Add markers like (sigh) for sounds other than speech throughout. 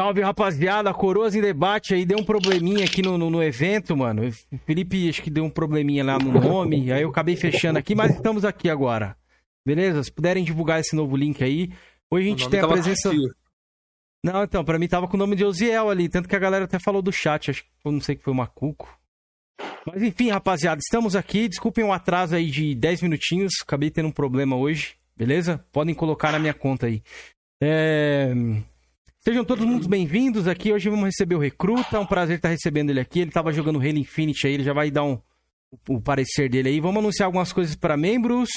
Salve, rapaziada. Coroas em debate aí. Deu um probleminha aqui no, no, no, evento, mano. O Felipe acho que deu um probleminha lá no nome. aí eu acabei fechando aqui, mas estamos aqui agora. Beleza? Se puderem divulgar esse novo link aí. Hoje a gente tem a presença. Não, então, pra mim tava com o nome de Osiel ali. Tanto que a galera até falou do chat. Acho que eu não sei que foi o Macuco. Mas enfim, rapaziada, estamos aqui. Desculpem o atraso aí de 10 minutinhos. Acabei tendo um problema hoje. Beleza? Podem colocar na minha conta aí. É... Sejam todos muito bem-vindos aqui. Hoje vamos receber o Recruta. É um prazer estar recebendo ele aqui. Ele estava jogando Halo Infinite aí, ele já vai dar um, o parecer dele aí. Vamos anunciar algumas coisas para membros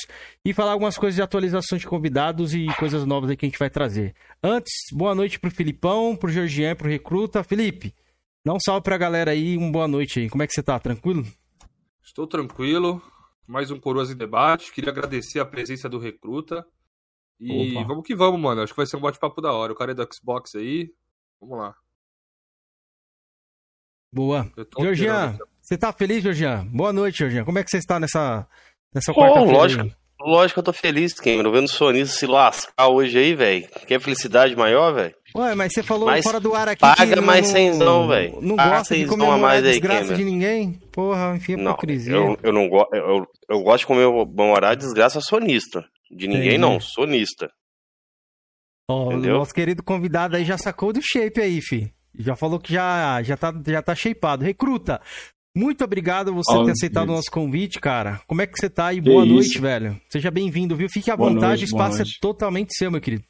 e falar algumas coisas de atualização de convidados e coisas novas aí que a gente vai trazer. Antes, boa noite pro Filipão, pro Georgian, pro Recruta. Felipe, dá um salve pra galera aí, uma boa noite aí. Como é que você tá? Tranquilo? Estou tranquilo. Mais um Coroas em Debate. Queria agradecer a presença do Recruta. E Opa. vamos que vamos, mano. Acho que vai ser um bate-papo da hora. O cara é do Xbox aí. Vamos lá. Boa. Georgian, você tá feliz, Georgian? Boa noite, Georgian. Como é que você está nessa, nessa quarta-feira? Lógico, lógico que eu tô feliz, Cameron. Vendo o sonista se lascar hoje aí, velho. Quer felicidade maior, velho? Ué, mas você falou mas fora do ar aqui paga mais cenzão, velho. Não paga gosta de comer mais aí, desgraça de ninguém? Porra, enfim, é hipocrisia. Não, eu, eu, não go eu, eu gosto de comer bom horário desgraça sonista. De ninguém Entendi. não, sonista. Ó, o nosso querido convidado aí já sacou do shape aí, fi. Já falou que já, já, tá, já tá shapeado. Recruta, muito obrigado você oh, ter aceitado o nosso convite, cara. Como é que você tá? E que boa isso? noite, velho. Seja bem-vindo, viu? Fique à boa vontade, noite, o espaço é totalmente seu, meu querido.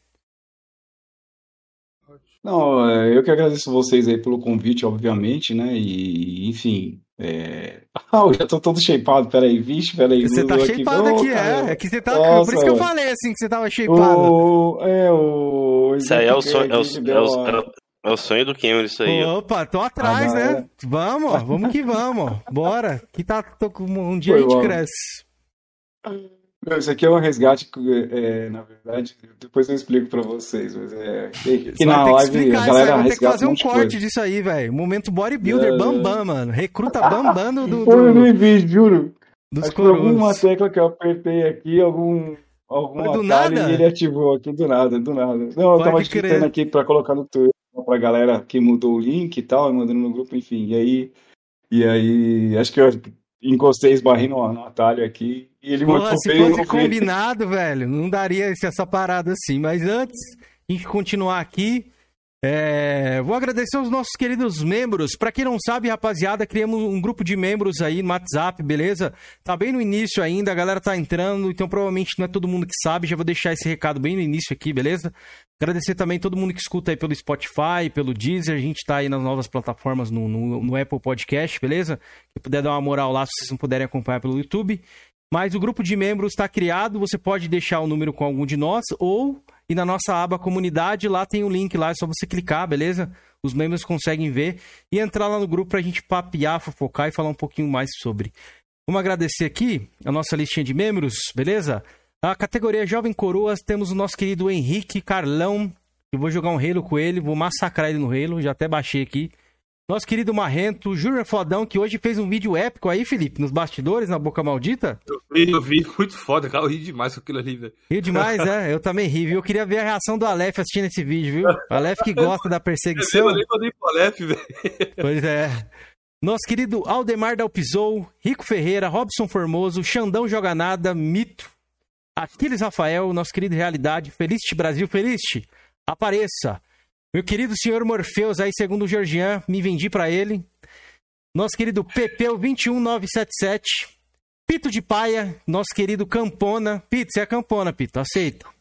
Não, é, eu que agradeço vocês aí pelo convite, obviamente, né? E, enfim, é... Ah, eu já tô todo shapeado, peraí, vixe, peraí. Você tá shapeado aqui, aqui é. É que você tá. Nossa, Por isso que eu falei assim, que você tava shapeado. O... É, o. Isso aí é o sonho. É o, é, o, é o sonho do Cameron, isso aí. Opa, tô atrás, ah, né? É. Vamos, vamos que vamos. Bora. Que tá, tô, um (laughs) dia Foi a gente bom. cresce. Isso aqui é um resgate, é, na verdade, depois eu explico pra vocês, mas é. Que na live a galera resgata. Tem que fazer um, corte coisa. disso aí, velho. Momento bodybuilder, é... Bambam, mano. Recruta (laughs) Bambam do. do... Eu nem vi, juro. Dos Acho alguma tecla que eu apertei aqui, algum. Algum do nada? e ele ativou aqui do nada, do nada. Não, eu Pode tava digitando aqui pra colocar no Twitter pra galera que mudou o link e tal, mandando no grupo, enfim. E aí. E aí. Acho que eu encostei, esbarrei no, no atalho aqui e ele Porra, se fosse combinado, velho, não daria essa parada assim. Mas antes de continuar aqui, é... vou agradecer aos nossos queridos membros. Para quem não sabe, rapaziada, criamos um grupo de membros aí no WhatsApp, beleza? Tá bem no início ainda, a galera tá entrando, então provavelmente não é todo mundo que sabe. Já vou deixar esse recado bem no início aqui, beleza? Agradecer também todo mundo que escuta aí pelo Spotify, pelo Deezer. A gente tá aí nas novas plataformas no, no, no Apple Podcast, beleza? Se puder dar uma moral lá, se vocês não puderem acompanhar pelo YouTube. Mas o grupo de membros está criado, você pode deixar o número com algum de nós ou e na nossa aba comunidade, lá tem o um link lá, é só você clicar, beleza? Os membros conseguem ver e entrar lá no grupo para a gente papear, fofocar e falar um pouquinho mais sobre. Vamos agradecer aqui a nossa listinha de membros, beleza? A categoria Jovem Coroas, temos o nosso querido Henrique Carlão. Eu vou jogar um Halo com ele, vou massacrar ele no Halo, já até baixei aqui. Nosso querido Marrento, Júnior Fodão, que hoje fez um vídeo épico aí, Felipe, nos bastidores, na Boca Maldita. Eu vi, eu vi, muito foda, cara, eu ri demais com aquilo ali, velho. Rio demais, é, eu também ri, viu? Eu queria ver a reação do Aleph assistindo esse vídeo, viu? O Aleph que gosta da perseguição. Eu nem mandei pro Aleph, velho. Pois é. Nosso querido Aldemar Dalpizou, Rico Ferreira, Robson Formoso, Xandão Joga Nada, Mito, Aquiles Rafael, nosso querido Realidade, Felicity Brasil, Felicity, apareça. Meu querido senhor Morpheus, aí, segundo o Georgian, me vendi para ele. Nosso querido Pepeu 21977. Pito de Paia, nosso querido Campona. Pito, você é Campona, Pito, aceito.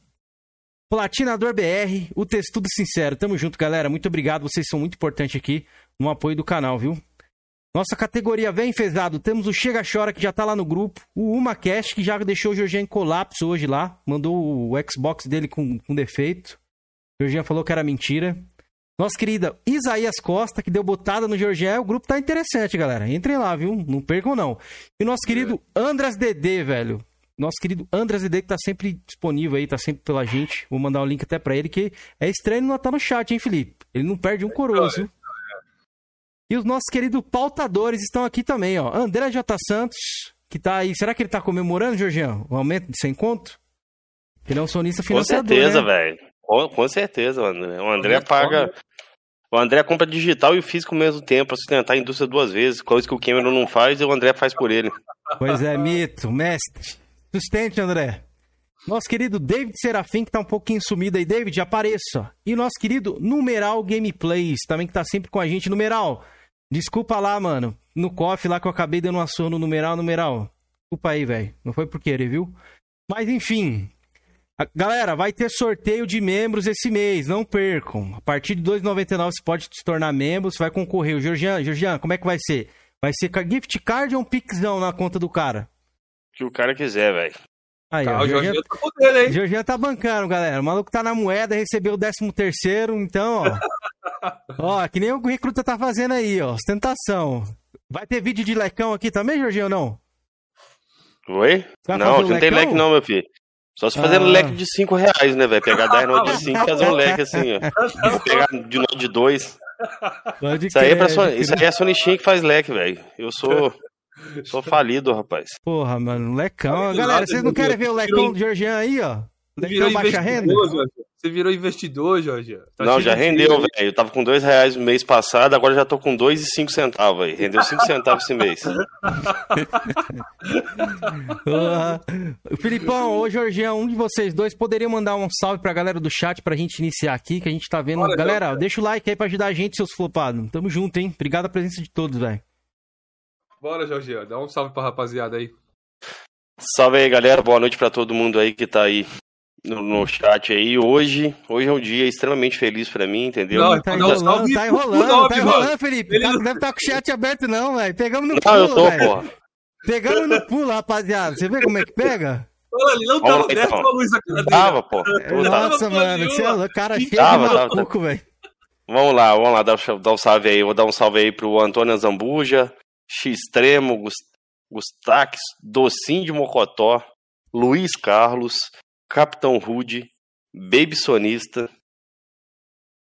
Platinador BR, o Testudo Sincero. Tamo junto, galera. Muito obrigado, vocês são muito importantes aqui no apoio do canal, viu? Nossa categoria vem enfesado. Temos o Chega Chora, que já tá lá no grupo. O UmaCast, que já deixou o Georgian em colapso hoje lá. Mandou o Xbox dele com, com defeito. Georgian falou que era mentira. Nossa querida Isaías Costa, que deu botada no Georgian. O grupo tá interessante, galera. Entrem lá, viu? Não percam, não. E nosso querido Andras DD, velho. Nosso querido Andras DD, que tá sempre disponível aí, tá sempre pela gente. Vou mandar o um link até pra ele, que é estranho não tá no chat, hein, Felipe? Ele não perde um coroa, viu? E os nossos queridos pautadores estão aqui também, ó. André J. Santos, que tá aí. Será que ele tá comemorando, Georgian, o aumento de 100 conto? Ele é um sonista financiador, Com certeza, né? velho. Com, com certeza, André. O André paga. O André compra digital e o físico ao mesmo tempo, para sustentar a indústria duas vezes, coisa que o Cameron não faz e o André faz por ele. Pois é, mito, mestre. Sustente, André. Nosso querido David Serafim, que tá um pouquinho sumido aí. David, apareça. E nosso querido Numeral Gameplays, também que tá sempre com a gente. Numeral, desculpa lá, mano. No coffee lá que eu acabei dando uma surra no Numeral. Numeral, desculpa aí, velho. Não foi por querer, viu? Mas enfim. Galera, vai ter sorteio de membros esse mês, não percam. A partir de 2,99 você pode se tornar membro, você vai concorrer. O Georgian, Georgian, como é que vai ser? Vai ser gift card ou um pixão na conta do cara? O que o cara quiser, velho. Aí, tá, ó, o Jorginho tá podendo, hein? Jorginho tá bancando, galera. O maluco tá na moeda, recebeu o 13 terceiro, então, ó. (laughs) ó, que nem o recruta tá fazendo aí, ó. Ostentação. Vai ter vídeo de lecão aqui também, Jorginho, ou não? Oi? Não, não tem leque não, meu filho. Só se fazendo ah. leque de 5 reais, né, velho? Pegar 10 notas de 5 e (laughs) fazer um leque assim, ó. (laughs) Pegar de noite de 2. Isso, aí é pra Sony, isso aí é a Sony Shin que faz leque, velho. Eu sou. Sou (laughs) falido, rapaz. Porra, mano, lecão. Galera, vocês não querem ver o lecão do Georgian aí, ó? Lecão baixa renda? Você virou investidor, Jorge? Tá não, já rendeu, velho. Eu tava com dois reais no mês passado, agora já tô com dois e cinco centavos aí. Rendeu cinco centavos esse mês. (laughs) uh, Filipão, ô Jorgião, um de vocês dois poderia mandar um salve pra galera do chat pra gente iniciar aqui, que a gente tá vendo. Olha, galera, então, deixa o like aí pra ajudar a gente, seus flopados. Tamo junto, hein? Obrigado a presença de todos, velho. Bora, Jorgião. Dá um salve pra rapaziada aí. Salve aí, galera. Boa noite pra todo mundo aí que tá aí no, no, chat aí. Hoje, hoje é um dia extremamente feliz pra mim, entendeu? Não, tá enrolando, salve, tá enrolando, tá enrolando, Felipe. Ele... Tá, deve estar tá com o chat aberto não, velho. Pegamos no não, pulo, eu tô, véio. porra. Pegamos no pulo, rapaziada. Você vê como é que pega? Olha, ele não tava perto com a luz na cara Tava, pô. Nossa, mano, você é cara cheio tava, de maluco, velho. Vamos lá, vamos lá, dar, dar um salve aí. Vou dar um salve aí pro Antônio Zambuja, X-Tremo, Gustax, Docinho de Mocotó, Luiz Carlos, Capitão Rude, Baby Sonista.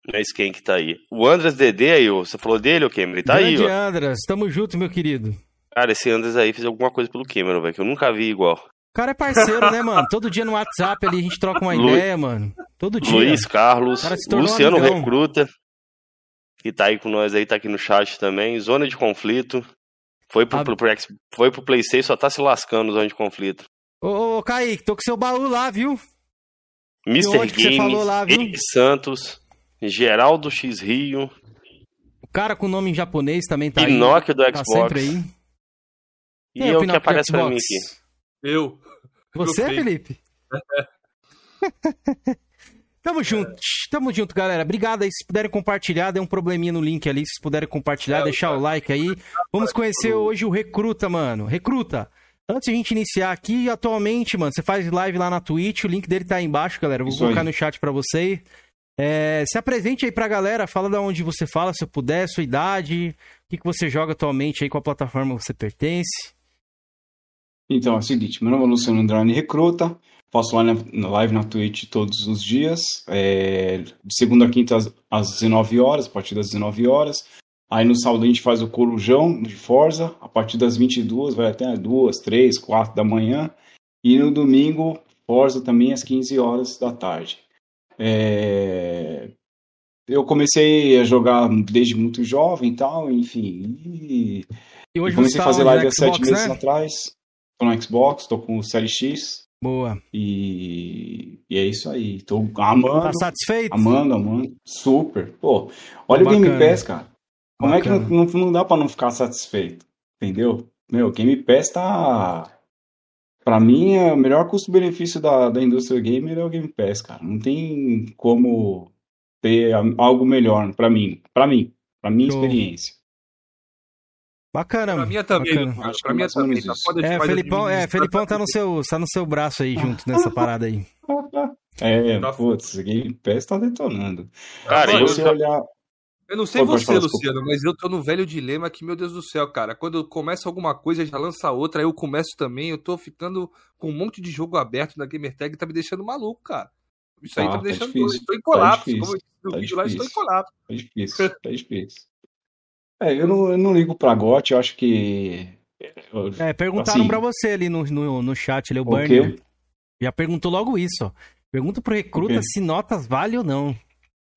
Mas quem que tá aí? O Andras Dedê aí, você falou dele, o Cameron? Tá Grande aí, ó. Andras, tamo junto, meu querido. Cara, esse Andras aí fez alguma coisa pelo Cameron, velho, que eu nunca vi igual. O cara é parceiro, né, mano? Todo dia no WhatsApp ali a gente troca uma (laughs) Lu... ideia, mano. Todo dia. Luiz Carlos, Luciano Recruta, que tá aí com nós aí, tá aqui no chat também. Zona de conflito. Foi pro, a... pro, pro, foi pro PlayStation, só tá se lascando zona de conflito. Ô, ô, Kaique, tô com seu baú lá, viu? Mr. Games, lá, Santos, Geraldo X Rio. O cara com nome em japonês também tá Pinóquio aí. do tá Xbox. Tá aí. E é o que aparece pra mim aqui. Eu. Você, Felipe? (laughs) Tamo junto, tamo junto, galera. Obrigado aí. Se puderem compartilhar, dê um probleminha no link ali. Se puderem compartilhar, é, deixar o like aí. Vamos conhecer hoje o Recruta, mano. Recruta, Antes de a gente iniciar aqui, atualmente, mano, você faz live lá na Twitch, o link dele tá aí embaixo, galera. vou Isso colocar aí. no chat para você. É, se apresente aí pra galera, fala de onde você fala, se puder, sua idade, o que, que você joga atualmente aí, qual plataforma você pertence. Então, é o seguinte, meu nome é Luciano Andrade Recruta, faço live na Twitch todos os dias, é, de segunda a quinta às, às 19 horas, a partir das 19 horas. Aí no sábado a gente faz o corujão de Forza, a partir das 22, vai até as 2, 3, 4 da manhã. E no domingo, Forza também às 15 horas da tarde. É... Eu comecei a jogar desde muito jovem e tal, enfim. E, e hoje comecei a fazer live há sete meses né? atrás. Tô no Xbox, tô com o Série X. Boa. E, e é isso aí. Tô amando. Tá satisfeito? Amando, amando. Super. Pô, olha Pô, o Game Pass, cara. Como Bacana. é que não, não, não dá para não ficar satisfeito? Entendeu? Meu, Game Pass tá. Pra mim, é o melhor custo-benefício da, da indústria gamer é o Game Pass, cara. Não tem como ter algo melhor pra mim. Pra mim. Pra minha Show. experiência. Bacana. Pra minha também. Pra, pra minha também. Tá é, Felipão, é, Felipão tá no, seu, tá no seu braço aí, junto nessa parada aí. (laughs) É, putz, Game Pass tá detonando. Cara, se você olhar... Eu não sei Pô, você, Luciano, mas eu tô no velho dilema que, meu Deus do céu, cara. Quando começa alguma coisa, já lança outra, aí eu começo também. Eu tô ficando com um monte de jogo aberto na Gamertag e tá me deixando maluco, cara. Isso aí ah, tá me tá deixando. Difícil, estou em colapso. Tá Como eu disse no tá vídeo lá, estou em colapso. Tá difícil, tá difícil. É, eu não, eu não ligo pra GOT, eu acho que. Eu, é, perguntaram assim, pra você ali no, no, no chat, ali, o Burner. Já perguntou logo isso, ó. Pergunta pro recruta se notas vale ou não.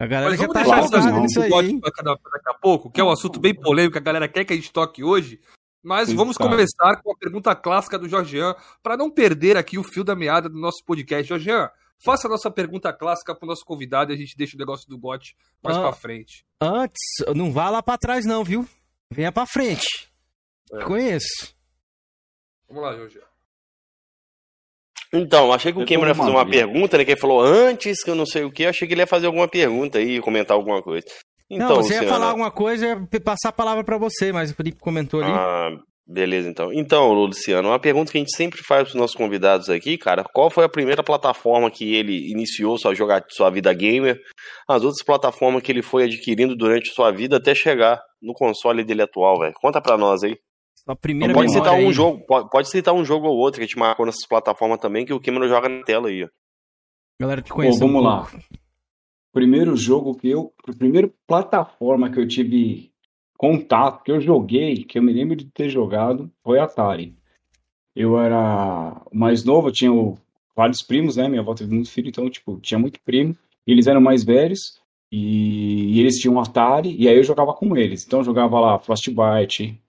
A galera Olha, já tá lascada nisso aí. Daqui a pouco, que é um assunto bem polêmico, a galera quer que a gente toque hoje. Mas vamos começar com a pergunta clássica do Jorgean, para não perder aqui o fio da meada do nosso podcast. Jorgean, faça a nossa pergunta clássica pro nosso convidado e a gente deixa o negócio do bot mais ah, pra frente. Antes, não vá lá pra trás não, viu? Venha pra frente. É. Conheço. Vamos lá, Jorgean. Então, achei que o Cameron ia fazer uma pergunta, né? Que ele falou antes que eu não sei o que, achei que ele ia fazer alguma pergunta aí, comentar alguma coisa. Então, não, você Luciana... ia falar alguma coisa, ia passar a palavra para você, mas o Felipe comentou ali. Ah, beleza, então. Então, Luciano, uma pergunta que a gente sempre faz para os nossos convidados aqui, cara, qual foi a primeira plataforma que ele iniciou sua, jogar, sua vida gamer, as outras plataformas que ele foi adquirindo durante sua vida até chegar no console dele atual, velho? Conta para nós aí. A primeira pode citar um aí. jogo, pode, pode, citar um jogo ou outro que te marcou nessas plataformas também, que o Cameron joga na tela aí. Galera te conhece. Bom, vamos um lá. Primeiro jogo que eu. Primeira plataforma que eu tive contato, que eu joguei, que eu me lembro de ter jogado, foi Atari. Eu era mais novo, eu tinha vários primos, né? Minha avó teve muito filho, então, tipo, tinha muito primo. eles eram mais velhos. E, e, eles tinham um Atari, e aí eu jogava com eles. Então eu jogava lá Frostbite,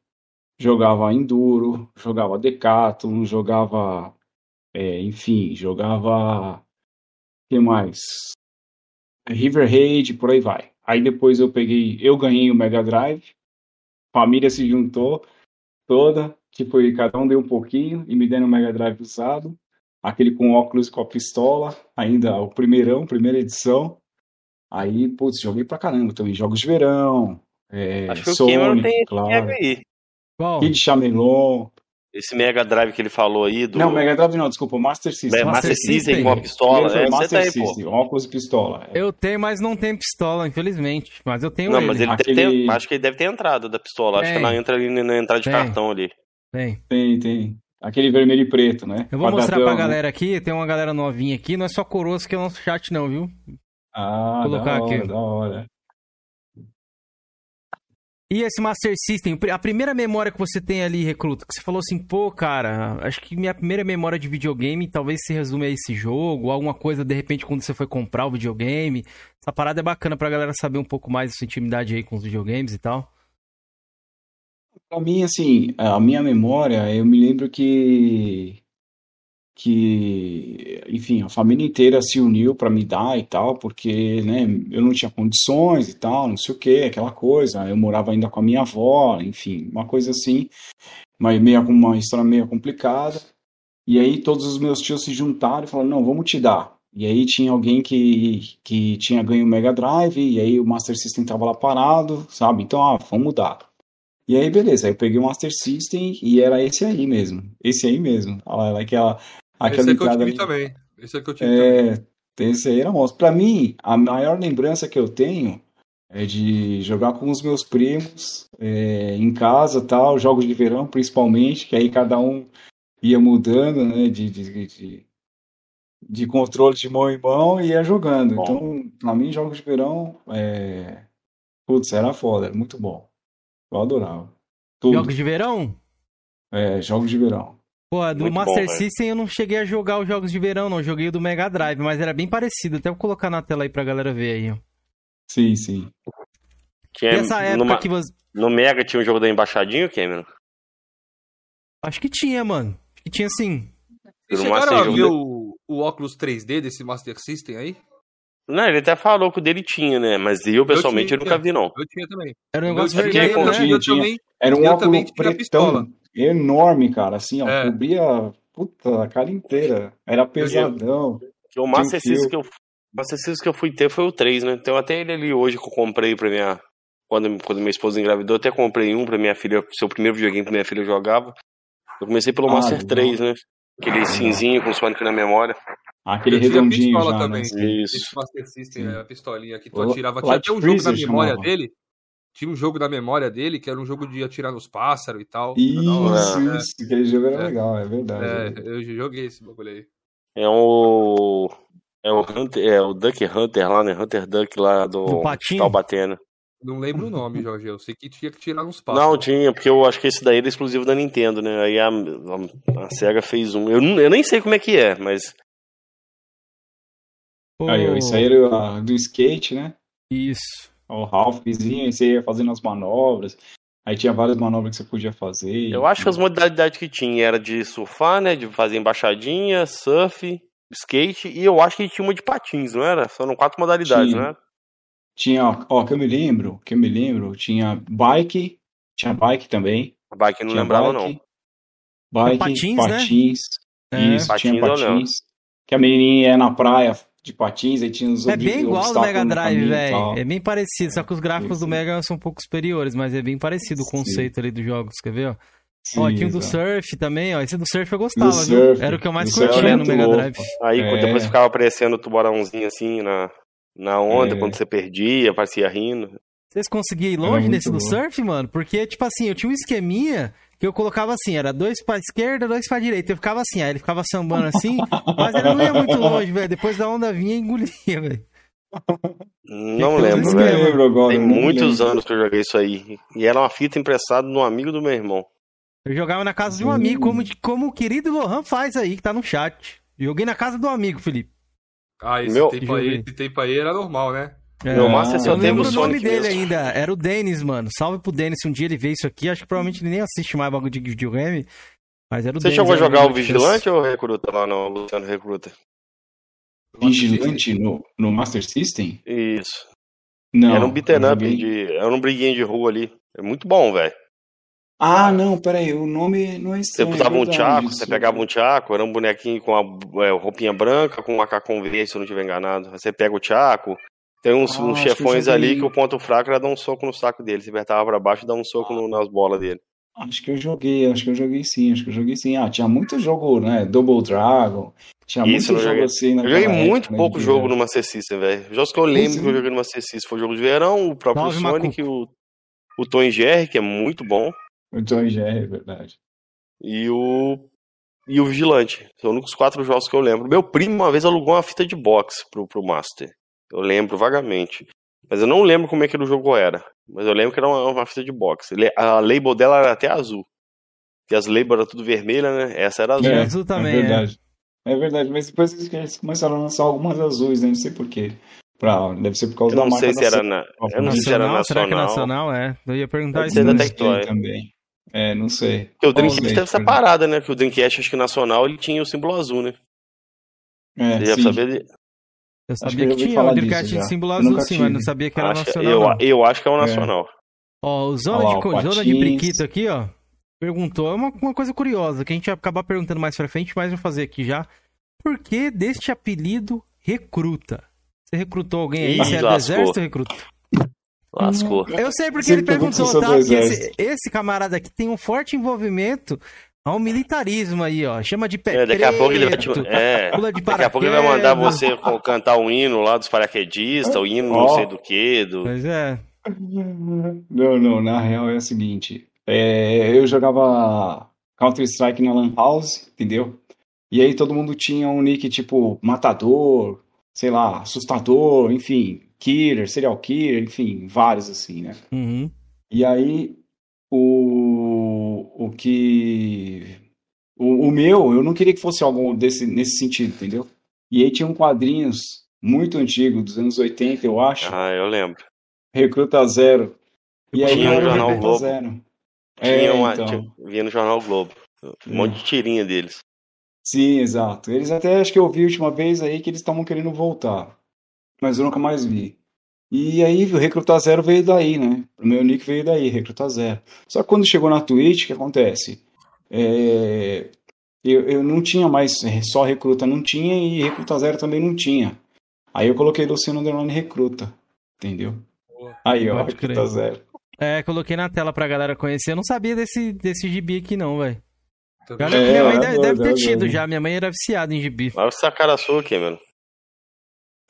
jogava Enduro, jogava Decathlon, jogava, é, enfim, jogava, que mais? River Raid, por aí vai. Aí depois eu peguei, eu ganhei o Mega Drive, família se juntou toda, tipo, cada um deu um pouquinho e me deram o Mega Drive usado, aquele com óculos com a pistola, ainda o primeirão, primeira edição. Aí, putz, joguei pra caramba também, jogos de verão, é, Acho que Sonic, o Cameron tem claro. aí. Qual? Kid Chamelon. Esse Mega Drive que ele falou aí do. Não, Mega Drive não, desculpa, Master System. Master, Master System, System com a pistola. É, Master tá aí, System, pô. óculos e pistola. É. Eu tenho, mas não tem pistola, infelizmente. Mas eu tenho Não, ele. mas ele Aquele... deve ter, acho que ele deve ter entrado da pistola. Tem. Acho que ela entra ali na entrada de tem. cartão ali. Tem. Tem, tem. Aquele vermelho e preto, né? Eu vou Quadradão, mostrar pra né? galera aqui, tem uma galera novinha aqui, não é só coroas que é o nosso chat não, viu? Ah, Vou colocar da hora, aqui. da hora. E esse Master System, a primeira memória que você tem ali, Recruta, que você falou assim, pô, cara, acho que minha primeira memória de videogame talvez se resume a esse jogo, alguma coisa, de repente, quando você foi comprar o videogame. Essa parada é bacana pra galera saber um pouco mais da sua intimidade aí com os videogames e tal. Pra mim, assim, a minha memória, eu me lembro que que, enfim, a família inteira se uniu para me dar e tal, porque, né, eu não tinha condições e tal, não sei o que, aquela coisa. Eu morava ainda com a minha avó, enfim, uma coisa assim, mas meio uma história meio complicada. E aí todos os meus tios se juntaram e falaram: "Não, vamos te dar". E aí tinha alguém que, que tinha ganho o Mega Drive, e aí o Master System tava lá parado, sabe? Então, ah, vamos dar. E aí, beleza, aí eu peguei o Master System e era esse aí mesmo. Esse aí mesmo. Aquela, Aquela esse é que eu tive também. Esse é que eu tive é, também. Esse aí era monstro. Pra mim, a maior lembrança que eu tenho é de jogar com os meus primos é, em casa tal, jogos de verão principalmente, que aí cada um ia mudando, né, de, de, de, de controle de mão em mão e ia jogando. Bom. Então, pra mim, jogos de verão, é... putz, era foda, era muito bom. Eu adorava. Tudo. Jogos de verão? É, jogos de verão. Pô, do Muito Master bom, System eu não cheguei a jogar os jogos de verão, não. Joguei o do Mega Drive, mas era bem parecido. Até vou colocar na tela aí pra galera ver aí. Sim, sim. Tinha, essa época numa, que você... No Mega tinha um jogo da Embaixadinha, Cameron? Acho que tinha, mano. Acho que tinha sim. Vocês chegaram a ver o, o óculos 3D desse Master System aí? Não, ele até falou que o dele tinha, né? Mas eu, pessoalmente, eu, tinha, eu nunca vi, não. Eu tinha também. Era um negócio vermelho, né? Tinha, tinha. Era um óculos pretão enorme, cara, assim, ó, é. cobria puta, a cara inteira. Era pesadão. O Master System que eu Master System que eu fui ter foi o 3, né? Então até ele ali hoje que eu comprei pra minha. Quando, quando minha esposa engravidou, eu até comprei um pra minha filha, seu primeiro videogame que minha filha jogava. Eu comecei pelo ah, Master legal. 3, né? Aquele cinzinho com Sonic na memória. Ah, aquele redondinho já, também. Né? Isso. Esse Master System, a pistolinha que tu atirava. Tinha até um jogo na memória chamava. dele tinha um jogo da memória dele que era um jogo de atirar nos pássaros e tal. Isso, é. isso. Aquele jogo era é. legal, é verdade. É, eu joguei esse bagulho aí. É o. É o Hunter, é o Duck Hunter lá, né? Hunter Duck lá do, do Taubaté, Não lembro o nome, Jorge. Eu sei que tinha que tirar nos pássaros. Não, tinha, porque eu acho que esse daí era exclusivo da Nintendo, né? Aí a, a, a SEGA fez um. Eu, eu nem sei como é que é, mas. Aí, isso aí era do skate, né? Isso. O Ralphzinho, e você ia fazendo as manobras. Aí tinha várias manobras que você podia fazer. Eu acho que as modalidades que tinha era de surfar, né? De fazer embaixadinha, surf, skate, e eu acho que tinha uma de patins, não era? Foram quatro modalidades, Tinha. não era? Tinha, ó, que eu me lembro, que eu me lembro, tinha bike, tinha bike também. A bike não tinha lembrava, bike, não. Bike, patins, patins, né? isso, Patins tinha patins. Que a menininha ia na praia de patins, aí tinha os É bem igual do Mega Drive, velho. É bem parecido, só que os gráficos Sim, do sim. Mega são um pouco superiores, mas é bem parecido o Sim. conceito ali dos jogos, quer ver, ó? Sim, ó, tinha um do surf também, ó. Esse do surf eu gostava, surf, Era o que eu mais curtia no Mega. Drive. Aí É. depois ficava aparecendo o tubarãozinho assim na, na onda, É. quando você perdia, aparecia rindo. Vocês conseguiam ir longe nesse do surf, mano? Porque, tipo assim, eu tinha um esqueminha que eu colocava assim, era dois pra esquerda, dois pra direita. Eu ficava assim, aí ele ficava sambando assim, mas ele não ia muito longe, velho. Depois da onda vinha e engolia, velho. Não lembro, velho. não lembro agora. Tem não muitos lembro. anos que eu joguei isso aí. E era uma fita emprestada de um amigo do meu irmão. Eu jogava na casa de um amigo, como, como o querido Lohan faz aí, que tá no chat. Joguei na casa do amigo, Felipe. Ah, esse, Meu- tempo aí, esse tempo aí era normal, né? É, Meu lembro o nome dele mesmo. ainda. Era o Denis, mano. Salve pro Denis. Se um dia ele vê isso aqui, acho que provavelmente ele nem assiste mais bagulho de videogame. Mas era o Você Denis. chegou a eu jogar o. Vigilante ou o Recruta lá no Luciano Recruta? Vigilante no, no Master System? Isso. Não. era um beaten up, joguei- de, era um briguinho de rua ali. É muito bom, velho. Ah, não, peraí, o nome não é Você estranho. usava é um tchaco, isso. você pegava um tchaco, era um bonequinho com a é, roupinha branca, com um macacão verde, se eu não estiver enganado. Você pega o tchaco, tem uns, Ah, uns chefões joguei. ali que o ponto fraco era dar um soco no saco dele. Você apertava pra baixo e dava um soco no- nas bolas dele. Acho que eu joguei, acho que eu joguei sim, acho que eu joguei sim. Ah, tinha muito jogo, né? Double Dragon. Tinha Isso, muito jogo joguei. assim Eu joguei muito né, pouco de- jogo no Master System, velho. Os Jogos que eu lembro Pois que eu joguei no Master System foi o jogo de verão, o próprio Macu. Sonic, o, o Tom Jerry, que é muito bom, O John Jerry, é verdade. e o e o Vigilante. São os únicos quatro jogos que eu lembro. Meu primo uma vez alugou uma fita de boxe pro, pro Master. Eu lembro vagamente. Mas eu não lembro como é que o jogo era. Mas eu lembro que era uma, uma fita de boxe. A label dela era até azul. Porque as labels eram tudo vermelha, né? Essa era azul. É, azul também, É verdade. É. verdade, mas depois eles começaram a lançar algumas azuis, né? Não sei porquê. Pra... Deve ser por causa Eu da não marca sei se da era na, eu não sei se era Nacional? Será que é nacional. É. Eu ia perguntar isso. da Tectoy. também. É, não sei. Porque o Dreamcast teve essa parada, né? Que o Dreamcast, acho que nacional, ele tinha o símbolo azul, né? É, Você já sim. sabia de... Eu que sabia eu que ouvi tinha o Dreamcast de símbolo azul sim, mas não tive. sabia que era Acho- nacional. eu, eu acho que é o nacional. Ó, o Zona, de, o Zona de. Briquito aqui, ó, perguntou, é uma, uma coisa curiosa, que a gente vai acabar perguntando mais pra frente, mas vou fazer aqui já. Por que deste apelido Recruta? Você recrutou alguém aí? Ih, Você é do exército ou recruta? Lascou. Eu sei porque Sempre ele perguntou, tá? esse, esse camarada aqui tem um forte envolvimento ao militarismo aí, ó. Chama de pé É, daqui a pouco ele vai te... É, pula de daqui a pouco ele vai mandar você cantar o hino lá dos paraquedistas, o hino não Ó. sei do que, do... Pois é. Não, não, na real é o seguinte. é, eu jogava Counter-Strike na Lan House, entendeu? E aí todo mundo tinha um nick tipo Matador, sei lá, Assustador, enfim, Killer, Serial Killer, enfim, vários assim, né? Uhum. E aí o, o que. O, o meu, eu não queria que fosse algo desse, nesse sentido, entendeu? E aí tinha um quadrinhos muito antigo, dos anos 80, eu acho. Ah, eu lembro. Recruta Zero. E aí Tinha no Jornal Recruta Globo. Zero. Tinha É, uma, então. tinha- via no Jornal Globo. Um monte de tirinha deles. Sim, exato. Eles até acho que eu vi a última vez aí que eles estavam querendo voltar. Mas eu nunca mais vi. E aí o Recruta Zero veio daí, né? O meu nick veio daí, Recruta Zero. Só que quando chegou na Twitch, o que acontece? É, Eu, eu não tinha mais é, só Recruta, não tinha, e Recruta Zero também não tinha. Aí eu coloquei Luciano Underline Recruta. Entendeu? Aí, ó, Pode Recruta crer. Zero. É, coloquei na tela pra galera conhecer. Eu não sabia desse, desse gibi aqui, não, velho. Galera, É, minha mãe é deve, doido, deve ter é tido doido. já. Minha mãe era viciada em gibi. Olha essa cara sua aqui, mano.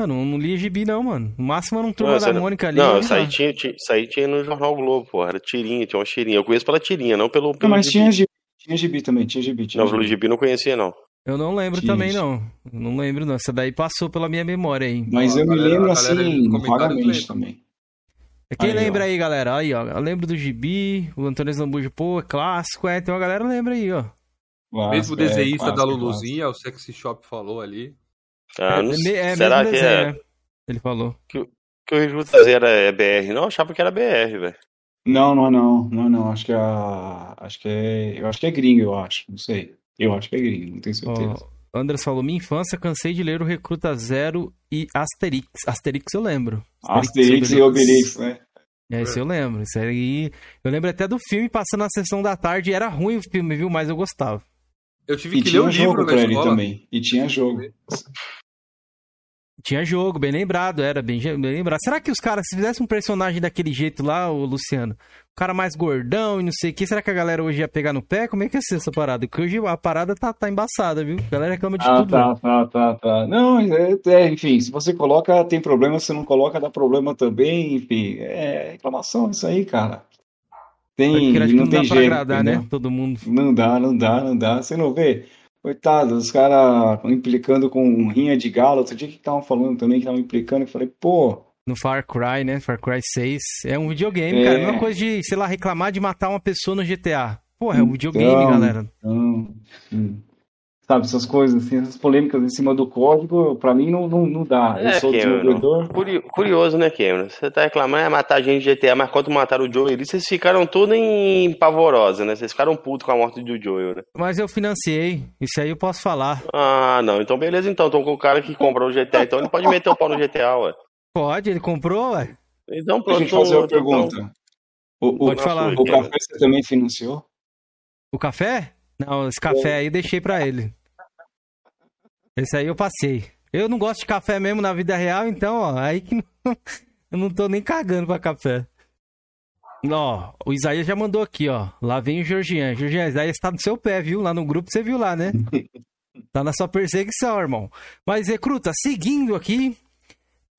Eu não, não lia gibi, não, mano. No máximo era um turma Não, da não- Mônica ali. Não, eu isso aí li lá. tinha, tinha- isso aí tinha no Jornal Globo, pô. Era tirinha, tinha uma tirinha. Eu conheço pela tirinha, não pelo, Não, pelo mas gibi. tinha gibi, tinha gibi também, tinha gibi. Tinha Não, pelo gibi. gibi não conhecia, não. Eu não lembro Tinha, também, não. Não lembro, não. Essa daí passou pela minha memória aí. Mas eu me lembro assim, vagamente também. Quem Aí, lembra ó. aí, galera? Aí, ó. Eu lembro do gibi, o Antônio Zambujo, pô, é clássico, é. Tem uma galera que lembra aí, ó. Mesmo o Clássico, é, desenhista da clássico, Luluzinha, o Sexy Shop falou ali. Ah, não é, é Será mesmo que desenho, é? né? Ele falou. que o Recruta Zero é BR, não? Eu achava que era BR, velho. Não, não, não, não, não. Acho que é acho que é, eu acho que é gringo, eu acho. Não sei. Eu acho que é gringo, não tenho certeza. Oh, Andras falou: minha infância cansei de ler o Recruta Zero e Asterix. Asterix eu lembro. Asterix, Asterix e Obelix, né? É, isso eu lembro. Isso aí. Eu lembro até do filme passando na sessão da tarde. Era ruim o filme, viu? Mas eu gostava. Eu tive e que ler o livro pra ele também. E tinha jogo. Tinha jogo, bem lembrado, era bem, bem lembrado. Será que os caras, se fizessem um personagem daquele jeito lá, o Luciano, o cara mais gordão e não sei o que, será que a galera hoje ia pegar no pé? Como é que ia ser essa parada? Porque hoje a parada tá, tá embaçada, viu? A galera reclama de ah, tudo. Tá, tá, tá, tá. Não, é, é, enfim, se você coloca, tem problema, se não coloca, dá problema também, enfim. É reclamação isso aí, cara. Tem, não, não tem jeito. Agradar, né? Todo mundo. Não dá, não dá, não dá. Você não vê? Coitado, os caras implicando com rinha de galo. Outro dia que estavam falando também que estavam implicando. Eu falei, pô. No Far Cry, né? Far Cry 6. É um videogame, é... cara. É uma coisa de, sei lá, reclamar de matar uma pessoa no GTA. Porra, é um videogame, então, galera. Então, hum sabe, essas coisas, assim, essas polêmicas em cima do código, pra mim não, não, não dá. É, eu sou desenvolvedor. Curioso, né, Cameron? Você tá reclamando, é matar a gente de GTA, mas quando mataram o Joel ali, vocês ficaram tudo em pavorosa, né? Vocês ficaram putos com a morte do Joel, né? Mas eu financiei, isso aí eu posso falar. Ah, não, então beleza, então. Então com o cara que comprou o GTA, então ele pode meter o pau no GTA, ué. Pode, ele comprou, ué. Então pronto. Deixa eu fazer uma então, pergunta. Então... O, o, pode falar. O café você também financiou? O café? Não, esse café aí eu deixei pra ele. Esse aí eu passei. Eu não gosto de café mesmo na vida real, então, ó, aí que não, (laughs) eu não tô nem cagando pra café. Ó, o Isaías já mandou aqui, ó. Lá vem o Georgian. Georgian, Isaías tá no seu pé, viu? Lá no grupo você viu lá, né? (laughs) tá na sua perseguição, irmão. Mas, Recruta, seguindo aqui,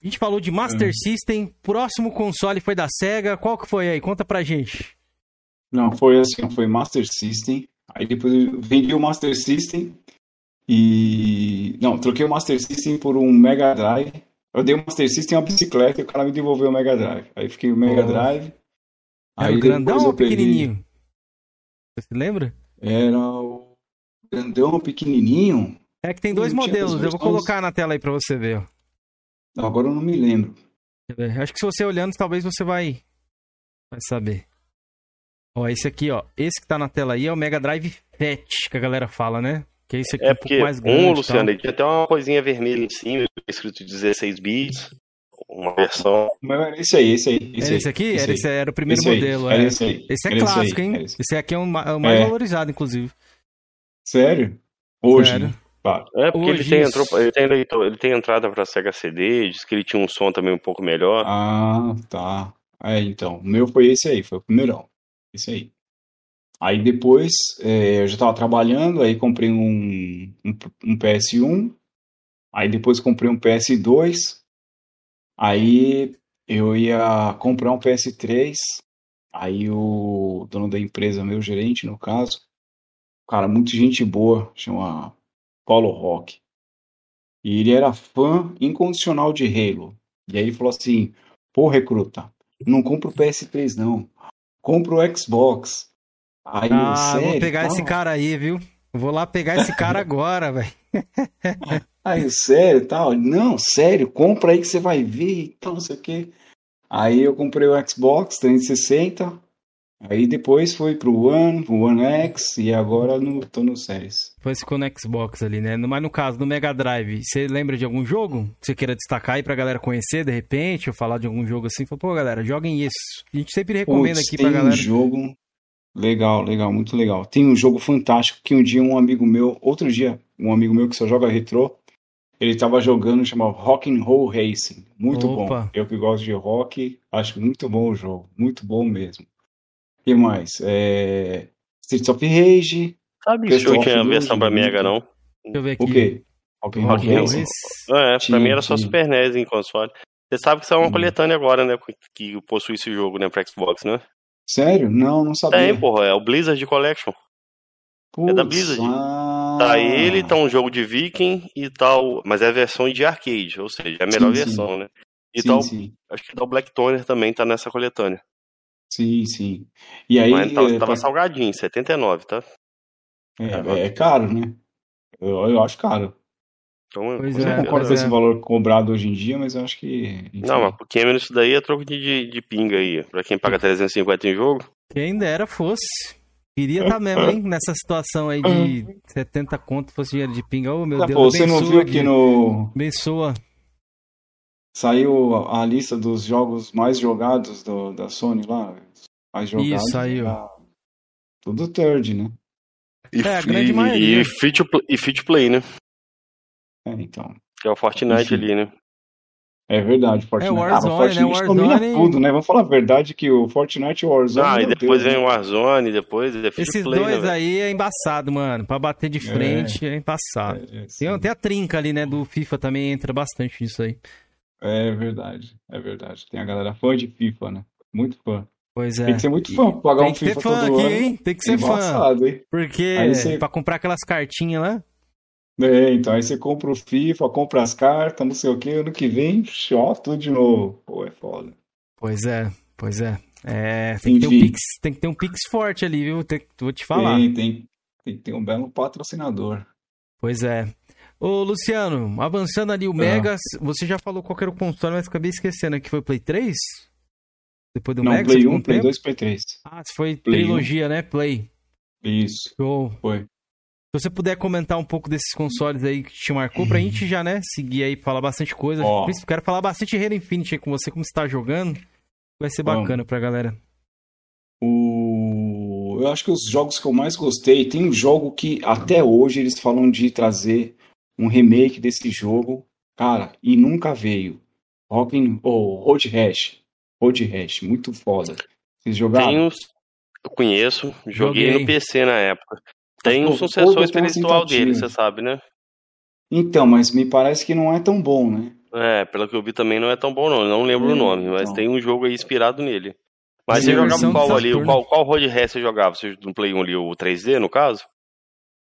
a gente falou de Master é. System. Próximo console foi da SEGA. Qual que foi aí? Conta pra gente. Não, foi assim, foi Master System. Aí depois vendi o Master System e. Não, troquei o Master System por um Mega Drive. Eu dei o Master System uma bicicleta e o cara me devolveu o Mega Drive. Aí fiquei o Mega oh. Drive. Era o grandão ou pequenininho? Você se lembra? Era o grandão pequenininho. É que tem dois modelos, eu vou colocar na tela aí pra você ver. Não, agora eu não me lembro. Acho que se você olhando, talvez você vai, vai saber. Ó, esse aqui, ó. Esse que tá na tela aí é o Mega Drive Fat, que a galera fala, né? Que esse aqui é, é porque um, mais grande, um Luciano, ele tinha até uma coisinha vermelha em cima, escrito 16 bits, uma versão. Esse aí, esse aí. Esse, esse aqui? Esse, era, esse era o primeiro modelo. É. Esse, aí. esse é clássico, hein? Esse aqui é o mais é. valorizado, inclusive. Sério? Hoje? Sério. É, porque Hoje, ele, tem, entrou, ele, tem, ele tem entrada para Sega CD, diz que ele tinha um som também um pouco melhor. Ah, tá. É, então. O meu foi esse aí, foi o primeirão. Esse aí. Aí depois é, eu já estava trabalhando, aí comprei um, um, um, PS1, aí depois comprei um PS2, aí eu ia comprar um PS3, aí o dono da empresa, meu gerente no caso, cara, muita gente boa, chama Paulo Rock. E ele era fã incondicional de Halo. E aí ele falou assim: pô, recruta, não compra o PS3 não, compra o Xbox. Aí, ah, sério, vou pegar esse cara aí, viu? Vou lá pegar esse cara (laughs) agora, velho. Aí, sério, tal? Não, sério, compra aí que você vai ver e tal, não sei o quê. Aí eu comprei o Xbox 360, aí depois foi pro One, o One X e agora no, tô no Series. Depois ficou no Xbox ali, né? Mas no caso, no Mega Drive, você lembra de algum jogo que você queira destacar aí pra galera conhecer de repente, ou falar de algum jogo assim? Fala, pô, galera, joguem isso. A gente sempre recomenda Puts, aqui pra galera. Um jogo Legal, legal, muito legal. Tem um jogo fantástico que um dia um amigo meu, outro dia, um amigo meu que só joga retrô, ele estava jogando, chamava Rock and Roll Racing. Muito Opa. bom. Eu que gosto de rock, acho muito bom o jogo, muito bom mesmo. O que mais? É... Streets of Rage. Sabe que eu tinha a versão pra Mega, não? Deixa eu ver aqui. O quê? Rock and Roll Racing? É, pra mim era só Super NES em console. Você sabe que isso é uma hum. coletânea agora, né? Que possui esse jogo, né, pra Xbox, né? Sério? Não, não sabia. Tem, porra, é o Blizzard Collection. É da Blizzard. Ah... Tá ele, tá um jogo de Viking e tal, mas é a versão de arcade, ou seja, é a melhor sim, versão, sim. né? E sim, tal, sim. acho que o Black Toner também tá nessa coletânea. Sim, sim. E aí. Mas tava, é, tava pra... salgadinho, 79, tá? É, é, é caro, né? Eu, eu acho caro. Então, pois é, não concordo com esse valor cobrado hoje em dia, mas eu acho que. Enfim. Não, mas porque menos isso daí é troco de, de, de pinga aí. Pra quem paga 350 em jogo. Quem dera fosse. Queria estar tá mesmo, hein? Nessa situação aí de 70 conto fosse dinheiro de pinga. Oh, meu tá, Deus, pô, Você não viu que no. Abençoa. Saiu a lista dos jogos mais jogados do, da Sony lá. Mais jogados. Isso, saiu. Tudo third, né? E, é, a grande e, maioria. E free, to play, e free to play, né? É, então. Que é o Fortnite Enfim. ali, né? É verdade, Fortnite. É Warzone, ah, Fortnite né? Warzone... domina tudo, né? Vamos falar a verdade que o Fortnite e o Warzone... Ah, e depois Deus, vem o Warzone, depois é Esses play, dois né, aí é embaçado, mano. Pra bater de frente é, é embaçado. É, é, tem, tem a trinca ali, né, do FIFA também entra bastante nisso aí. É verdade, é verdade. Tem a galera fã de FIFA, né? Muito fã. Pois é. Tem que ser muito fã pra pagar um FIFA todo ano. Tem que ser fã aqui, hein? Tem que ser fã. Hein? Porque você... pra comprar aquelas cartinhas lá... É, então aí você compra o FIFA, compra as cartas, não sei o que, ano que vem, ó, tudo de novo. Pô, é foda. Pois é, pois é. É, tem, que ter um Pix, tem que ter um Pix forte ali, viu? Tem, vou te falar. Tem, tem, tem que ter um belo patrocinador. Pois é. Ô, Luciano, avançando ali o ah. Megas, você já falou qual era o console, mas acabei esquecendo que foi o Play 3? Depois do Não, Megas? Play 1, Play 2, Play 3. Ah, foi Play trilogia, 1. né? Play. Isso. Show. Foi. Se você puder comentar um pouco desses consoles aí que te marcou, pra gente já, né, seguir aí, falar bastante coisa. Oh. Quero falar bastante Halo Infinite aí com você, como você tá jogando. Vai ser bacana pra galera. O... Eu acho que os jogos que eu mais gostei, tem um jogo que até hoje eles falam de trazer um remake desse jogo, cara, e nunca veio. Rockin' oh, Road Rash. Road Rash, muito foda. Vocês jogaram? Tem uns... Eu conheço, joguei, joguei, no PC na época. Tem um sucessor espiritual dele, você sabe, né? Então, mas me parece que não é tão bom, né? É, pelo que eu vi também não é tão bom não, eu não lembro é, o nome, mas então. tem um jogo aí inspirado nele. Mas você jogava qual ali? Qual, qual Road Rash você jogava? Você no Play 1 ali, o 3D no caso?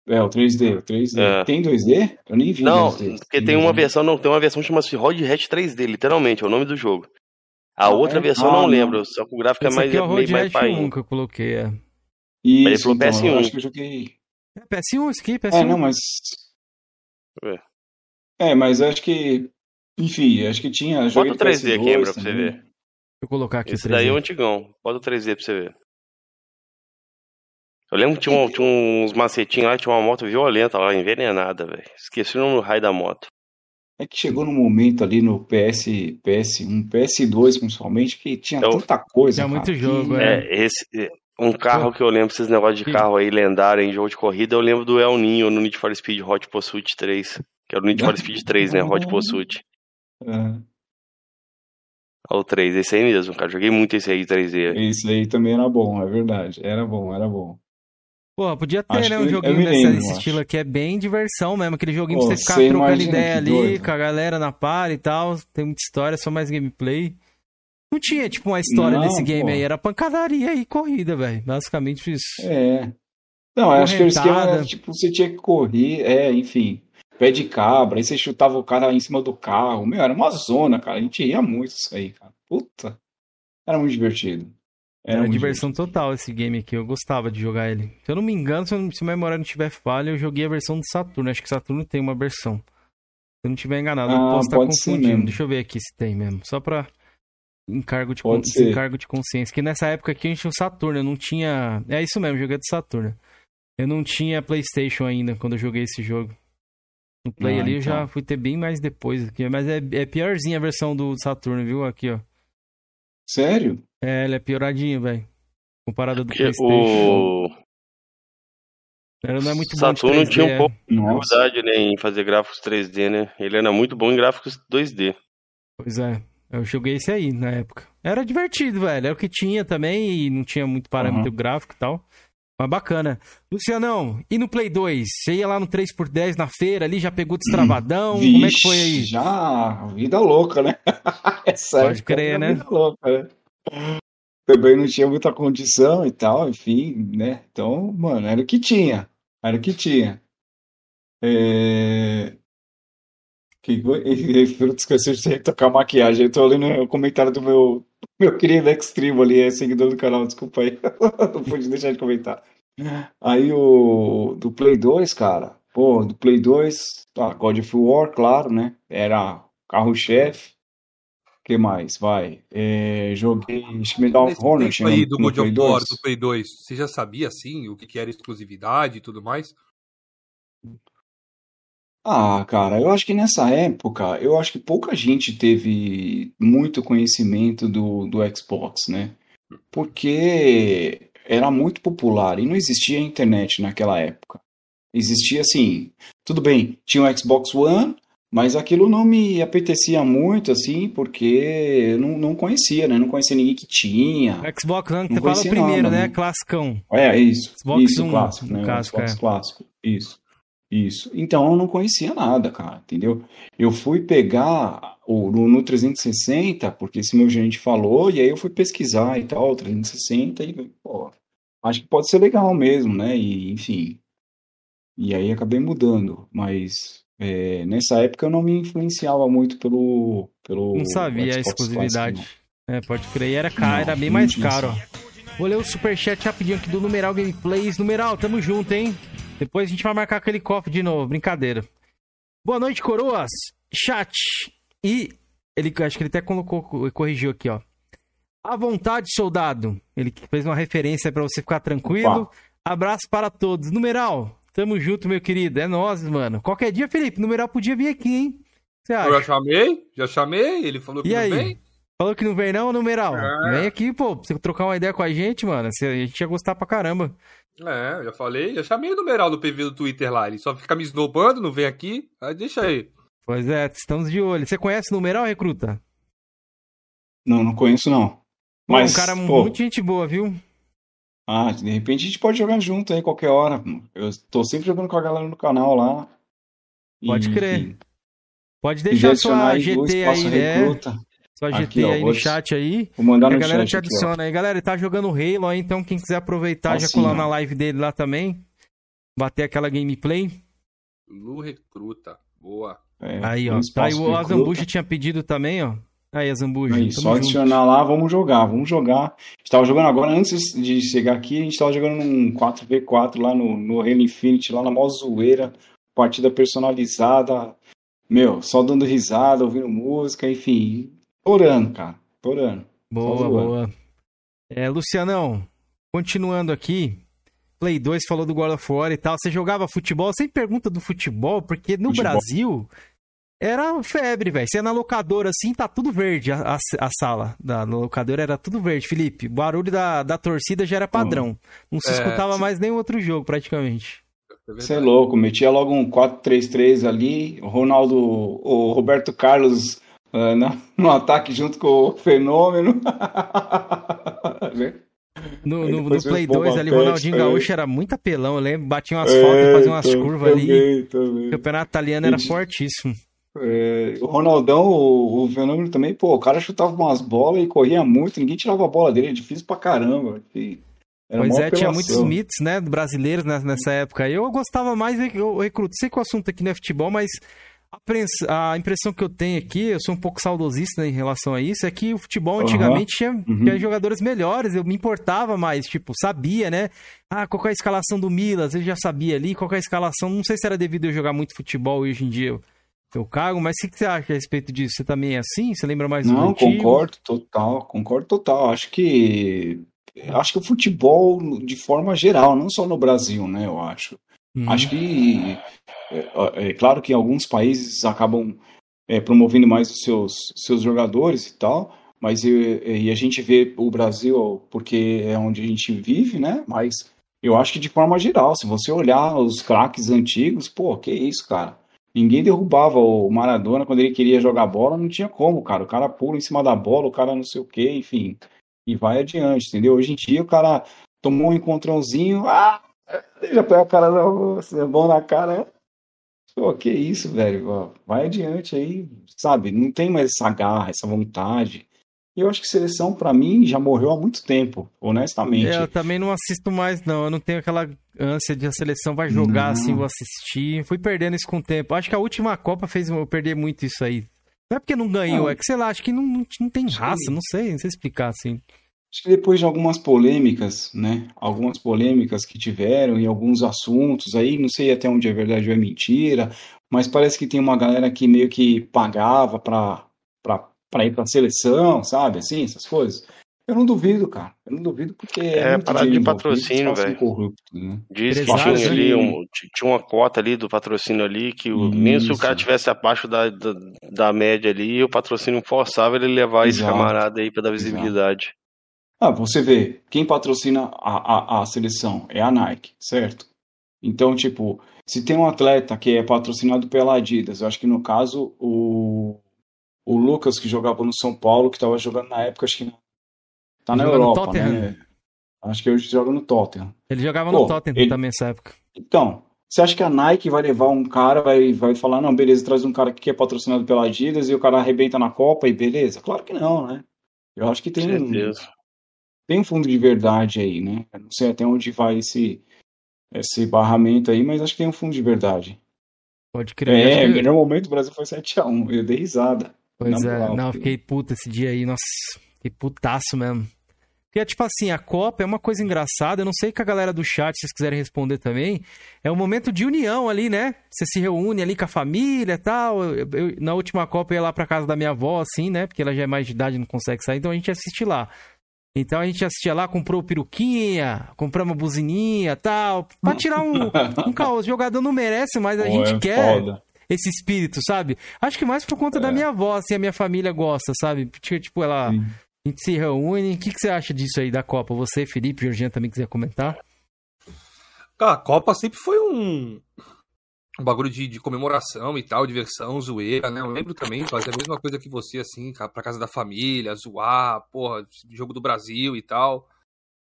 É, o 3D, o 3D. É. Tem 2D? Eu nem vi. Não, 2D. porque tem uma versão, não, tem uma versão que chama-se Road Rash 3D, literalmente, é o nome do jogo. A ah, outra é? versão ah, não, não lembro, só que o gráfico é Esse é mais aqui é o Road Rash 1 que eu coloquei, é. Isso, então, PS1. Eu acho que eu joguei é, PS1 isso aqui, PS1. É, não, mas. É. é, mas acho que. Enfim, acho que tinha. Bota o 3D aqui, pra você ver. Deixa eu colocar aqui Esse daí é o antigão. Bota o 3D pra você ver. Eu lembro que tinha, um, tinha uns macetinhos lá, tinha uma moto violenta lá, envenenada, velho. Esqueci o nome do raio da moto. É que chegou num momento ali no PS, PS1, PS2 principalmente, que tinha Eu, tanta coisa. Tinha muito jogo, que... é. é. Esse, um carro que eu lembro, esses negócios de carro aí lendário em jogo de corrida, eu lembro do El Ninho no Need for Speed Hot Pursuit 3. Que era o Need for Speed 3, né? Hot Pursuit. É. O 3, esse aí mesmo, cara. Joguei muito esse aí 3D. Esse aí também era bom, é verdade. Era bom, era bom. Pô, podia ter, acho né, um joguinho desse, desse estilo aqui. É bem diversão mesmo. Aquele joguinho Pô, pra você ficar trocando ideia ali doido. com a galera na par e tal. Tem muita história, só mais gameplay. Não tinha, tipo, uma história não, desse game pô. aí. Era pancadaria e corrida, velho. Basicamente isso. É. Não, eu acho que o esquema era, tipo, você tinha que correr, é, enfim, pé de cabra, aí você chutava o cara em cima do carro. Meu, era uma zona, cara. A gente ria muito isso aí, cara. Puta. Era muito divertido. Era, era diversão divertido. total esse game aqui. Eu gostava de jogar ele. Se eu não me engano, se, eu, se a memória não tiver falha, eu joguei a versão do Saturno. Acho que Saturno tem uma versão. Se eu não tiver enganado, ah, eu posso estar confundindo. Deixa eu ver aqui se tem mesmo. Só pra encargo de, con... encargo de consciência. Que nessa época aqui a gente tinha o Saturno, eu não tinha. É isso mesmo, joguei do Saturno. Eu não tinha PlayStation ainda quando eu joguei esse jogo. No Play ah, ali então. eu já então. fui ter bem mais depois aqui. Mas é, é piorzinha a versão do Saturno, viu? Aqui, ó. Sério? É, ela é pioradinha, velho. Comparada do PlayStation. O... Ela não é muito Saturno 3D, tinha um pouco de dificuldade né, em fazer gráficos 3D, né? Ele era muito bom em gráficos 2D. Pois é. Eu joguei esse aí na época. Era divertido, velho. Era o que tinha também e não tinha muito parâmetro uhum. gráfico e tal. Mas bacana. Lucianão, e no Play 2? Você ia lá no 3x10 na feira ali, já pegou destravadão? Vixe, Como é que foi aí? Já, vida louca, né? (laughs) Essa Pode crer, né? Vida louca, né? Também não tinha muita condição e tal, enfim, né? Então, mano, era o que tinha. Era o que tinha. É... Que, (laughs) esqueceu de tocar maquiagem. Eu tô lendo o comentário do meu, meu querido Extremo ali, é seguidor do canal, desculpa aí. (laughs) Não pude deixar de comentar. Aí o do Play 2, cara. Pô, do Play 2, tá, God of War, claro, né? Era carro-chefe. que mais? Vai. É, joguei Medal of Honor. aí do God of War, do Play 2, você já sabia, assim, o que, que era exclusividade e tudo mais? Ah, cara, eu acho que nessa época, eu acho que pouca gente teve muito conhecimento do, do Xbox, né? Porque era muito popular e não existia internet naquela época. Existia assim, tudo bem, tinha o Xbox One, mas aquilo não me apetecia muito, assim, porque eu não, não conhecia, né? Não conhecia ninguém que tinha. Xbox One, você fala o primeiro, nada, né? né? Classicão. É, isso. Xbox isso, 1, clássico, né? Clássico, Xbox é. clássico, isso. Isso. Então eu não conhecia nada, cara, entendeu? Eu fui pegar o, no, no 360, porque esse meu gerente falou, e aí eu fui pesquisar e tal, 360, e, pô, acho que pode ser legal mesmo, né? E, enfim. E aí acabei mudando, mas é, nessa época eu não me influenciava muito pelo. pelo não sabia a exclusividade. é, pode crer, era caro, era bem mais caro. Vou ler o superchat rapidinho aqui do Numeral Gameplays. Numeral, tamo junto, hein? Depois a gente vai marcar aquele cofre de novo, brincadeira. Boa noite, coroas. Chat. E ele acho que ele até colocou, corrigiu aqui, ó. À vontade, soldado. Ele fez uma referência para você ficar tranquilo. Opa. Abraço para todos. Numeral, tamo junto, meu querido. É nós, mano. Qualquer dia, Felipe, numeral podia vir aqui, hein? Você acha? Eu já chamei, já chamei. Ele falou que e não aí? vem. Falou que não vem, não, numeral. É. Vem aqui, pô, pra você trocar uma ideia com a gente, mano. A gente ia gostar pra caramba. É, já falei, já chamei o numeral do PV do Twitter lá. Ele só fica me esnobando, não vem aqui. Aí deixa aí. Pois é, estamos de olho. Você conhece o numeral, recruta? Não, não conheço não. Mas, um cara pô, muito gente boa, viu? Ah, de repente a gente pode jogar junto aí qualquer hora. Eu tô sempre jogando com a galera no canal lá. Pode e, crer. Pode deixar sua GT aí, né? Recruta. Sua GT aqui, ó, aí no chat aí. Vou mandar no a galera chat te adiciona aqui, aí. Galera, ele tá jogando Halo aí, então quem quiser aproveitar, assim, já colar ó. na live dele lá também. Bater aquela gameplay. Lu Recruta. Boa. É, aí, ó. Tá aí o Azambuja tinha pedido também, ó. Aí, Azambuja. Aí, só adicionar lá, vamos jogar, vamos jogar. A gente tava jogando agora, antes de chegar aqui, a gente tava jogando um 4v4 lá no, no Halo Infinite, lá na mó zoeira. Partida personalizada. Meu, só dando risada, ouvindo música, enfim. Torando, cara. Torando. Boa, boa. É, Lucianão, continuando aqui. Play 2 falou do God of War e tal. Você jogava futebol? Sem pergunta do futebol, porque no futebol. Brasil era febre, velho. Você é na locadora assim, tá tudo verde a, a, a, sala da locadora era tudo verde, Felipe. O barulho da, da torcida já era padrão. Hum. Não se é, escutava mais nenhum outro jogo, praticamente. Você é louco, metia logo um 4-3-3 ali, o Ronaldo, o Roberto Carlos no, no, (laughs) ataque junto com o Fenômeno. (laughs) No, no, no Play 2 ali, o Ronaldinho é. Gaúcho era muito apelão, eu lembro, batia umas é, fotos, fazia umas tô, curvas ali. Também. O campeonato italiano era fortíssimo. É, o Ronaldão, o, o, Fenômeno também, pô, o cara chutava umas bolas e corria muito, ninguém tirava a bola dele, é difícil pra caramba. pois é, tinha muitos mitos, né, brasileiros nessa época. Eu gostava mais, eu recruto, sei que o assunto aqui não é futebol, mas a impressão que eu tenho aqui, eu sou um pouco saudosista né, em relação a isso, é que o futebol antigamente uhum. tinha, tinha, jogadores melhores, eu me importava mais, tipo, sabia, né? Ah, qual é a escalação do Milas, eu já sabia ali, qual é a escalação, não sei se era devido a eu jogar muito futebol hoje em dia eu, cago, mas o que, você acha a respeito disso? Você também é assim? Você lembra mais do Não, concordo total, concordo total, acho que acho que o futebol de forma geral, não só no Brasil, né, eu acho, Uhum. Acho que é, é, claro que alguns países acabam é, promovendo mais os seus, seus jogadores e tal, mas e, e a gente vê o Brasil porque é onde a gente vive, né? Mas eu acho que de forma geral, se você olhar os craques antigos, pô, que isso, cara. Ninguém derrubava o Maradona quando ele queria jogar bola, não tinha como, cara. O cara pula em cima da bola, o cara não sei o que, enfim. E vai adiante, entendeu? Hoje em dia o cara tomou um encontrãozinho, ah, já põe a cara você, é bom na cara. Pô, que isso, velho. Vai adiante aí, sabe? Não tem mais essa garra, essa vontade. E eu acho que seleção, para mim, já morreu há muito tempo, honestamente. É, eu também não assisto mais, não. Eu não tenho aquela ânsia de a seleção vai jogar não. assim, vou assistir. Fui perdendo isso com o tempo. Acho que a última Copa fez eu perder muito isso aí. Não é porque não ganhou, não. é que, sei lá, acho que não, não, não tem raça, não sei, não sei explicar assim. Acho que depois de algumas polêmicas, né? Algumas polêmicas que tiveram e alguns assuntos aí, não sei até onde é verdade ou é mentira, mas parece que tem uma galera que meio que pagava pra, pra, pra ir pra seleção, sabe? Assim, essas coisas. Eu não duvido, cara. Eu não duvido porque. É, é parada de patrocínio, velho. Né? Diz que tinha ali um, tinha uma cota ali do patrocínio ali, que o, mesmo se o cara tivesse abaixo da, da, da, média ali, o patrocínio forçava ele levar Exato. esse camarada aí pra dar visibilidade. Ah, você vê, quem patrocina a, a, a seleção é a Nike, certo? Então, tipo, se tem um atleta que é patrocinado pela Adidas, eu acho que no caso o, o Lucas que jogava no São Paulo, que estava jogando na época, acho que tá na Europa, né? Acho que hoje joga no Tottenham. Ele jogava Pô, no Tottenham ele... também nessa época. Então, você acha que a Nike vai levar um cara, vai, vai falar, não, beleza, traz um cara que é patrocinado pela Adidas e o cara arrebenta na Copa e beleza? Claro que não, né? Eu acho que tem um, tem um fundo de verdade aí, né? Eu não sei até onde vai esse, esse barramento aí, mas acho que tem um fundo de verdade. Pode crer. É, o melhor momento o Brasil foi 7x1. Eu dei risada. Pois é, não, fiquei puta esse dia aí, nossa, fiquei putaço mesmo. Porque, tipo assim, a Copa é uma coisa engraçada. Eu não sei que a galera do chat, se vocês quiserem responder também. É um momento de união ali, né? Você se reúne ali com a família e tal. Eu, eu, na última Copa eu ia lá pra casa da minha avó, assim, né? Porque ela já é mais de idade e não consegue sair. Então a gente assiste lá. Então a gente assistia lá, comprou peruquinha, compramos uma buzininha tal, pra tirar um, um caos. O jogador não merece, mas a Pô, gente é quer foda. esse espírito, sabe? Acho que mais por conta é. da minha avó, assim, a minha família gosta, sabe? Tipo, ela. Sim. A gente se reúne. O que, que você acha disso aí da Copa? Você, Felipe, Georgiana também quiser comentar? Cara, a Copa sempre foi um, um bagulho de, de, comemoração e tal, diversão, zoeira, né? Eu lembro também fazer a mesma coisa que você, assim, pra casa da família, zoar, porra, jogo do Brasil e tal.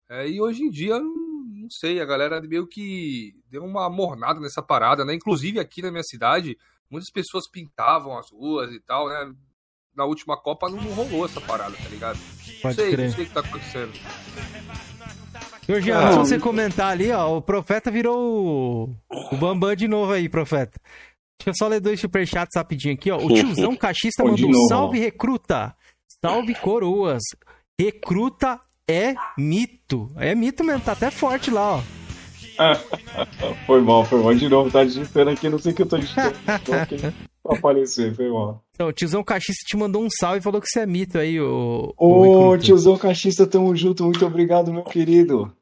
É, e hoje em dia, não sei, a galera meio que deu uma mornada nessa parada, né? Inclusive aqui na minha cidade, muitas pessoas pintavam as ruas e tal, né? Na última Copa não rolou essa parada, tá ligado? Pode não sei, crer. não sei o que tá acontecendo. Georgiano, se você comentar ali, ó, o Profeta virou o, o Bambam de novo aí, Profeta. Deixa eu só ler dois superchats rapidinho aqui, ó. O tiozão (laughs) cachista mandou novo, salve recruta, salve coroas. Recruta é mito. É mito mesmo, tá até forte lá, ó. (laughs) foi mal, foi mal. De novo, tá digitando aqui, não sei o que eu tô digitando. pra aparecer, foi mal. Então, o tiozão cachista te mandou um salve e falou que você é mito aí, o. Ô, oh, tiozão cachista, tamo junto. Muito obrigado, meu querido.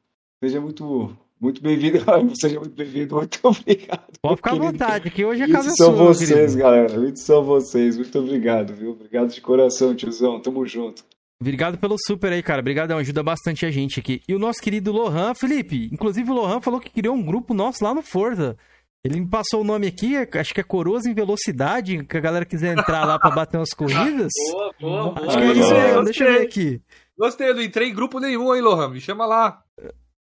Seja muito. Muito bem-vindo, (laughs) seja muito bem-vindo, muito obrigado. Pode ficar à vontade, que hoje a casa é sua. são vocês, galera. Muito são vocês. Muito obrigado, viu? Obrigado de coração, tiozão. Tamo junto. Obrigado pelo super aí, cara. Obrigadão, ajuda bastante a gente aqui. E o nosso querido Lohan, Felipe, inclusive o Lohan falou que criou um grupo nosso lá no Forza. Ele me passou o nome aqui, acho que é Coroas em Velocidade, que a galera quiser entrar lá para bater umas corridas. Boa, (laughs) boa, boa. Acho que é isso mesmo, deixa eu ver aqui. Gostei, eu não entrei em grupo nenhum, hein, Lohan? Me chama lá.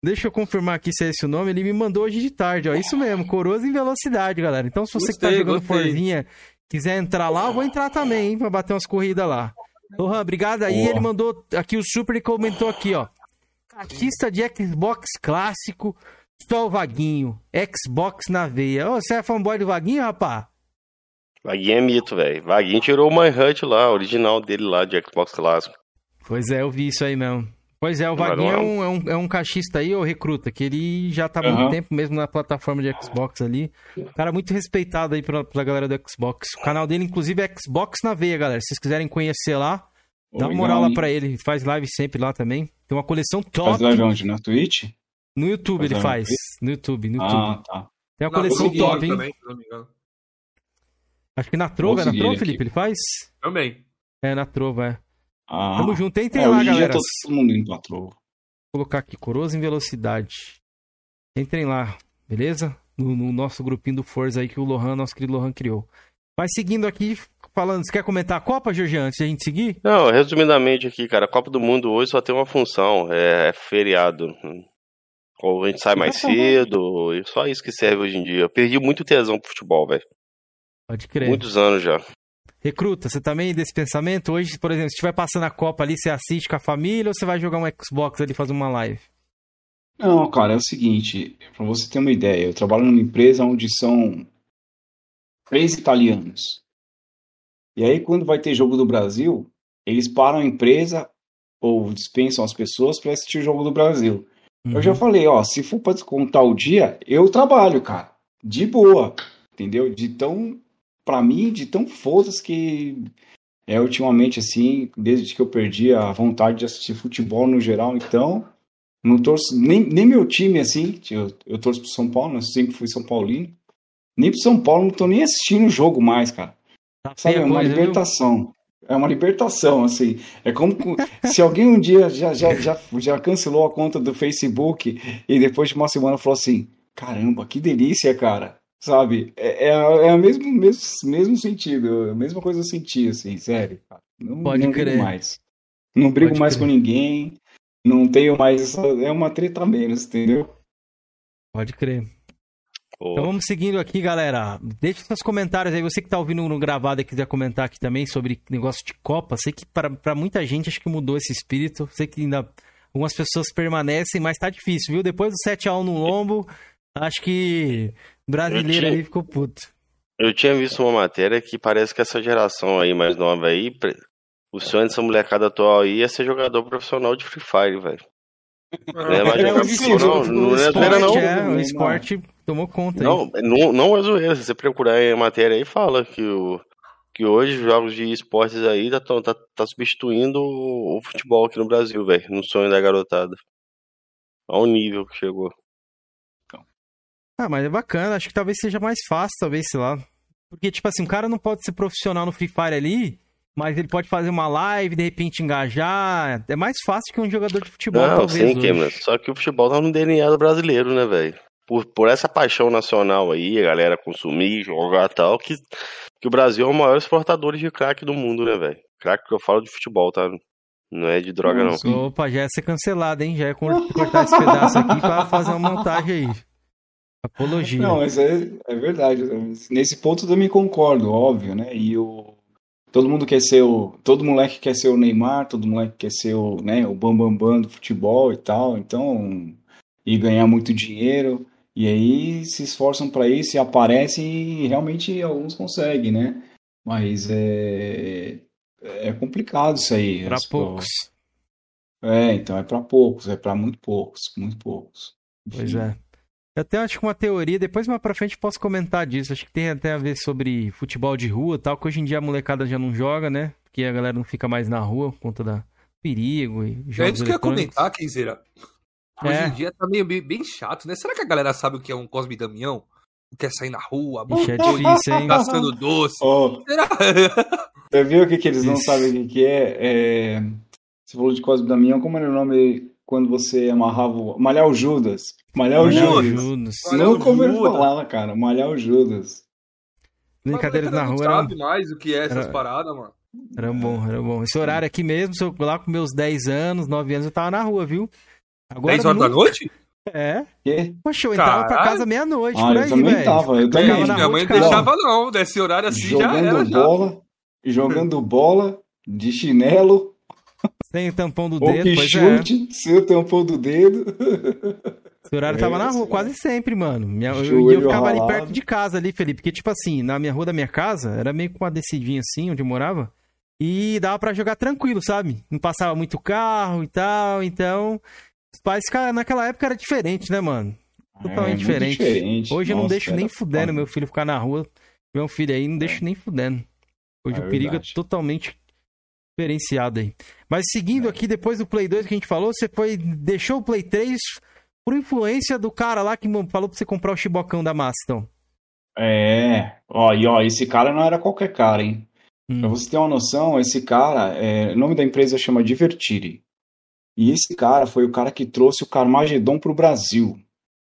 Deixa eu confirmar aqui se é esse o nome. Ele me mandou hoje de tarde, ó. Isso mesmo, Coroas em Velocidade, galera. Então, se você gostei, que tá jogando gostei. Forzinha quiser entrar lá, eu vou entrar também, hein, pra bater umas corridas lá. Lohan, obrigado aí. Ele mandou aqui o super e comentou aqui, ó. Catista de Xbox clássico, só o Vaguinho. Xbox na veia. Ô, você é fanboy do Vaguinho, rapá? Vaguinho é mito, velho. Vaguinho tirou o Manhunt lá, original dele lá de Xbox clássico. Pois é, eu vi isso aí mesmo. Pois é, o Vaguinho é um, é, um, é um cachista aí, ou recruta, que ele já tá há muito tempo mesmo na plataforma de Xbox ali. Cara muito respeitado aí pela, pela galera do Xbox. O canal dele, inclusive, é Xbox na veia, galera. Se vocês quiserem conhecer lá, dá uma moral lá pra ele. Faz live sempre lá também. Tem uma coleção top. Faz live onde? Na Twitch? No YouTube ele faz. No YouTube, no YouTube. Ah, tá. Tem uma coleção top, hein? Também, Acho que na Trova, é na Trova, Felipe, ele faz? Também. É, na Trova, é. Ah, Tamo junto. Entrem é, lá, galera. Todo mundo indo pra Vou colocar aqui, Coroas em Velocidade. Entrem lá, beleza? No, no, nosso grupinho do Forza aí que o Lohan, nosso querido Lohan, criou. Vai seguindo aqui, falando. Você quer comentar a Copa, Jorge, antes de a gente seguir? Não, resumidamente aqui, cara. A Copa do Mundo hoje só tem uma função: é, é feriado. Ou a gente sai mais cedo, e só isso que serve hoje em dia. Eu perdi muito tesão pro futebol, velho. Pode crer. Muitos anos já. Recruta, você também desse pensamento? Hoje, por exemplo, se estiver passando a Copa ali, você assiste com a família ou você vai jogar um Xbox ali fazer uma live? Não, cara, é o seguinte, pra você ter uma ideia, eu trabalho numa empresa onde são três italianos. E aí, quando vai ter jogo do Brasil, eles param a empresa ou dispensam as pessoas para assistir o jogo do Brasil. Uhum. Eu já falei, ó, se for para descontar o dia, eu trabalho, cara. De boa. Entendeu? De tão. Pra mim, de tão foda-se que. É, ultimamente, assim, desde que eu perdi a vontade de assistir futebol no geral, então. Não torço. Nem, nem meu time, assim. Eu, eu torço pro São Paulo, eu sempre fui São Paulino. Nem pro São Paulo, não tô nem assistindo o jogo mais, cara. Tá Sabe, é uma libertação. Viu? É uma libertação, assim. É como se alguém um dia já, já, já, já cancelou a conta do Facebook e depois de uma semana falou assim: caramba, que delícia, cara. Sabe? É, é, é o mesmo, mesmo, mesmo sentido, a mesma coisa eu senti, assim, sério. Não, Pode não crer. mais. Não brigo Pode mais crer. com ninguém, não tenho mais essa. É uma treta menos, entendeu? Pode crer. Oh. Então vamos seguindo aqui, galera. Deixe seus comentários aí. Você que tá ouvindo no gravado e quiser comentar aqui também sobre negócio de Copa. Sei que para muita gente acho que mudou esse espírito. Sei que ainda algumas pessoas permanecem, mas tá difícil, viu? Depois do 7x1 no lombo, acho que brasileiro tinha... aí ficou puto. Eu tinha visto uma matéria que parece que essa geração aí mais nova aí, o sonho dessa molecada atual aí é ser jogador profissional de Free Fire, velho. Não é mais jogar não, não, é zoeira não. É, o esporte tomou conta. Não, não, não é zoeira. Se você procurar a matéria aí, fala que, o, que hoje os jogos de esportes aí tá, tá, tá substituindo o, o futebol aqui no Brasil, velho. No sonho da garotada. Ao nível que chegou. Ah, mas é bacana. Acho que talvez seja mais fácil, talvez, sei lá. Porque, tipo assim, um cara não pode ser profissional no Free Fire ali mas ele pode fazer uma live, de repente engajar. É mais fácil que um jogador de futebol, Não, talvez. Sim, Cameron. Só que o futebol tá no DNA do brasileiro, né, velho? Por, por essa paixão nacional aí, a galera consumir, jogar tal, que, que o Brasil é o maior exportador de crack do mundo, né, velho? Crack que eu falo de futebol, tá? Não é de droga, não. Opa, já ia ser cancelado, hein? Já ia cortar esse pedaço aqui pra fazer uma montagem aí. Apologia. Não, mas é, é verdade. Nesse ponto eu também concordo, óbvio, né? E o, Todo mundo quer ser o. Todo moleque quer ser o Neymar, todo moleque quer ser o, né, o bambambam bam, bam do futebol e tal. Então. E ganhar muito dinheiro. E aí se esforçam para isso e aparecem e realmente alguns conseguem, né? Mas é. É complicado isso aí. Para poucos. É, então é para poucos, é para muito poucos, muito poucos. Pois é. Eu até acho que uma teoria, depois mais pra frente posso comentar disso. Acho que tem até a ver sobre futebol de rua e tal, que hoje em dia a molecada já não joga, né? Porque a galera não fica mais na rua por conta da perigo e jogos É isso que eu ia comentar, Kenzeira. Hoje é. em dia tá meio bem chato, né? Será que a galera sabe o que é um Cosme Damião? Quer sair na rua, Ixi, é difícil, hein? gastando doce. Oh. Será? (laughs) Você viu o que, que eles não sabem o que é? é? Você falou de Cosme Damião, como era o nome quando você amarrava. Malhar o Judas. Malhar o Judas. Judas. Nunca ouvi falar, cara. Malhar o Judas. Brincadeiras na rua. Não sabe mais o que é essas era... paradas, mano. Era bom, era bom. Esse horário aqui mesmo, eu, lá com meus 10 anos, 9 anos, eu tava na rua, viu? Agora, 10 horas da noite? É. Que? Poxa, eu entrava Caralho. pra casa meia-noite, ah, por aí, velho. Tava, eu também. Minha mãe não deixava, não. Desse horário assim jogando já era. Bola, já. Jogando bola, de chinelo. Sem o tampão do dedo, pois chute, é. Sem o tampão do dedo. (laughs) Esse horário é, tava na rua quase sempre, mano. Minha, eu, eu ficava ralado. ali perto de casa ali, Felipe. Porque, tipo assim, na minha rua da minha casa, era meio com uma descidinha assim, onde eu morava. E dava para jogar tranquilo, sabe? Não passava muito carro e tal. Então, os pais, naquela época era diferente, né, mano? Totalmente é, diferente. diferente. Hoje Nossa, eu não deixo nem fudendo meu filho ficar na rua. Meu filho aí, não é. deixo nem fudendo. Hoje é o perigo verdade. é totalmente diferenciado aí. Mas seguindo é. aqui, depois do Play 2 que a gente falou, você foi. Deixou o Play 3 por influência do cara lá que falou pra você comprar o chibocão da Maston. É, ó, e ó, esse cara não era qualquer cara, hein? Hum. Pra você ter uma noção, esse cara, é, o nome da empresa chama Divertire. E esse cara foi o cara que trouxe o Carmageddon pro Brasil.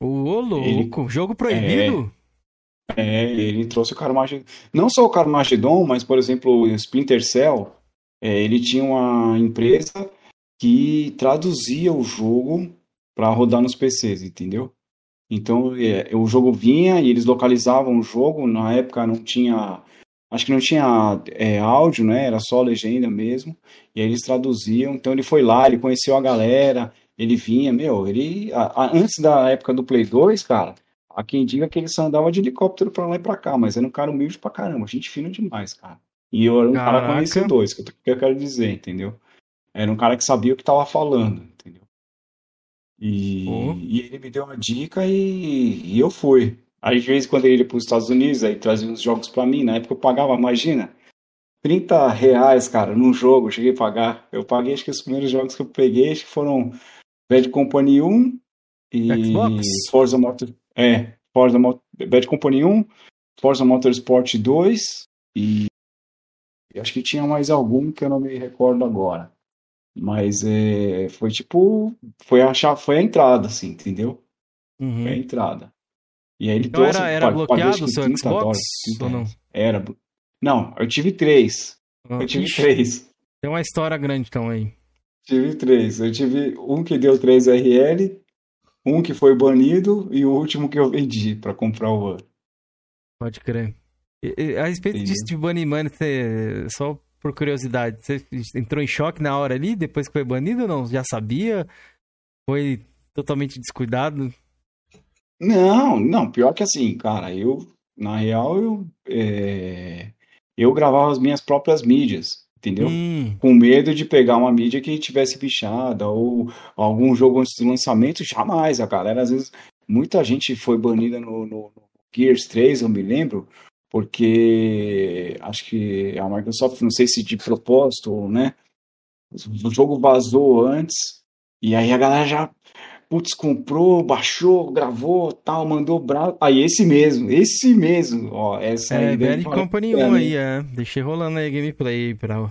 Ô, louco, ele, jogo proibido? É, é, ele trouxe o Carmageddon. Não só o Carmageddon, mas, por exemplo, o Splinter Cell, é, ele tinha uma empresa que traduzia o jogo para rodar nos PCs, entendeu? Então é, o jogo vinha e eles localizavam o jogo. Na época não tinha, acho que não tinha é, áudio, né? Era só legenda mesmo. E aí eles traduziam. Então ele foi lá, ele conheceu a galera, ele vinha, meu, ele a, a, antes da época do Play 2, cara. Há quem diga que ele só andava de helicóptero para lá e para cá, mas era um cara humilde pra caramba, gente fina demais, cara. E eu era um Caraca. cara conhecedor, isso que eu quero dizer, entendeu? Era um cara que sabia o que tava falando? E, uhum. e ele me deu uma dica e, e eu fui. Aí, de vez em quando ele ia para os Estados Unidos, aí trazia uns jogos para mim. Na época eu pagava, imagina, 30 reais, cara, num jogo. Eu cheguei a pagar. Eu paguei, acho que os primeiros jogos que eu peguei acho que foram Bad Company 1 e Xbox? Forza Motor. É, Forza Motor, Bad Company 1, Forza Motorsport 2 e acho que tinha mais algum que eu não me recordo agora. Mas é, foi tipo. Foi a, chave, foi a entrada, assim, entendeu? Uhum. Foi a entrada. E aí ele então trouxe, era, era bloqueado o seu Xbox dólares, ou não? Era. Não, eu tive três. Ah, eu tive ixi, três. Tem uma história grande então aí. Tive três. Eu tive um que deu 3 RL, um que foi banido e o último que eu vendi para comprar o One. Pode crer. E, a respeito Entendi. disso de banimento, só por curiosidade, você entrou em choque na hora ali, depois que foi banido ou não? Já sabia? Foi totalmente descuidado? Não, não, pior que assim, cara, eu, na real, eu, é, eu gravava as minhas próprias mídias, entendeu? Hum. Com medo de pegar uma mídia que tivesse bichada ou algum jogo antes do lançamento, jamais, a galera, às vezes, muita gente foi banida no, no, no Gears 3, eu me lembro, porque acho que a Microsoft, não sei se de propósito, né, o jogo vazou antes, e aí a galera já putz, comprou, baixou, gravou, tal, mandou bravo. Aí esse mesmo, esse mesmo, ó, essa é, aí. É, Bad Company 1 aí, é. Deixei rolando aí gameplay pra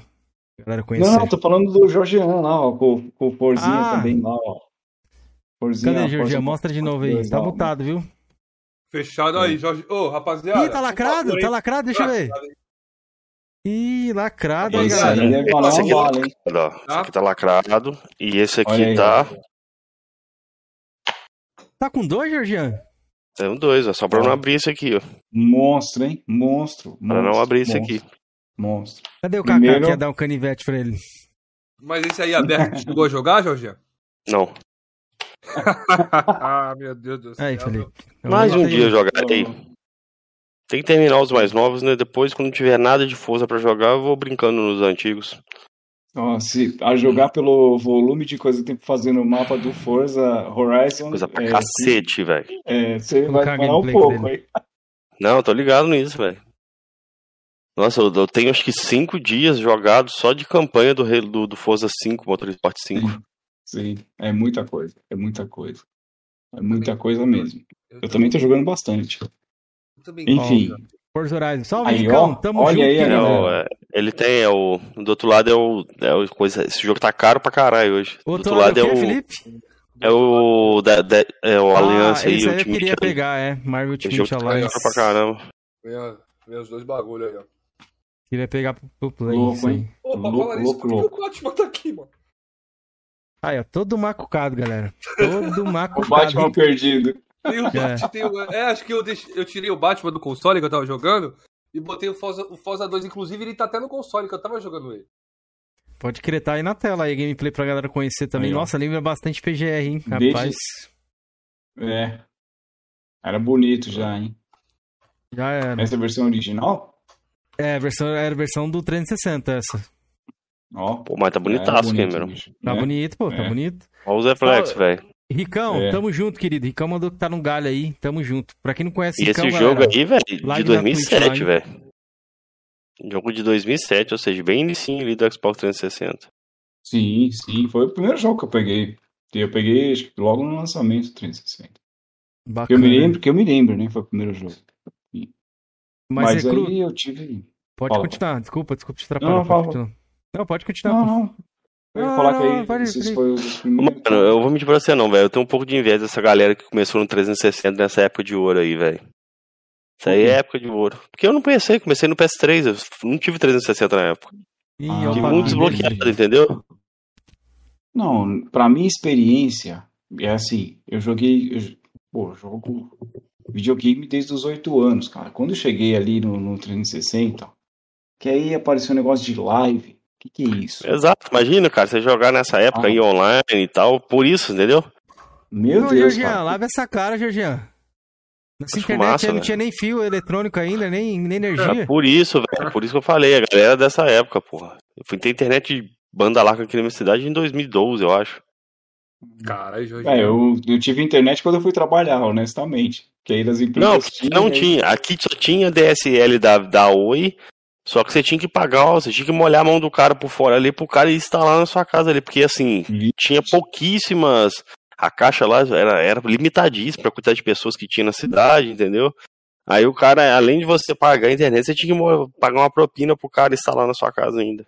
galera conhecer. Não, tô falando do Jorgean lá, ó, com, com o Forzinha ah. também lá, ó. Forzinha, Cadê, Jorge? Mostra de novo aí. Tá mutado, viu? Fechado aí, Jorge. Ô, oh, rapaziada. Ih, tá lacrado, tá lacrado, deixa eu ver. Ih, lacrado, aí, galera. Esse aqui, tá, esse aqui tá lacrado. E esse aqui aí, tá. Tá com dois, Georgian? Tem um dois, é só pra não abrir esse aqui, ó. Monstro, hein? Monstro. monstro pra não abrir esse aqui. Monstro. Cadê o Primeiro... Kaká que ia dar um canivete pra ele? Mas esse aí aberto chegou a jogar, Georgian? Não. Ah, meu Deus do céu. Aí, Felipe. Mais um dia jogarei. Tem que terminar os mais novos, né? Depois, quando tiver nada de força para jogar, eu vou brincando nos antigos. Nossa, a jogar pelo volume de coisa que tem que fazer no mapa do Forza Horizon. Coisa pra é, cacete, velho. É, você vai falar um pouco aí. Não, tô ligado nisso, velho. Nossa, eu, eu, tenho acho que cinco dias jogados só de campanha do, do, do Forza 5, Motorsport 5. Sim, é muita coisa, é muita coisa. É muita coisa mesmo. Eu, eu também tô jogando bastante. Enfim. Forza Horizon. Salve, aí, Ricão. Tamo olha junto. Aí, é, ele tem, é o. Do outro lado é o. É o coisa, esse jogo tá caro pra caralho hoje. Do outro, lado é o. Felipe? É o. Da, da, é o ah, Aliança aí. Esse aí eu queria pegar, é. Marvel Ultimate tá Alliance. Tá pra caramba. Vem os dois bagulho aí, ó. Queria pegar pro, pro Play. Louco, hein? Pra louco, falar isso, por que o Batman tá aqui, mano? Aí, ó, todo macucado, galera. Todo macucado. (laughs) o Batman perdido. Tem o Batman, é. Tem o... é, acho que eu, deixei, eu tirei o Batman do console que eu tava jogando e botei o Forza, o Forza 2. Inclusive, ele tá até no console que eu tava jogando ele. Pode crer, tá aí na tela aí, gameplay pra galera conhecer também. Aí, Nossa, lembra bastante PGR, hein? Rapaz. É. Era bonito já, hein? Já era. Essa é a versão original? É, versão, era a versão do 360, essa. Ó. Pô, mas tá bonitaço, é, bonito, Cameron. Tá é. bonito, pô, tá é. bonito. Olha os reflexos, velho. Ricão, é. tamo junto, querido. Ricão mandou que tá no galho aí. Tamo junto. Pra quem não conhece e Ricão, esse jogo galera, aí, velho, de 2007, velho. Jogo de 2007, ou seja, bem inicinho ali do Xbox 360. Sim, sim. Foi o primeiro jogo que eu peguei. Eu peguei acho, logo no lançamento do 360. Bacana. Eu me lembro, que eu me lembro, né? Foi o primeiro jogo. Mas, Mas é aí eu tive. Pode fala, continuar, desculpa, desculpa te atrapalhar. Não, continuar. Não, pode continuar. Não, não. Eu ia falar que aí pode, esses foi os primeiros. Mano, eu vou mentir pra você não, velho. Eu tenho um pouco de inveja dessa galera que começou no 360 nessa época de ouro aí, velho. Isso aí é época de ouro. Porque eu não pensei, comecei no PS3, eu não tive 360 na época. Ih, ah, tive um desbloqueado, entendeu? Não, pra minha experiência, é assim, eu joguei. Eu, pô, jogo videogame desde os 8 anos, cara. Quando eu cheguei ali no, no 360, que aí apareceu um negócio de live que, que é isso? Exato, imagina, cara, você jogar nessa época ah. aí online e tal, por isso, entendeu? Meu não, Deus, Georgian, lava essa cara, Georgian. Nessa internet massa, não tinha nem fio eletrônico ainda, nem, nem energia. É, por isso, velho, por isso que eu falei, a galera dessa época, porra. Eu fui ter internet banda larga aqui na minha cidade em 2012, eu acho. Caralho, Jorge. É, eu, eu tive internet quando eu fui trabalhar, honestamente. Que aí das empresas. Não, tinha, não tinha. Aqui só tinha DSL da, da Oi. Só que você tinha que pagar, ó, você tinha que molhar a mão do cara por fora ali pro cara instalar na sua casa ali. Porque assim, tinha pouquíssimas. A caixa lá era, era limitadíssima pra quantidade de pessoas que tinha na cidade, entendeu? Aí o cara, além de você pagar a internet, você tinha que pagar uma propina pro cara instalar na sua casa ainda.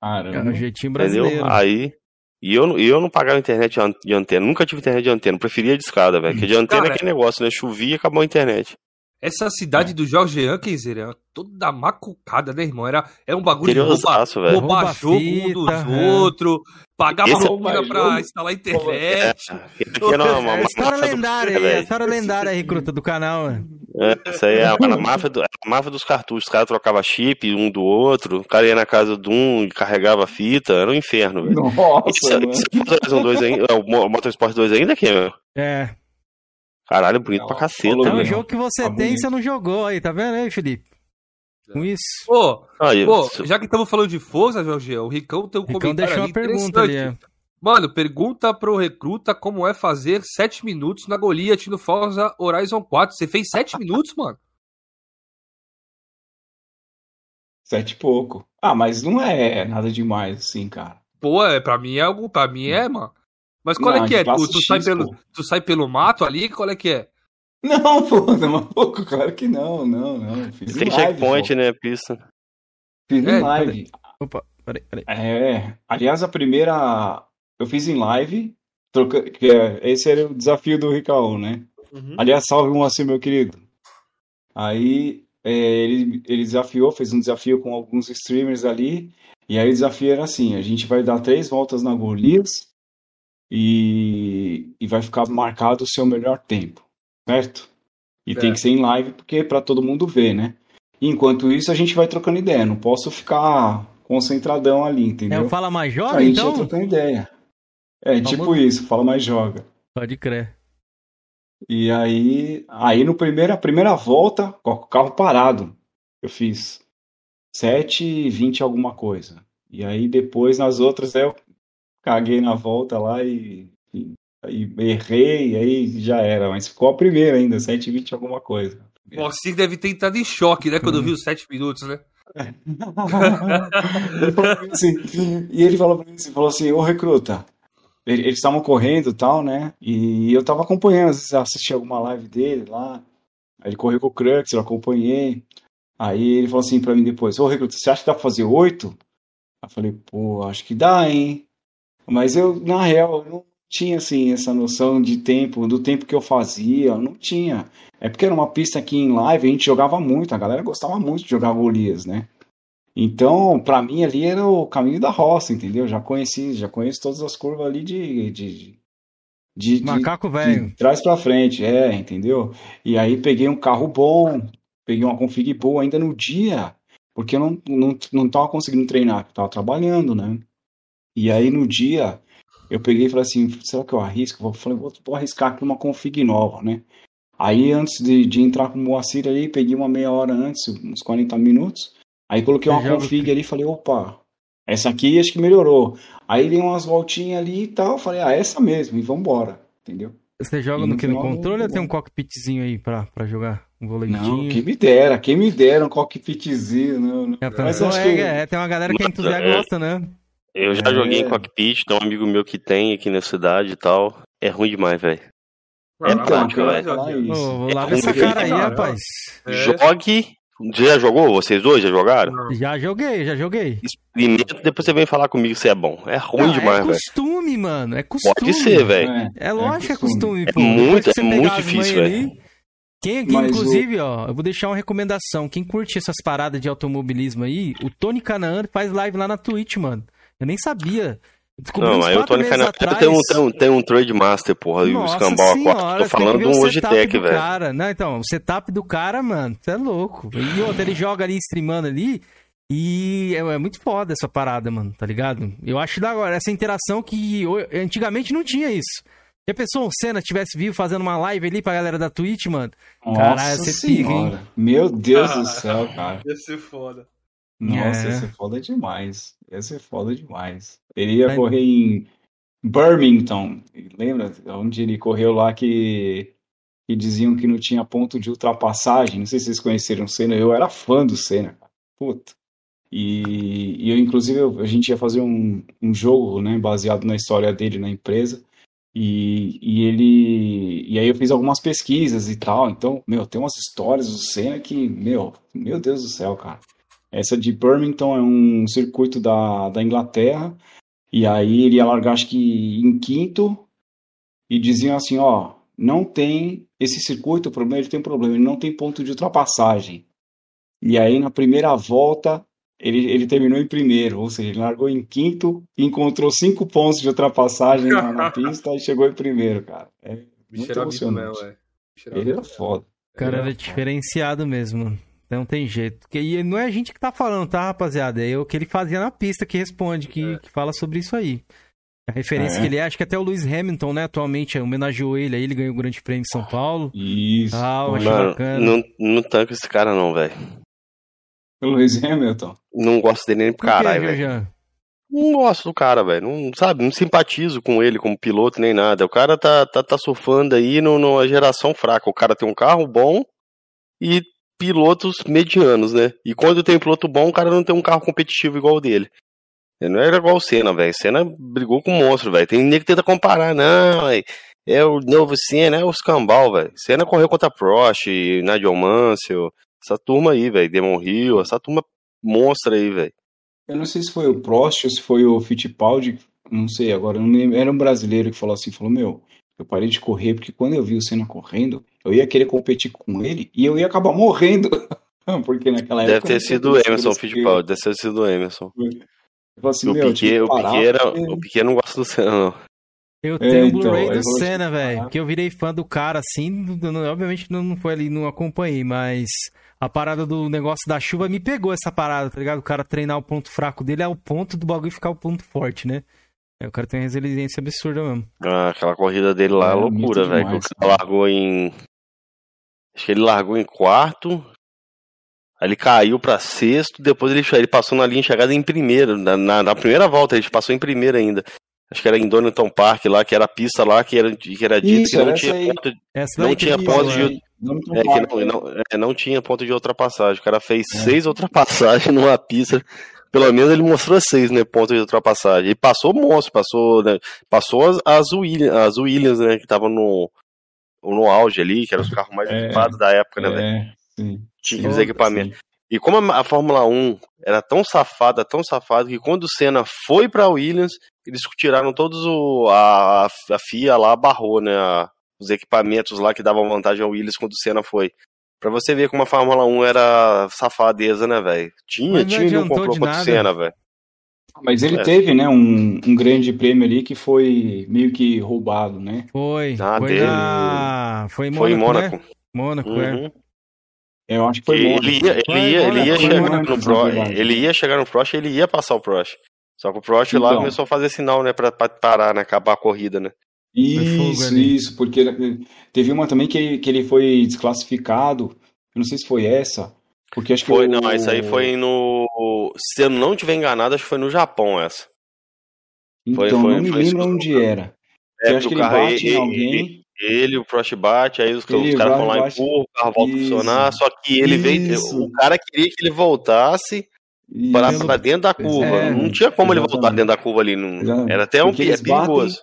Caramba. É um jeitinho brasileiro. Entendeu? Aí. E eu, eu não pagava internet de antena, nunca tive internet de antena, preferia de escada, velho. Porque de antena cara, é aquele negócio, né? Chovia e acabou a internet. Essa cidade é. do Jorge Kenzer era toda macucada, né, irmão? Era, era um bagulho de roubar, roubar rouba jogo um dos é. outros, pagar Esse propina é pra instalar internet. É, é uma, história lendária aí, a história lendária aí, recruta do canal, mano. É, isso aí é a, a, máfia do, a máfia dos cartuchos. Os caras trocavam chip um do outro, o cara ia na casa de um e carregava fita, era um inferno, velho. Nossa, isso. Isso é o Motorsport 2 ainda, o Motorsport 2 ainda, aqui, meu? É. Caralho, bonito não, pra caceta. É um jogo que você tá tem e você não jogou aí, tá vendo aí, Felipe? Com isso. Pô, aí, pô já que estamos falando de força, Jorge, o Ricão tem um Ricão comentário deixou uma pergunta ali. É. Mano, pergunta pro recruta como é fazer 7 minutos na Goliath no Forza Horizon 4. Você fez 7 (laughs) minutos, mano? Sete e pouco. Ah, mas não é nada demais, assim, cara. Pô, é, pra mim é algo, pra mim é, mano. Mas qual é não, é que é? Tu, tu, X, sai pelo, tu sai pelo mato ali? Qual é que é? Não, (laughs) pô, não, pô, claro que não, não, não. Fiz Tem checkpoint, pô. né, pista. Fiz é, em live. Opa, peraí, peraí. É, aliás, a primeira eu fiz em live, troca, que é, esse era o desafio do Ricaú, né? Uhum. Aliás, salve um assim, meu querido. Aí é, ele, ele desafiou, fez um desafio com alguns streamers ali, e aí o desafio era assim, a gente vai dar três voltas na Golias, e, e vai ficar marcado o seu melhor tempo, certo? E é. tem que ser em live porque é para todo mundo ver, né? enquanto isso a gente vai trocando ideia, não posso ficar concentradão ali, entendeu? É o Fala Mais Joga, a gente então? vai trocando ideia. É, Vamos... tipo isso, Fala Mais Joga. Pode crer. E aí, aí no primeiro, a primeira volta, com o carro parado, eu fiz 7 e 20 alguma coisa. E aí depois nas outras eu caguei na volta lá e, e, e errei, e aí já era. Mas ficou a primeira ainda, 7,20 alguma coisa. O Moacir deve ter entrado em choque, né, quando viu os 7 minutos, né? (laughs) assim, e ele falou pra mim assim, falou assim, ô recruta, eles estavam correndo e tal, né? E eu tava acompanhando, às vezes assisti alguma live dele lá. Aí ele correu com o Crux, eu acompanhei. Aí ele falou assim pra mim depois, ô recruta, você acha que dá pra fazer oito? Eu falei, pô, acho que dá, hein? Mas eu, na real, eu não tinha assim essa noção de tempo, do tempo que eu fazia, não tinha. É porque era uma pista aqui em live, a gente jogava muito, a galera gostava muito de jogar Golias, né? Então, para mim ali era o caminho da roça, entendeu? Já conheci, já conheço todas as curvas ali de, de, de, de macaco velho. Trás para frente, é, entendeu? E aí peguei um carro bom, peguei uma config boa ainda no dia, porque eu não, não, não tava conseguindo treinar, eu tava trabalhando, né? E aí no dia eu peguei e falei assim, será que eu arrisco? Eu falei, vou, vou arriscar aqui uma config nova, né? Aí antes de, de entrar com o Moacir ali, peguei uma meia hora antes, uns 40 minutos. Aí coloquei uma config ali e falei, opa, essa aqui acho que melhorou. Aí dei umas voltinhas ali e tal, falei, ah, essa mesmo, e vambora, entendeu? Você joga no, no que no controle ou tem um cockpitzinho aí pra, pra jogar? Um voleitinho? Não, quem me dera, quem me dera um cockpitzinho. Não, não. É, Mas acho é, que... é, tem uma galera que é entusiasta gosta, né? Eu já é. joguei em cockpit, tem um amigo meu que tem aqui na cidade e tal. É ruim demais, velho. É prático, velho. Vou lá ver essa cara aí, rapaz. É. Jogue. Você já jogou? Vocês dois já jogaram? Já joguei, já joguei. Experimenta, depois você vem falar comigo se é bom. É ruim ah, demais, velho. É costume, véio. mano. É costume. Pode ser, velho. É, é lógico que é costume. É muito, é muito difícil, velho. Quem, quem inclusive, o... ó, eu vou deixar uma recomendação. Quem curte essas paradas de automobilismo aí, o Tony Canaan faz live lá na Twitch, mano. Eu nem sabia. Descobri não, aí o Tony Canapé tem, um, tem, um, tem um Trade Master, porra, e o Escambau Aquático. Tô falando de um Logitech, velho. Cara. Não, então, o setup do cara, mano, você é louco. E outra, ele joga ali, streamando ali, e é, é, muito foda essa parada, mano, tá ligado? Eu acho da agora essa interação que antigamente não tinha isso. Já pensou o Senna tivesse vivo fazendo uma live ali pra galera da Twitch, mano? Nossa Caralho, você pica, hein? Meu Deus do céu, cara. (laughs) Ia ser foda. Nossa, é. ia ser foda demais. Ia ser foda demais. Ele ia correr em Birmingham, lembra? Onde ele correu lá que, que diziam que não tinha ponto de ultrapassagem. Não sei se vocês conheceram o Senna. Eu era fã do Senna. Puta. E, e eu, inclusive, a gente ia fazer um, um jogo, né, baseado na história dele na empresa. E, e ele. E aí eu fiz algumas pesquisas e tal. Então, meu, tem umas histórias do Senna que, meu, meu Deus do céu, cara. Essa de Birmingham é um circuito da, da Inglaterra. E aí ele ia largar, acho que em quinto. E diziam assim: ó, não tem. Esse circuito, o problema, ele tem um problema, ele não tem ponto de ultrapassagem. E aí na primeira volta ele, ele terminou em primeiro, ou seja, ele largou em quinto e encontrou cinco pontos de ultrapassagem na, na (laughs) pista e chegou em primeiro, cara. É muito emocionante. Mel, é. Ele era foda. O cara era diferenciado mesmo. Não tem jeito. E não é a gente que tá falando, tá, rapaziada? É o que ele fazia na pista que responde, que, é. que fala sobre isso aí. A referência é. que ele é, acho que até o Lewis Hamilton, né, atualmente homenageou ele, aí ele ganhou o Grande Prêmio de São Paulo. Isso. Ah, eu Mano, bacana. Não, não tanco esse cara não, velho. O Lewis Hamilton? Não gosto dele nem pro caralho, velho. Não gosto do cara, velho. Não, sabe, não simpatizo com ele como piloto nem nada. O cara tá, tá, tá surfando aí numa geração fraca. O cara tem um carro bom e pilotos medianos, né? E quando tem piloto bom, o cara não tem um carro competitivo igual o dele. Ele não era igual o Senna, velho. Senna brigou com o monstro, velho. Tem nem que tenta comparar, não, véio. É o novo Senna, é o escambau, velho. Senna correu contra Prost, Nigel Mansell, essa turma aí, velho. Demon Hill, essa turma monstra aí, velho. Eu não sei se foi o Prost ou se foi o Fittipaldi, não sei agora, não lembro. Era um brasileiro que falou assim, falou, meu, eu parei de correr porque quando eu vi o Senna correndo, eu ia querer competir com ele e eu ia acabar morrendo. (laughs) porque naquela época... Deve ter sido o Emerson Fittipaldi, deve ter sido o Emerson. Assim, o, Piquet, o, Piquet era, porque... o Piquet não gosta do Senna, não. Eu é, tenho é, então, Blu-ray do Senna, velho. Que eu virei fã do cara, assim. Obviamente não foi ali, não acompanhei, mas a parada do negócio da chuva me pegou essa parada, tá ligado? O cara treinar o ponto fraco dele é o ponto do bagulho ficar o ponto forte, né? É, o cara tem uma resiliência absurda mesmo. Ah, aquela corrida dele lá é, é loucura, velho. O cara largou em. Acho que ele largou em quarto. Aí ele caiu pra sexto, depois ele, ele passou na linha chegada em primeiro. Na, na, na primeira volta, ele passou em primeiro ainda. Acho que era em Donington Park lá, que era a pista lá que era, que era dito Isso, que não tinha aí. ponto, não tinha ponto de. É, que não, não, é, não, tinha ponto de ultrapassagem. O cara fez é. seis ultrapassagens (laughs) numa pista. Pelo menos ele mostrou seis, né? Pontos de ultrapassagem. E passou monstro, passou, né, passou as, as, Williams, as Williams, né? Que estavam no, no auge ali, que eram os carros mais (laughs) é, equipados da época, né, velho? Tinha os equipamentos. E como a, Fórmula 1 era tão safada, tão safada, que quando o Senna foi pra Williams, eles tiraram todos o. A, a FIA lá barrou, né? A, os equipamentos lá que davam vantagem ao Williams quando o Senna foi. Pra você ver como a Fórmula 1 era safadeza, né, velho? Tinha, tinha um complô contra o Senna, velho. Mas ele é. teve, né, um, um grande prêmio ali que foi meio que roubado, né? Foi. Ah, foi, na... foi em Mônaco. Foi em Mônaco. Né? Mônaco, é. uhum. é. Eu acho que foi Mônaco. Ele ia, ele ia, ele ia chegar Mônaco, no Pro, ele ia chegar no Prost, ele ia passar o Prost. Só que o Prost então, lá começou a fazer sinal, né, pra, pra parar, né, acabar a corrida, né? Isso, isso, porque teve uma também que, que ele foi desclassificado, eu não sei se foi essa, porque acho que foi, não, essa aí foi no, se eu não tiver enganado, acho que foi no Japão essa. Então, foi, foi, não me lembro onde era. É, acho que ele bate ele, em alguém. Ele, o Prost bate, aí os, os caras vão lá e empurram, o carro volta a funcionar, só que ele veio, o cara queria que ele voltasse para dentro da curva. É, não tinha como exatamente. ele voltar dentro da curva ali. Não, era até um é perigoso.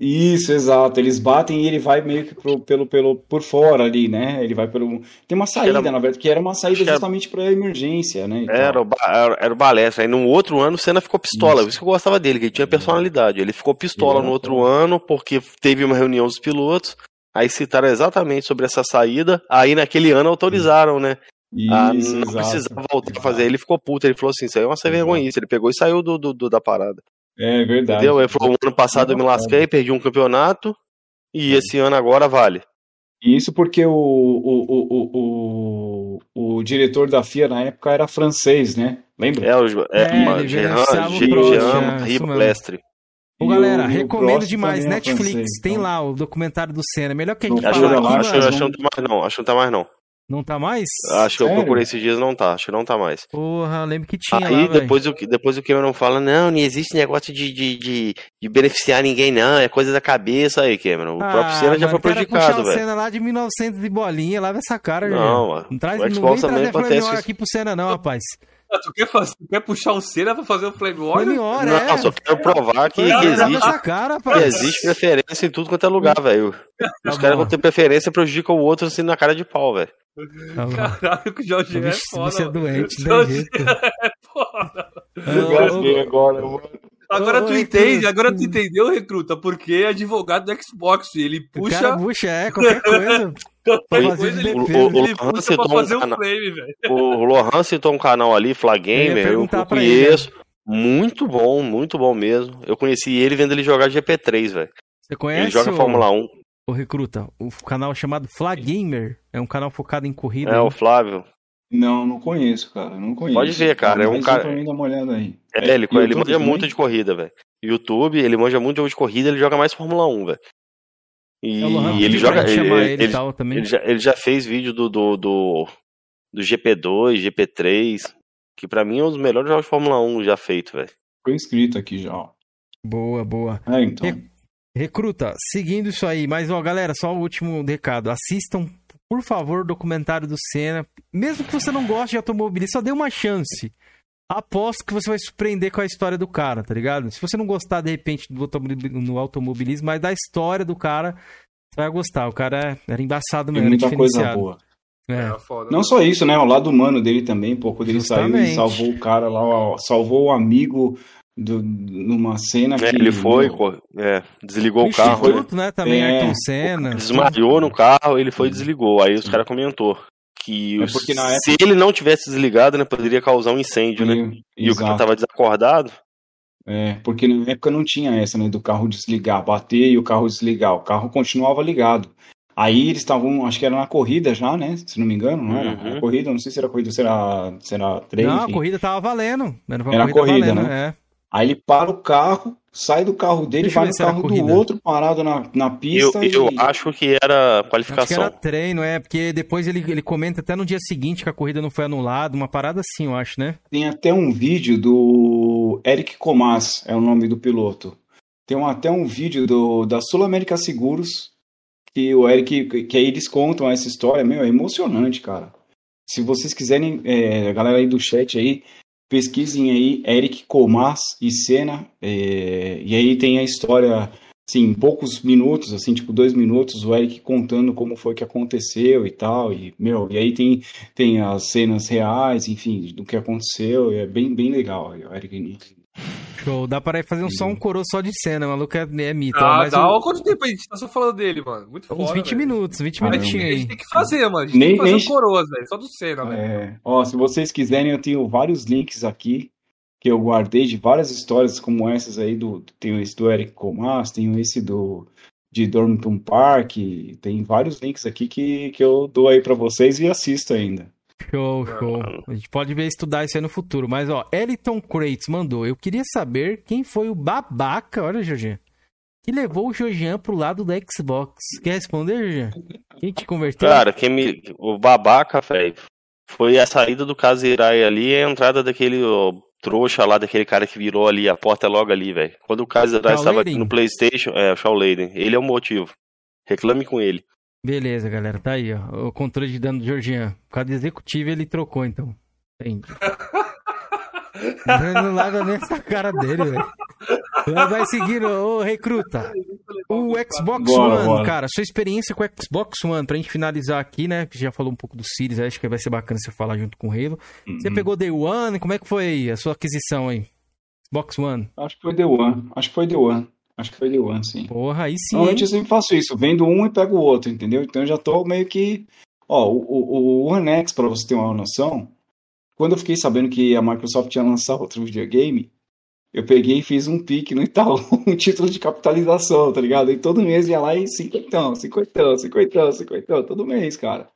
Isso, exato. Eles batem e ele vai meio que pro, pelo, pelo, por fora ali, né? Ele vai pelo. Tem uma saída, era, na verdade, que era uma saída justamente era... para emergência, né? Era o, era, era o balestre. Aí no outro ano o Senna ficou pistola. Isso. Isso que eu gostava dele, que ele tinha personalidade. Ele ficou pistola no outro ano porque teve uma reunião dos pilotos. Aí citaram exatamente sobre essa saída. Aí naquele ano autorizaram, né? Isso, ah, não exato, precisava voltar a fazer. Ele ficou puto, ele falou assim: Isso aí é uma sem vergonhice. Ele pegou e saiu do, do, do da parada. É verdade. Entendeu? Ele falou: ano passado eu me lasquei, perdi um campeonato, e é. esse ano agora vale. Isso porque o, o, o, o, o, diretor da FIA na época era francês, né? Lembra? É, o é, é, Jean, Jean, Jean Ô, galera, recomendo demais. É Netflix, francês, tem então. lá o documentário do Senna. Melhor que a gente acho, falar aqui, acho, acho, acho, não tá mais não. Acho que não tá mais não. Não tá mais? Acho que eu procurei esses dias não tá. Acho que não tá mais. Porra, lembro que tinha. Aí lá, depois, o, depois o Cameron fala: não, não existe negócio de, de, de, de beneficiar ninguém, não. É coisa da cabeça aí, Cameron. O ah, próprio Senna já foi prejudicado, velho. Senna lá de 1900 de bolinha, lava essa cara, Não, mano. Não traz, o Xbox não vem trazer aqui pro Senna, não, rapaz. Ah, tu quer, fazer, tu quer puxar o Senna pra fazer o Flame War? Flame War, não, é. só quero provar que, que existe, cara, que existe preferência em tudo quanto é lugar, velho. Os tá caras vão ter preferência prejudicam o outro assim na cara de pau, velho. Tá Caralho, que o Jorge é foda. Você é doente, né? (laughs) É foda. Eu agora, mano. Agora tu entende, agora tu entendeu, recruta, porque é advogado do Xbox, ele puxa. O cara puxa, é, qualquer coisa. (laughs) qualquer coisa ele, o, o, ele o puxa pra fazer um, flame, velho. O Lohan citou um canal ali, Flagamer, eu, eu conheço. Ele. Muito bom, muito bom mesmo. Eu conheci ele vendo ele jogar GP3, velho. Você conhece? Ele joga o... Fórmula 1. O Recruta, o canal chamado Flagamer é um canal focado em corrida. É, hein? o Flávio. Não, não conheço, cara. Não conheço. Pode ver, cara. É um cara. Dar uma olhada aí. É, ele, ele manja também? muito de corrida, velho. YouTube, ele manja muito de corrida, ele joga mais Fórmula 1, velho. E, é ele joga. Ele, ele, ele, ele, já, ele já fez vídeo do, do, do, do GP2, GP3, que pra mim é um dos melhores jogos de Fórmula 1 já feito, velho. Foi inscrito aqui já, ó. Boa, boa. É, então. Recruta, seguindo isso aí, mas ó, galera, só o último recado. Assistam por favor, documentário do Senna. Mesmo que você não goste de automobilismo, só dê uma chance. Aposto que você vai surpreender com a história do cara, tá ligado? Se você não gostar, de repente, do automobilismo, no automobilismo, mas da história do cara, você vai gostar. O cara era embaçado mesmo, Tem muita coisa boa. É. É, não só isso, né? O lado humano dele também, pô, quando ele saiu e salvou o cara lá, ó, salvou o amigo do, numa cena é, que... Ele foi, é, desligou o, o carro. Instituto, né, também, é, Ayrton Senna. Desmaiou no carro, ele foi e desligou. Aí os caras comentou que é se época... ele não tivesse desligado, né, poderia causar um incêndio, né? E Exato. o cara tava desacordado. É, porque na época não tinha essa, né, do carro desligar, bater e o carro desligar. O carro continuava ligado. Aí eles estavam, acho que era na corrida já, né? Se não me engano, não era? Uhum. corrida, não sei se era corrida, se era, se era trem. Não, enfim. a corrida tava valendo. Era, era corrida, corrida valendo, né? É. Aí ele para o carro, sai do carro dele, Deixa vai no carro do outro parado na, na pista. Eu, e... eu acho que era qualificação. Acho que era treino, é, porque depois ele, ele comenta até no dia seguinte que a corrida não foi anulada, uma parada assim, eu acho, né? Tem até um vídeo do Eric Comas, é o nome do piloto. Tem um, até um vídeo do, da Sul América Seguros, que o Eric, que, que aí eles contam essa história, meu, é emocionante, cara. Se vocês quiserem, é, a galera aí do chat aí, pesquisem aí Eric Comas e Senna, é, e aí tem a história, assim, em poucos minutos, assim, tipo dois minutos, o Eric contando como foi que aconteceu e tal, e, meu, e aí tem, tem as cenas reais, enfim, do que aconteceu, é bem, bem legal, o Eric Show, dá para fazer um, só um coro só de cena, o maluco é, é mito. Ah, mas dá, o... quanto tempo a gente tá só falando dele, mano? Muito foda, Uns 20 véio. minutos, 20 minutinhos aí. A gente tem que fazer, mano. A gente nem, tem que fazer nem... um coroas, velho, só do cena, velho. É... Ó, se vocês quiserem, eu tenho vários links aqui que eu guardei de várias histórias como essas aí, do, tenho esse do Eric Comas, tenho esse do de Dormington Park, tem vários links aqui que, que eu dou aí para vocês e assisto ainda. Show, show. A gente pode ver estudar isso aí no futuro. Mas, ó, Eliton Crates mandou. Eu queria saber quem foi o babaca, olha, Jorginho, que levou o Jorginho pro lado do Xbox. Quer responder, Jorginho? Quem te converteu? Cara, quem me... o babaca, velho, foi a saída do Kazirai ali e a entrada daquele ó, trouxa lá, daquele cara que virou ali, a porta é logo ali, velho. Quando o Kazirai estava aqui no Playstation, é, o Shaw Leiden, ele é o motivo. Reclame com ele. Beleza, galera, tá aí, ó. O controle de dano do Georgian. Por causa do executivo, ele trocou, então. Entendi. não larga (laughs) nem essa cara dele, velho. Vai seguir, ô recruta. O Xbox bora, One, bora. cara, sua experiência com o Xbox One, pra gente finalizar aqui, né? Que já falou um pouco do Series, acho que vai ser bacana você falar junto com o Halo. Uhum. Você pegou Day One, como é que foi a sua aquisição aí? Xbox One? Acho que foi Day One, acho que foi Day One. Acho que foi One, sim. Porra, aí sim. Normalmente eu sempre faço isso, vendo um e pego o outro, entendeu? Então eu já tô meio que. Ó, o, o, o One X, pra você ter uma noção, quando eu fiquei sabendo que a Microsoft ia lançar outro videogame, eu peguei e fiz um pique no Itaú, (laughs) um título de capitalização, tá ligado? E todo mês ia lá e cinquentão, cinquentão, cinquentão, cinquentão, todo mês, cara.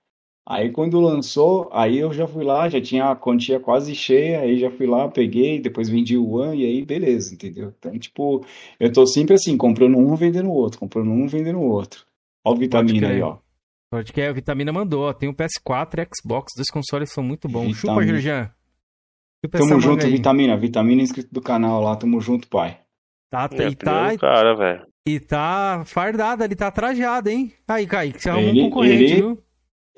Aí quando lançou, aí eu já fui lá, já tinha a quantia quase cheia, aí já fui lá, peguei, depois vendi o One e aí beleza, entendeu? Então, tipo, eu tô sempre assim, comprando um, vendendo o outro, comprando um, vendendo o outro. Ó o vitamina aí, ó. Pode que a Vitamina mandou, ó. Tem o PS4 e Xbox, dois consoles são muito bons. Vitamina. Chupa, Jorjan. Tamo junto, Vitamina. Vitamina inscrito do canal lá, tamo junto, pai. Tá, tá, e tá. Cara, velho. E tá fardado, ele tá trajado, hein? Aí, Kaique, você arrumou um concorrente, ele... viu?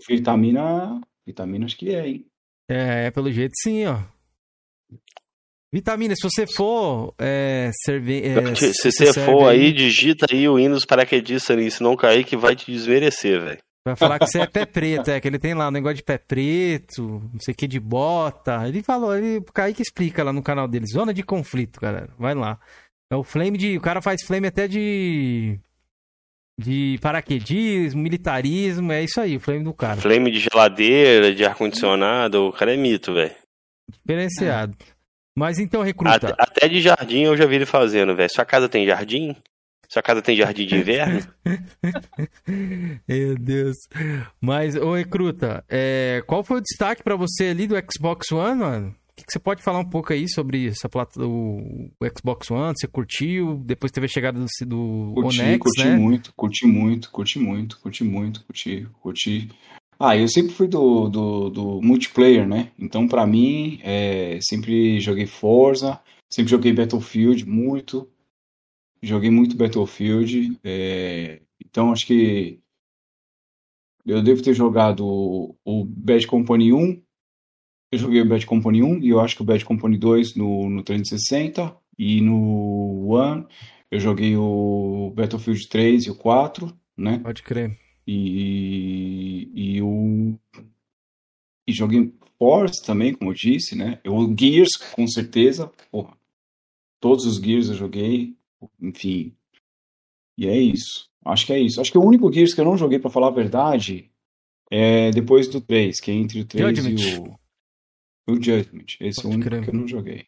Vitamina. Vitamina acho que é, hein? É, pelo jeito sim, ó. Vitamina, se você for é, serve... é, se, se você for aí, digita aí o Windows paraquedista ali, senão cair que vai te desmerecer, velho. Vai falar que você é pé preto, é, que ele tem lá um negócio de pé preto, não sei o que, de bota. Ele falou, ele, o Kaique explica lá no canal dele, zona de conflito, galera. Vai lá. É o flame de. O cara faz flame até de. De paraquedismo, militarismo, é isso aí, o flame do cara. Flame de geladeira, de ar-condicionado, o cara é mito, velho. Diferenciado. É. Mas então, recruta. Até, até, de jardim eu já vi ele fazendo, velho. Sua casa tem jardim? Sua casa tem jardim de inverno? (laughs) Meu Deus. Mas, ô recruta, é, qual foi o destaque para você ali do Xbox One, mano? O que, você pode falar um pouco aí sobre essa plata, o, Xbox One? Você curtiu? Depois teve a chegada do, do curti, curti né? muito, curti muito, curti muito, curti muito, curti, curti. Ah, eu sempre fui do, do, do multiplayer, né? Então, para mim, é, sempre joguei Forza, sempre joguei Battlefield muito, joguei muito Battlefield. É, então, acho que eu devo ter jogado o, o Bad Company 1, eu joguei o Bad Company 1 e eu acho que o Bad Company 2 no, no 360 e no One eu joguei o Battlefield 3 e o 4, né? Pode crer. E, e, e o e joguei Force também, como eu disse, né? O Gears, com certeza. Porra, todos os Gears eu joguei, enfim. E é isso. Acho que é isso. Acho que o único Gears que eu não joguei, para falar a verdade, é depois do 3, que é entre o 3 Judgment. e o. O Judgment. Esse Pode é o único crer. que eu não joguei.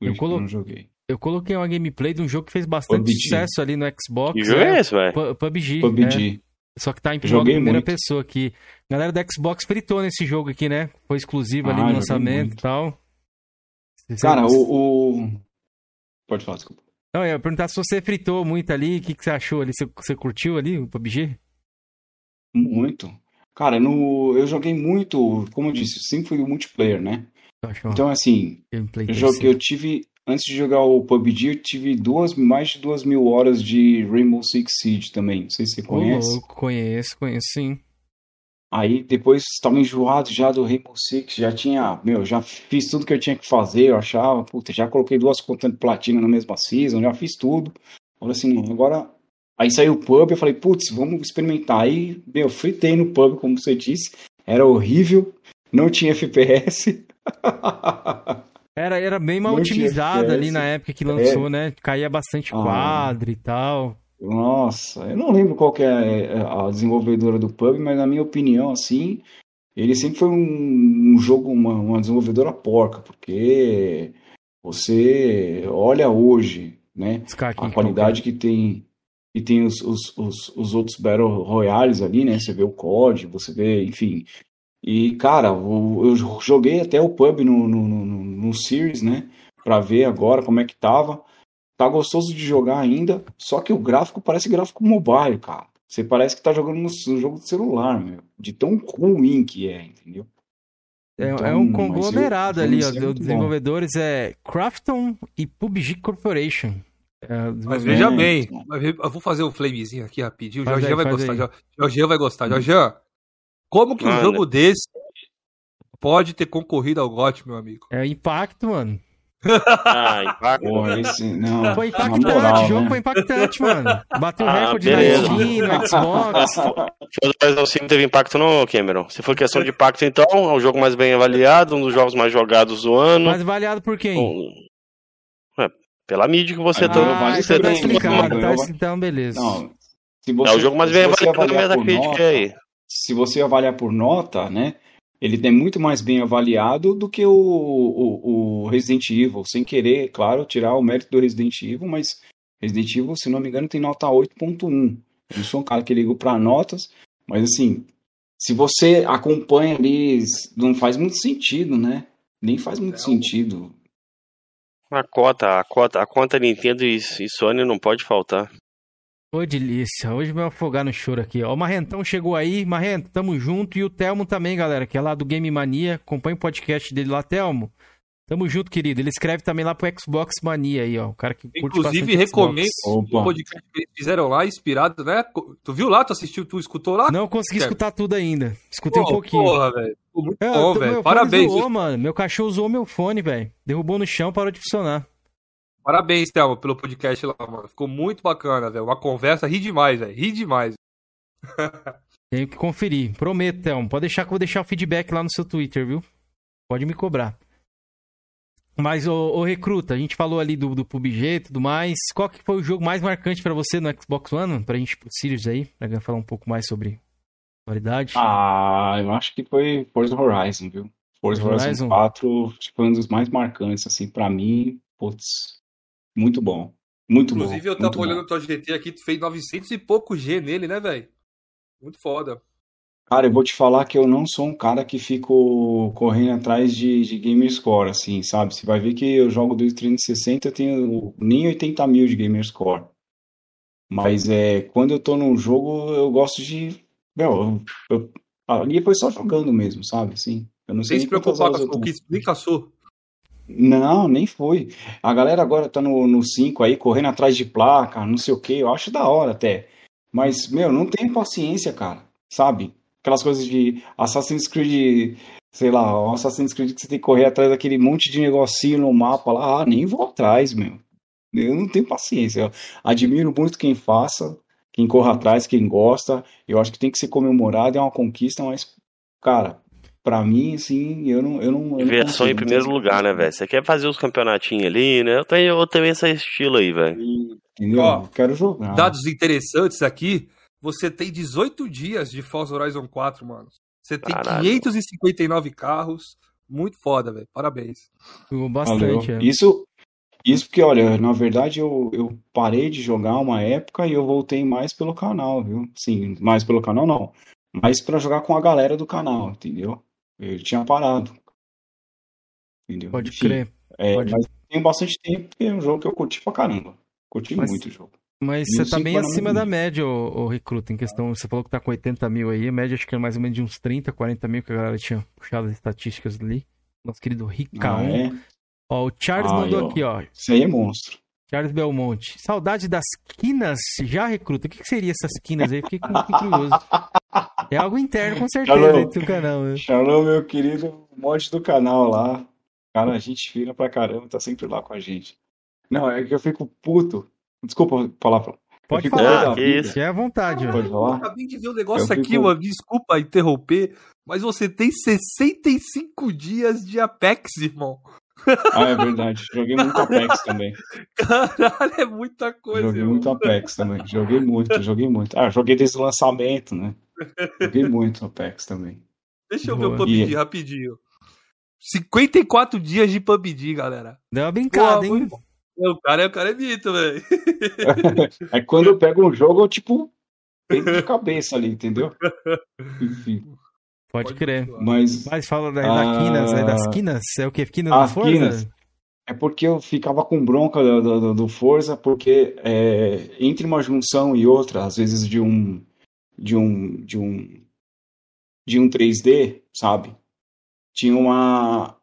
eu, colo... eu não joguei. Eu coloquei uma gameplay de um jogo que fez bastante PUBG. sucesso ali no Xbox. Que jogo é, é esse, velho? PUBG. PUBG. É. Só que tá em primeira muito. pessoa aqui. A galera do Xbox fritou nesse jogo aqui, né? Foi exclusivo ah, ali no lançamento e tal. Cara, o, o, Pode falar, desculpa. Não, eu ia perguntar se você fritou muito ali, o que, que você achou ali? Você, você curtiu ali o PUBG? Muito. Cara, no, eu joguei muito, como eu disse, sempre fui o multiplayer, né? Então, assim, eu, joguei, eu tive, antes de jogar o PUBG, eu tive duas, mais de duas mil horas de Rainbow Six Siege também. Não sei se você conhece. Oh, conheço, conheço sim. Aí depois estava enjoado já do Rainbow Six, já tinha, meu, já fiz tudo que eu tinha que fazer, eu achava, puta, já coloquei duas contas de platina na mesma season, já fiz tudo. Falei assim, agora Aí saiu o pub, eu falei, putz, vamos experimentar. Aí, meu, fritei no pub, como você disse. Era horrível, não tinha FPS. (laughs) era, era bem mal otimizado ali na época que lançou, é. né? Caía bastante ah. quadro e tal. Nossa, eu não lembro qual é, é a desenvolvedora do pub, mas na minha opinião, assim, ele sempre foi um, um jogo, uma, uma desenvolvedora porca, porque você olha hoje, né? A qualidade que tem e tem os, os, os, os, outros Battle Royales ali, né? Você vê o COD, você vê, enfim. E, cara, eu joguei até o pub no, no, no, no Series, né? Pra ver agora como é que tava. Tá gostoso de jogar ainda, só que o gráfico parece gráfico mobile, cara. Você parece que tá jogando no, no jogo de celular, meu. De tão ruim que é, entendeu? É, então, é um conglomerado eu, ali, ó. Os desenvolvedores bom. é Crafton e PUBG Corporation. É, mas veja bem, eu vou fazer um flamezinho aqui rapidinho. O Jorge vai gostar. Jorge vai gostar. Jorge, como que um jogo desse pode ter concorrido ao GOT, meu amigo? É impacto, mano. Ah, impacto. Porra, esse, não, foi impactante, moral, o jogo né? foi impactante, mano. Bateu ah, recorde beleza. na Steam, no Xbox. Mas o Sim teve impacto no Cameron. Se for questão de impacto, então, é o jogo mais bem avaliado, um dos jogos mais jogados do ano. Mais avaliado por quem? Pela mídia que você ah, tá. Ah, você tá explicado, tá, então beleza. Não, se você, é o jogo mais bem avaliado na Metacritic aí. Se você avaliar por nota, né? Ele é muito mais bem avaliado do que o, o, o, Resident Evil. Sem querer, claro, tirar o mérito do Resident Evil, mas Resident Evil, se não me engano, tem nota 8.1. Eu não sou um cara que ligo para notas, mas assim, se você acompanha ali, não faz muito sentido, né? Nem faz muito é, sentido. A cota, a cota, a conta Nintendo e, e Sony não pode faltar. Ô, delícia. Hoje vai afogar no choro aqui. Ó, o Marrentão chegou aí. Marrento, tamo junto. E o Telmo também, galera, que é lá do Game Mania. Acompanha o podcast dele lá, Telmo. Tamo junto, querido. Ele escreve também lá pro Xbox Mania aí, ó. O cara que curte Inclusive, recomendo o podcast que eles fizeram lá, inspirado, né? Tu viu lá? Tu assistiu, tu escutou lá? Não consegui escutar tudo ainda. Escutei Pô, um pouquinho. Porra, velho. Muito é, bom, velho. Parabéns. Zoou, mano. Meu cachorro usou meu fone, velho. Derrubou no chão, parou de funcionar. Parabéns, Thelma, pelo podcast lá, mano. Ficou muito bacana, velho. Uma conversa, ri demais, velho. Ri demais. (laughs) Tenho que conferir. Prometo, Thelma. Pode deixar que eu vou deixar o feedback lá no seu Twitter, viu? Pode me cobrar. Mas, ô, ô Recruta, a gente falou ali do, do PUBG e tudo mais. Qual que foi o jogo mais marcante para você no Xbox One? Pra gente pro Sirius aí, pra falar um pouco mais sobre qualidade. Ah, eu acho que foi Forza Horizon, viu? Forza Horizon, Horizon 4 tipo, foi um dos mais marcantes, assim, para mim. Putz, muito bom. Muito Inclusive, bom. eu tava olhando o teu GT aqui, tu fez 900 e pouco G nele, né, velho? Muito foda. Cara, eu vou te falar que eu não sou um cara que fico correndo atrás de, de gamer score, assim, sabe? Você vai ver que eu jogo desde 360, eu tenho nem 80 mil de gamer score. Mas é, quando eu tô num jogo, eu gosto de. Meu, eu, ali foi só jogando mesmo, sabe? Assim, eu não sei Sem se preocupar com o que explica sua. Não, nem foi. A galera agora tá no, no 5 aí, correndo atrás de placa, não sei o que, eu acho da hora até. Mas, meu, não tem paciência, cara, sabe? Aquelas coisas de Assassin's Creed, sei lá, Assassin's Creed que você tem que correr atrás daquele monte de negocinho no mapa lá, ah, nem vou atrás, meu. Eu não tenho paciência. Eu admiro muito quem faça, quem corra atrás, quem gosta. Eu acho que tem que ser comemorado, é uma conquista, mas, cara, Pra mim, assim, eu não. Eu não eu Versão em primeiro lugar, né, velho? Você quer fazer os campeonatinhos ali, né? Eu tenho, eu tenho esse estilo aí, velho. Entendeu? Ó, quero jogar. Dados interessantes aqui. Você tem 18 dias de Forza Horizon 4, mano. Você tem Caralho. 559 carros. Muito foda, velho. Parabéns. Bastante, é. Isso, isso porque, olha, na verdade eu, eu parei de jogar uma época e eu voltei mais pelo canal, viu? Sim, mais pelo canal não. Mais para jogar com a galera do canal, entendeu? Ele tinha parado. Entendeu? Pode Enfim, crer. É, Pode. Mas tem bastante tempo porque é um jogo que eu curti pra caramba. Curti mas, muito o jogo. Mas você tá bem acima da média, o, Recruta, em questão. Você falou que tá com 80 mil aí. A média acho que é mais ou menos de uns 30, 40 mil que a galera tinha puxado as estatísticas ali. Nosso querido Ricão. Ah, é? Ó, o Charles ah, mandou aqui, ó. Isso aí é monstro. Charles Belmonte. Saudade das quinas já recruta. O que, que seria essas quinas aí? Fiquei curioso. É algo interno, com certeza, Shalom, do canal. Né? Shalom, meu querido monte do canal lá. Cara, a gente fina pra caramba, tá sempre lá com a gente. Não, é que eu fico puto. Desculpa falar. Pode falar, que isso. É à vontade. Pode falar. Acabei de ver um negócio eu aqui, fico... mano. Desculpa interromper, mas você tem 65 dias de Apex, irmão. Ah, é verdade. Joguei muito Apex (laughs) também. Caralho, é muita coisa. Joguei muito Apex também. Joguei muito, joguei muito. Ah, joguei desde o lançamento, né? Joguei muito Apex também. Deixa eu Boa. ver o PUBG e... rapidinho. 54 dias de PUBG, galera. Deu uma brincada, hein? O cara, o cara é mito, velho. (laughs) É quando eu pego um jogo, eu tipo, pego de cabeça ali, entendeu? Enfim. Pode, crer. Mas, Mas fala da, da quinas, né? das quinas, é o que? Quinas do Forza? Quinas, é porque eu ficava com bronca do, do, do Forza, porque é, entre uma junção e outra, às vezes de um de um de um de um 3D, sabe? Tinha uma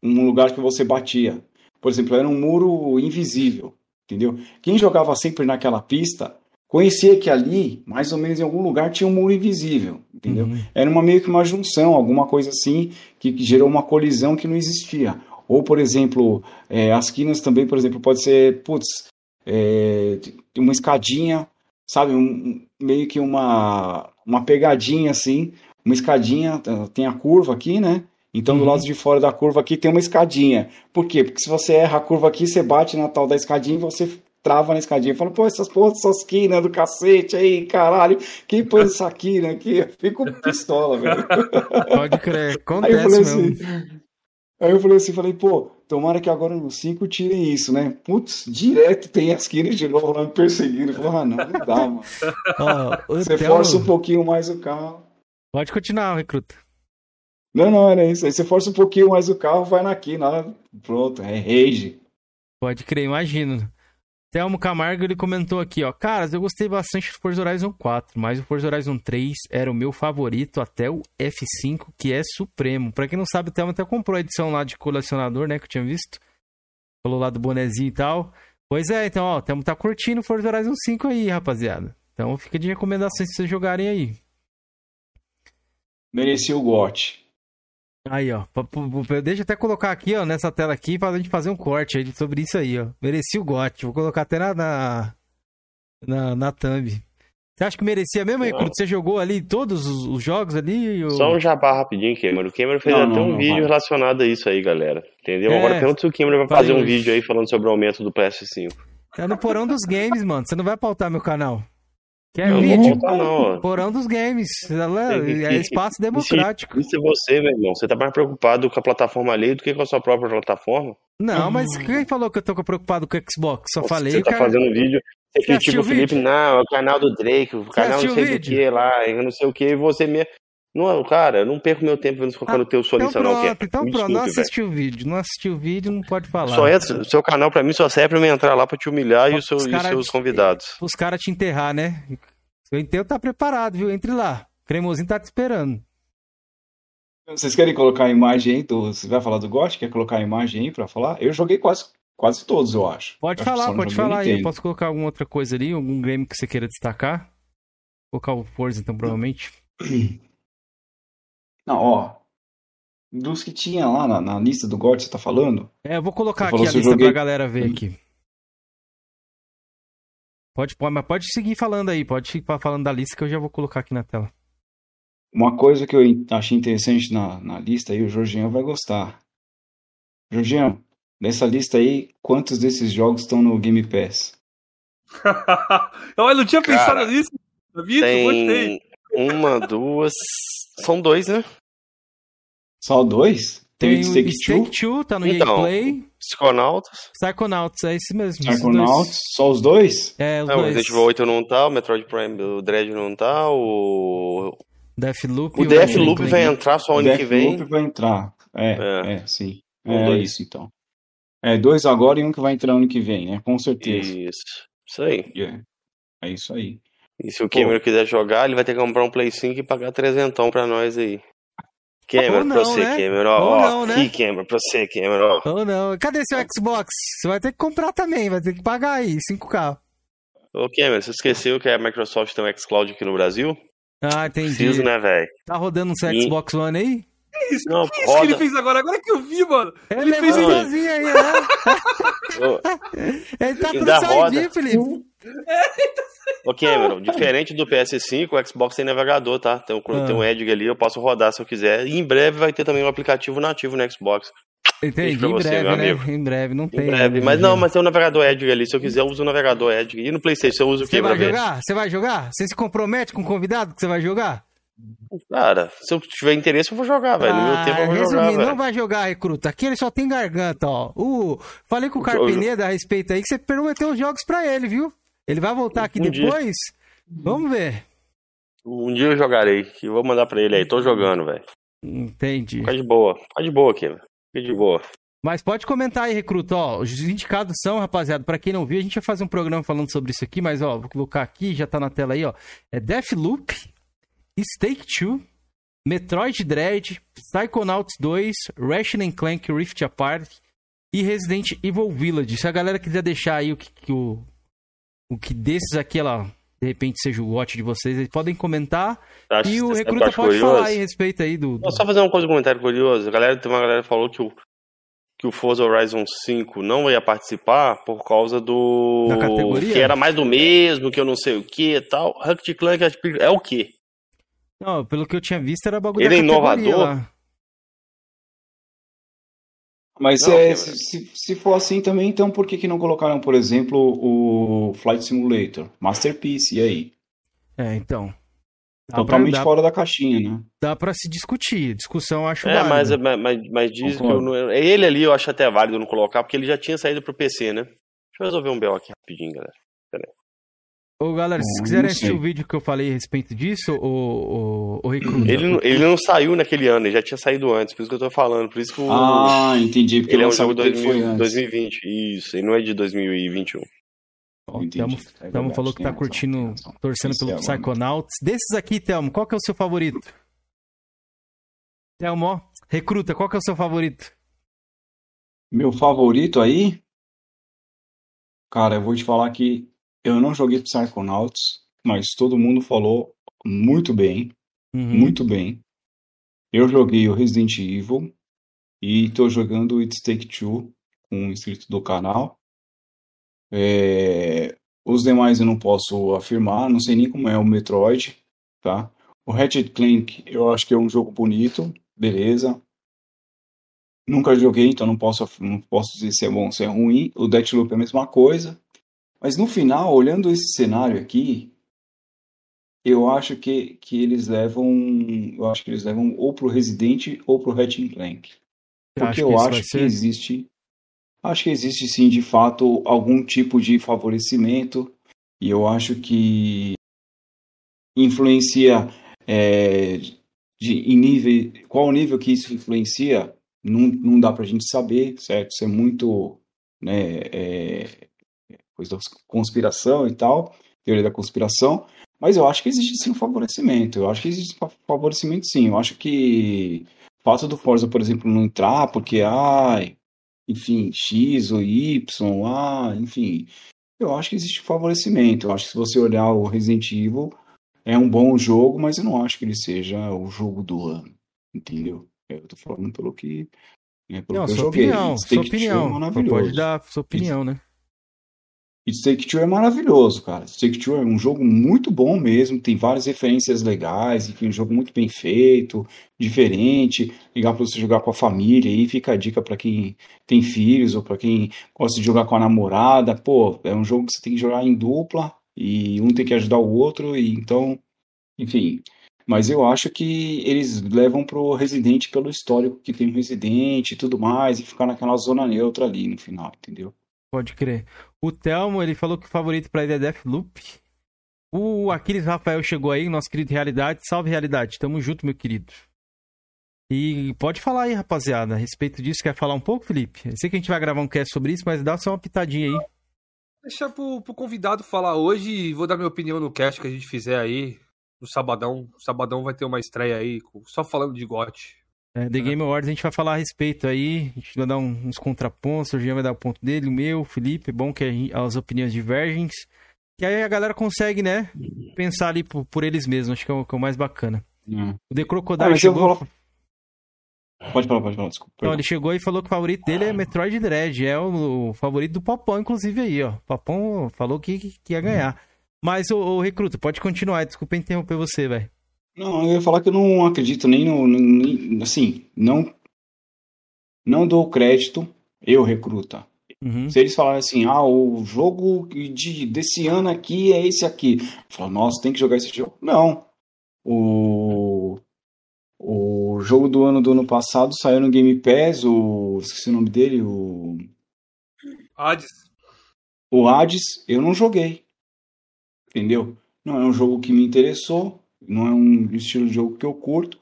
um lugar que você batia. Por exemplo, era um muro invisível, entendeu? Quem jogava sempre naquela pista conhecia que ali, mais ou menos em algum lugar, tinha um muro invisível, entendeu? Uhum. Era uma, meio que uma junção, alguma coisa assim, que, que gerou uma colisão que não existia. Ou, por exemplo, é, as quinas também, por exemplo, pode ser, putz, é, uma escadinha, sabe, um, meio que uma, uma pegadinha assim, uma escadinha, tem a curva aqui, né? Então, uhum. do lado de fora da curva aqui tem uma escadinha. Por quê? Porque se você erra a curva aqui, você bate na tal da escadinha e você trava na escadinha. Fala, pô, essas porras essas quinas do cacete aí, caralho. Quem pôs essa quina aqui? Eu fico pistola, velho. Pode crer, acontece (laughs) aí eu falei mesmo. Assim, aí eu falei assim, falei, pô, tomara que agora no 5 tirem isso, né? Putz, direto tem as quinas de novo lá me perseguindo. Eu falei, ah, não, não dá, mano. (laughs) Oh, Você força um pouquinho mais o carro. Pode continuar, recruta. Não, não, era isso. Aí você força um pouquinho mais o carro, vai na quina, pronto, é rage. Pode crer, imagino. Telmo Camargo, ele comentou aqui, ó. Caras, eu gostei bastante do Forza Horizon 4, mas o Forza Horizon 3 era o meu favorito até o F5, que é supremo. Pra quem não sabe, o Telmo até comprou a edição lá de colecionador, né, que eu tinha visto. Falou lá do bonezinho e tal. Pois é, então, ó, o Telmo tá curtindo o Forza Horizon 5 aí, rapaziada. Então fica de recomendações pra vocês jogarem aí. Merecia o GOT. Aí, ó. Deixa eu até colocar aqui, ó, nessa tela aqui, pra gente fazer um corte aí sobre isso aí, ó. Merecia o GOT. Vou colocar até na, na, na, na thumb. Você acha que merecia mesmo, Recruto? Você jogou ali todos os, os jogos ali? Ou... Só um jabá rapidinho, Cameron. O Cameron fez não, até não, um não, vídeo relacionado a isso aí, galera. Entendeu? É, Agora pergunta se o Cameron vai fazer um vídeo aí falando sobre o aumento do PS5. É no porão dos games, mano. Você não vai pautar meu canal. Quer não, vídeo? Não, não. Porão dos games. É, espaço democrático. Isso é você, meu irmão. Você tá mais preocupado com a plataforma ali do que com a sua própria plataforma? Não, mas quem falou que eu tô preocupado com o Xbox? Só Você falei. Você tá cara... fazendo vídeo. Você, critica o Felipe, vídeo? não, é o canal do Drake, o canal não sei do que lá, eu não sei o que, e você mesmo. Não, cara, eu não perco meu tempo vendo colocando o teu solista, então não. Pronto, então desculpe, pronto, não assistiu o vídeo. Não assistiu o vídeo, não pode falar. Só entra, seu canal pra mim só serve pra eu entrar lá pra te humilhar e os, seus, e os seus convidados. Os caras te enterrar, né? O enterro tá preparado, viu? Entre lá. O cremosinho tá te esperando. Vocês querem colocar a imagem aí? Do... Você vai falar do GOT? Quer colocar a imagem aí pra falar? Eu joguei quase, quase todos, eu acho. Pode eu falar, pode falar aí. Eu posso colocar alguma outra coisa ali? Algum game que você queira destacar? Vou colocar o Forza, então, provavelmente. (clears throat) Não, ó. Dos que tinha lá na, na lista do GOT, você tá falando? É, eu vou colocar aqui a lista joguei... pra galera ver aqui. Pode, pode, mas pode seguir falando aí, pode ficar falando da lista que eu já vou colocar aqui na tela. Uma coisa que eu achei interessante na, na lista aí, o Jorginho vai gostar. Jorginho, nessa lista aí, quantos desses jogos estão no Game Pass? (laughs) eu não tinha Cara, pensado nisso. Vitor, tem gostei. Uma, duas. São dois, né? Só dois? Tem, tem o Stake 2, tá no então, EA Play. Psychonauts. Psychonauts, é esse mesmo. Psychonauts, só os dois? É, os é, dois. O Resident Evil 8 não tá, o Metroid Prime, o Dread não tá, o... Deathloop. O Deathloop vai entrar só ano que vem. O Deathloop vai entrar, é, é, é sim. É dois. isso então. É, dois agora e um que vai entrar ano que vem, né? Com certeza. Isso, isso aí. Yeah. É isso aí. E se o Cameron quiser jogar, ele vai ter que comprar um Play 5 e pagar trezentão pra nós aí. Cameron, não, pra você, né? Cameron. Ó, não, né? aqui, Cameron, pra você, Cameron. Ou não. Cadê seu Xbox? Você vai ter que comprar também, vai ter que pagar aí, 5K. Ô, Cameron, você esqueceu que a Microsoft tem um xCloud aqui no Brasil? Ah, entendi. Preciso, né, velho? Tá rodando um e... Xbox One aí? Que isso? Não, que, isso que ele fez agora? Agora que eu vi, mano. Ele, ele fez igualzinho aí, né? (laughs) ele tá tudo saidinho, Felipe. Ô Cameron, diferente do PS5, o Xbox tem navegador, tá? Tem um, ah. tem um Edge ali, eu posso rodar se eu quiser. E em breve vai ter também um aplicativo nativo no Xbox. Entendi, em você, breve, né? Em breve, não tem. Em breve, mas não, mas tem um navegador Edge ali. Se eu quiser, eu uso o navegador Edge. E no Playstation, eu uso o que Você vai jogar? Você vai jogar? Você se compromete com o convidado que você vai jogar? Cara, se eu tiver interesse, eu vou jogar, velho. No meu ah, tempo eu vou resumindo, jogar, não vai jogar, recruta. Aqui ele só tem garganta, ó. Uh, falei com o Carpineda a respeito aí que você prometeu os jogos pra ele, viu? Ele vai voltar aqui um depois? Dia. Vamos ver. Um dia eu jogarei. Que vou mandar pra ele aí. Tô jogando, velho. Entendi. Fica de boa. Fica de boa aqui, velho. Fica de boa. Mas pode comentar aí, recruta. Ó, os indicados são, rapaziada, para quem não viu, a gente vai fazer um programa falando sobre isso aqui, mas ó, vou colocar aqui, já tá na tela aí, ó. É Deathloop, Stake 2, Metroid Dread, Psychonauts 2, Ratchet Clank Rift Apart e Resident Evil Village. Se a galera quiser deixar aí o que, que o o que desses aqui, ela, de repente, seja o watch de vocês, eles podem comentar. Acho, e o recruta pode curioso. falar aí a respeito aí do. do... Só fazer uma coisa, um comentário curioso. A galera, tem uma galera que falou que o, que o Forza Horizon 5 não ia participar por causa do. Da categoria? Que era mais do mesmo, que eu não sei o que e tal. Hunt Clank é o quê? Não, pelo que eu tinha visto era bagulho Ele é inovador. Lá. Mas não, é, se, se for assim também, então por que, que não colocaram, por exemplo, o Flight Simulator? Masterpiece, e aí? É, então. Totalmente pra, fora da caixinha, né? Dá pra se discutir. Discussão eu acho É, mas, mas, mas diz Concordo. que eu não, ele ali eu acho até válido não colocar, porque ele já tinha saído pro PC, né? Deixa eu resolver um BO aqui rapidinho, galera. Pera aí. Ô, galera, se quiserem assistir o vídeo que eu falei a respeito disso, o, o, o Recruta... Ele, não, ele não saiu naquele ano, ele já tinha saído antes, por isso que eu tô falando. Por isso que o, ah, entendi. Porque ele é um jogo de 2020. Isso, ele não é de 2021. O Thelmo, é Thelmo falou que tá curtindo, torcendo pelo é Psychonauts. Desses aqui, Thelmo, qual que é o seu favorito? Thelmo, recruta, qual que é o seu favorito? Meu favorito aí? Cara, eu vou te falar que eu não joguei Psychonauts, mas todo mundo falou muito bem. Uhum. Muito bem. Eu joguei o Resident Evil e tô jogando It's Take Two com um inscrito do canal. É... Os demais eu não posso afirmar, não sei nem como é o Metroid, tá? O Ratchet Clank eu acho que é um jogo bonito, beleza. Nunca joguei, então não posso, não posso dizer se é bom ou se é ruim. O Deathloop é a mesma coisa. Mas no final, olhando esse cenário aqui, eu acho que, que eles levam. Eu acho que eles levam ou pro Resident ou pro Ratchet Clank. Porque eu acho que existe. Acho que existe sim, de fato, algum tipo de favorecimento. E eu acho que influencia é, de, em nível. Qual o nível que isso influencia? Não, não dá pra gente saber, certo? Isso é muito. Né, é, coisa da conspiração e tal, teoria da conspiração. Mas eu acho que existe sim um favorecimento. Eu acho que existe um favorecimento sim. Eu acho que o fato do Forza, por exemplo, não entrar porque, ai, enfim, X ou Y, ah, enfim. Eu acho que existe favorecimento. Eu acho que se você olhar o Resident Evil, é um bom jogo, mas eu não acho que ele seja o jogo do ano. Entendeu? Eu tô falando pelo que. Né, pelo não, que sua. Opinião, sua opinião. É Pode dar sua opinião, né? E Take Two é maravilhoso, cara. Take Two é um jogo muito bom mesmo, tem várias referências legais, enfim, um jogo muito bem feito, diferente, legal para você jogar com a família. Aí fica a dica para quem tem filhos ou para quem gosta de jogar com a namorada. Pô, é um jogo que você tem que jogar em dupla e um tem que ajudar o outro, e então, enfim. Mas eu acho que eles levam pro Resident pelo histórico que tem o Resident e tudo mais, e ficar naquela zona neutra ali no final, entendeu? Pode crer. O Telmo, ele falou que o favorito para ele é Deathloop. O Aquiles Rafael chegou aí, nosso querido Realidade. Salve, Realidade. Tamo junto, meu querido. E pode falar aí, rapaziada, a respeito disso. Quer falar um pouco, Felipe? Eu sei que a gente vai gravar um cast sobre isso, mas dá só uma pitadinha aí. Deixa pro, pro convidado falar hoje e vou dar minha opinião no cast que a gente fizer aí no sabadão. O sabadão vai ter uma estreia aí, só falando de GOT. É, The Game Awards a gente vai falar a respeito aí, a gente vai dar uns contrapontos, o Jean vai dar o ponto dele, o meu, o Felipe, é bom que as opiniões divergem. E aí a galera consegue, né, pensar ali por, por eles mesmos, acho que é o, que é o mais bacana. Hum. O The Crocodile ah, chegou... Falar... Pode falar, pode falar, desculpa. Então, ele chegou e falou que o favorito dele é Metroid Dread, é o, o favorito do Popão, inclusive aí, ó. O Popão falou que, que ia ganhar. Mas, o, o Recruta, pode continuar, desculpa interromper você, velho. Não, eu ia falar que eu não acredito nem no. Nem, assim, não. Não dou crédito, eu recruta. Uhum. Se eles falarem assim, ah, o jogo de, desse ano aqui é esse aqui. Eu falo, nossa, tem que jogar esse jogo. Não. O, o jogo do ano do ano passado saiu no Game Pass, o. Esqueci o nome dele, o. Hades. O Hades, eu não joguei. Entendeu? Não é um jogo que me interessou não é um estilo de jogo que eu curto,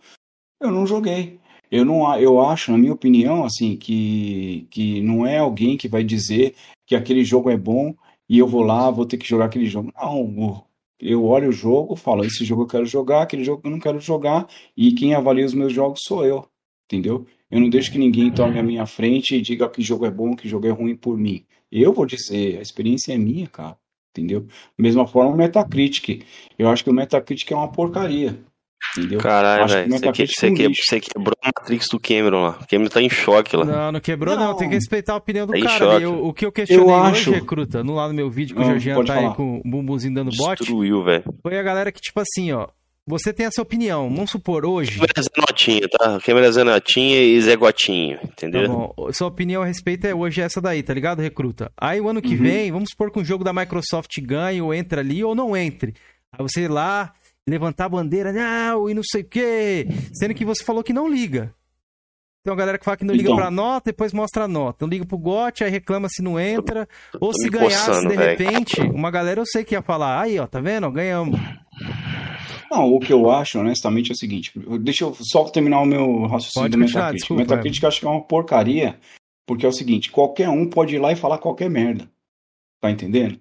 eu não joguei. Eu não eu acho, na minha opinião, assim, que, que não é alguém que vai dizer que aquele jogo é bom e eu vou lá, vou ter que jogar aquele jogo. Não, eu olho o jogo, falo, esse jogo eu quero jogar, aquele jogo eu não quero jogar, e quem avalia os meus jogos sou eu, entendeu? Eu não deixo que ninguém tome a minha frente e diga que jogo é bom, que jogo é ruim por mim. Eu vou dizer, a experiência é minha, cara entendeu? Mesma forma o Metacritic. Eu acho que o Metacritic é uma porcaria. Entendeu? Caralho, velho. Você, que, você, que, você quebrou a Matrix do Cameron lá. O Cameron tá em choque lá. Não, não quebrou, não. não. Tem que respeitar a opinião do tá cara. Eu, o que eu questionei eu hoje, acho... recruta, no lado do meu vídeo, que o Jorginho tá falar. aí com o bumbumzinho dando bote. Destruiu, velho. Foi a galera que, tipo assim, ó. Você tem essa opinião, vamos supor, hoje. Câmera Zenotinha, tá? Câmera Zenotinha e Zé Gotinho, entendeu? Tá. Sua opinião a respeito é hoje essa daí, tá ligado, recruta? Aí o ano que uhum. vem, vamos supor que um jogo da Microsoft ganhe ou entra ali ou não entre. Aí você ir lá, levantar a bandeira, não, e não sei o quê. Sendo que você falou que não liga. Tem uma galera que fala que não liga então. pra nota, depois mostra a nota. Não liga pro GOT, aí reclama se não entra. ou se ganhasse coçando, de repente, uma galera eu sei que ia falar, aí ó, tá vendo? Ganhamos. Não, o que eu acho, honestamente, é o seguinte. Deixa eu só terminar o meu raciocínio do Metacritic. O Metacritic eu acho que é uma porcaria, porque é o seguinte, qualquer um pode ir lá e falar qualquer merda. Tá entendendo?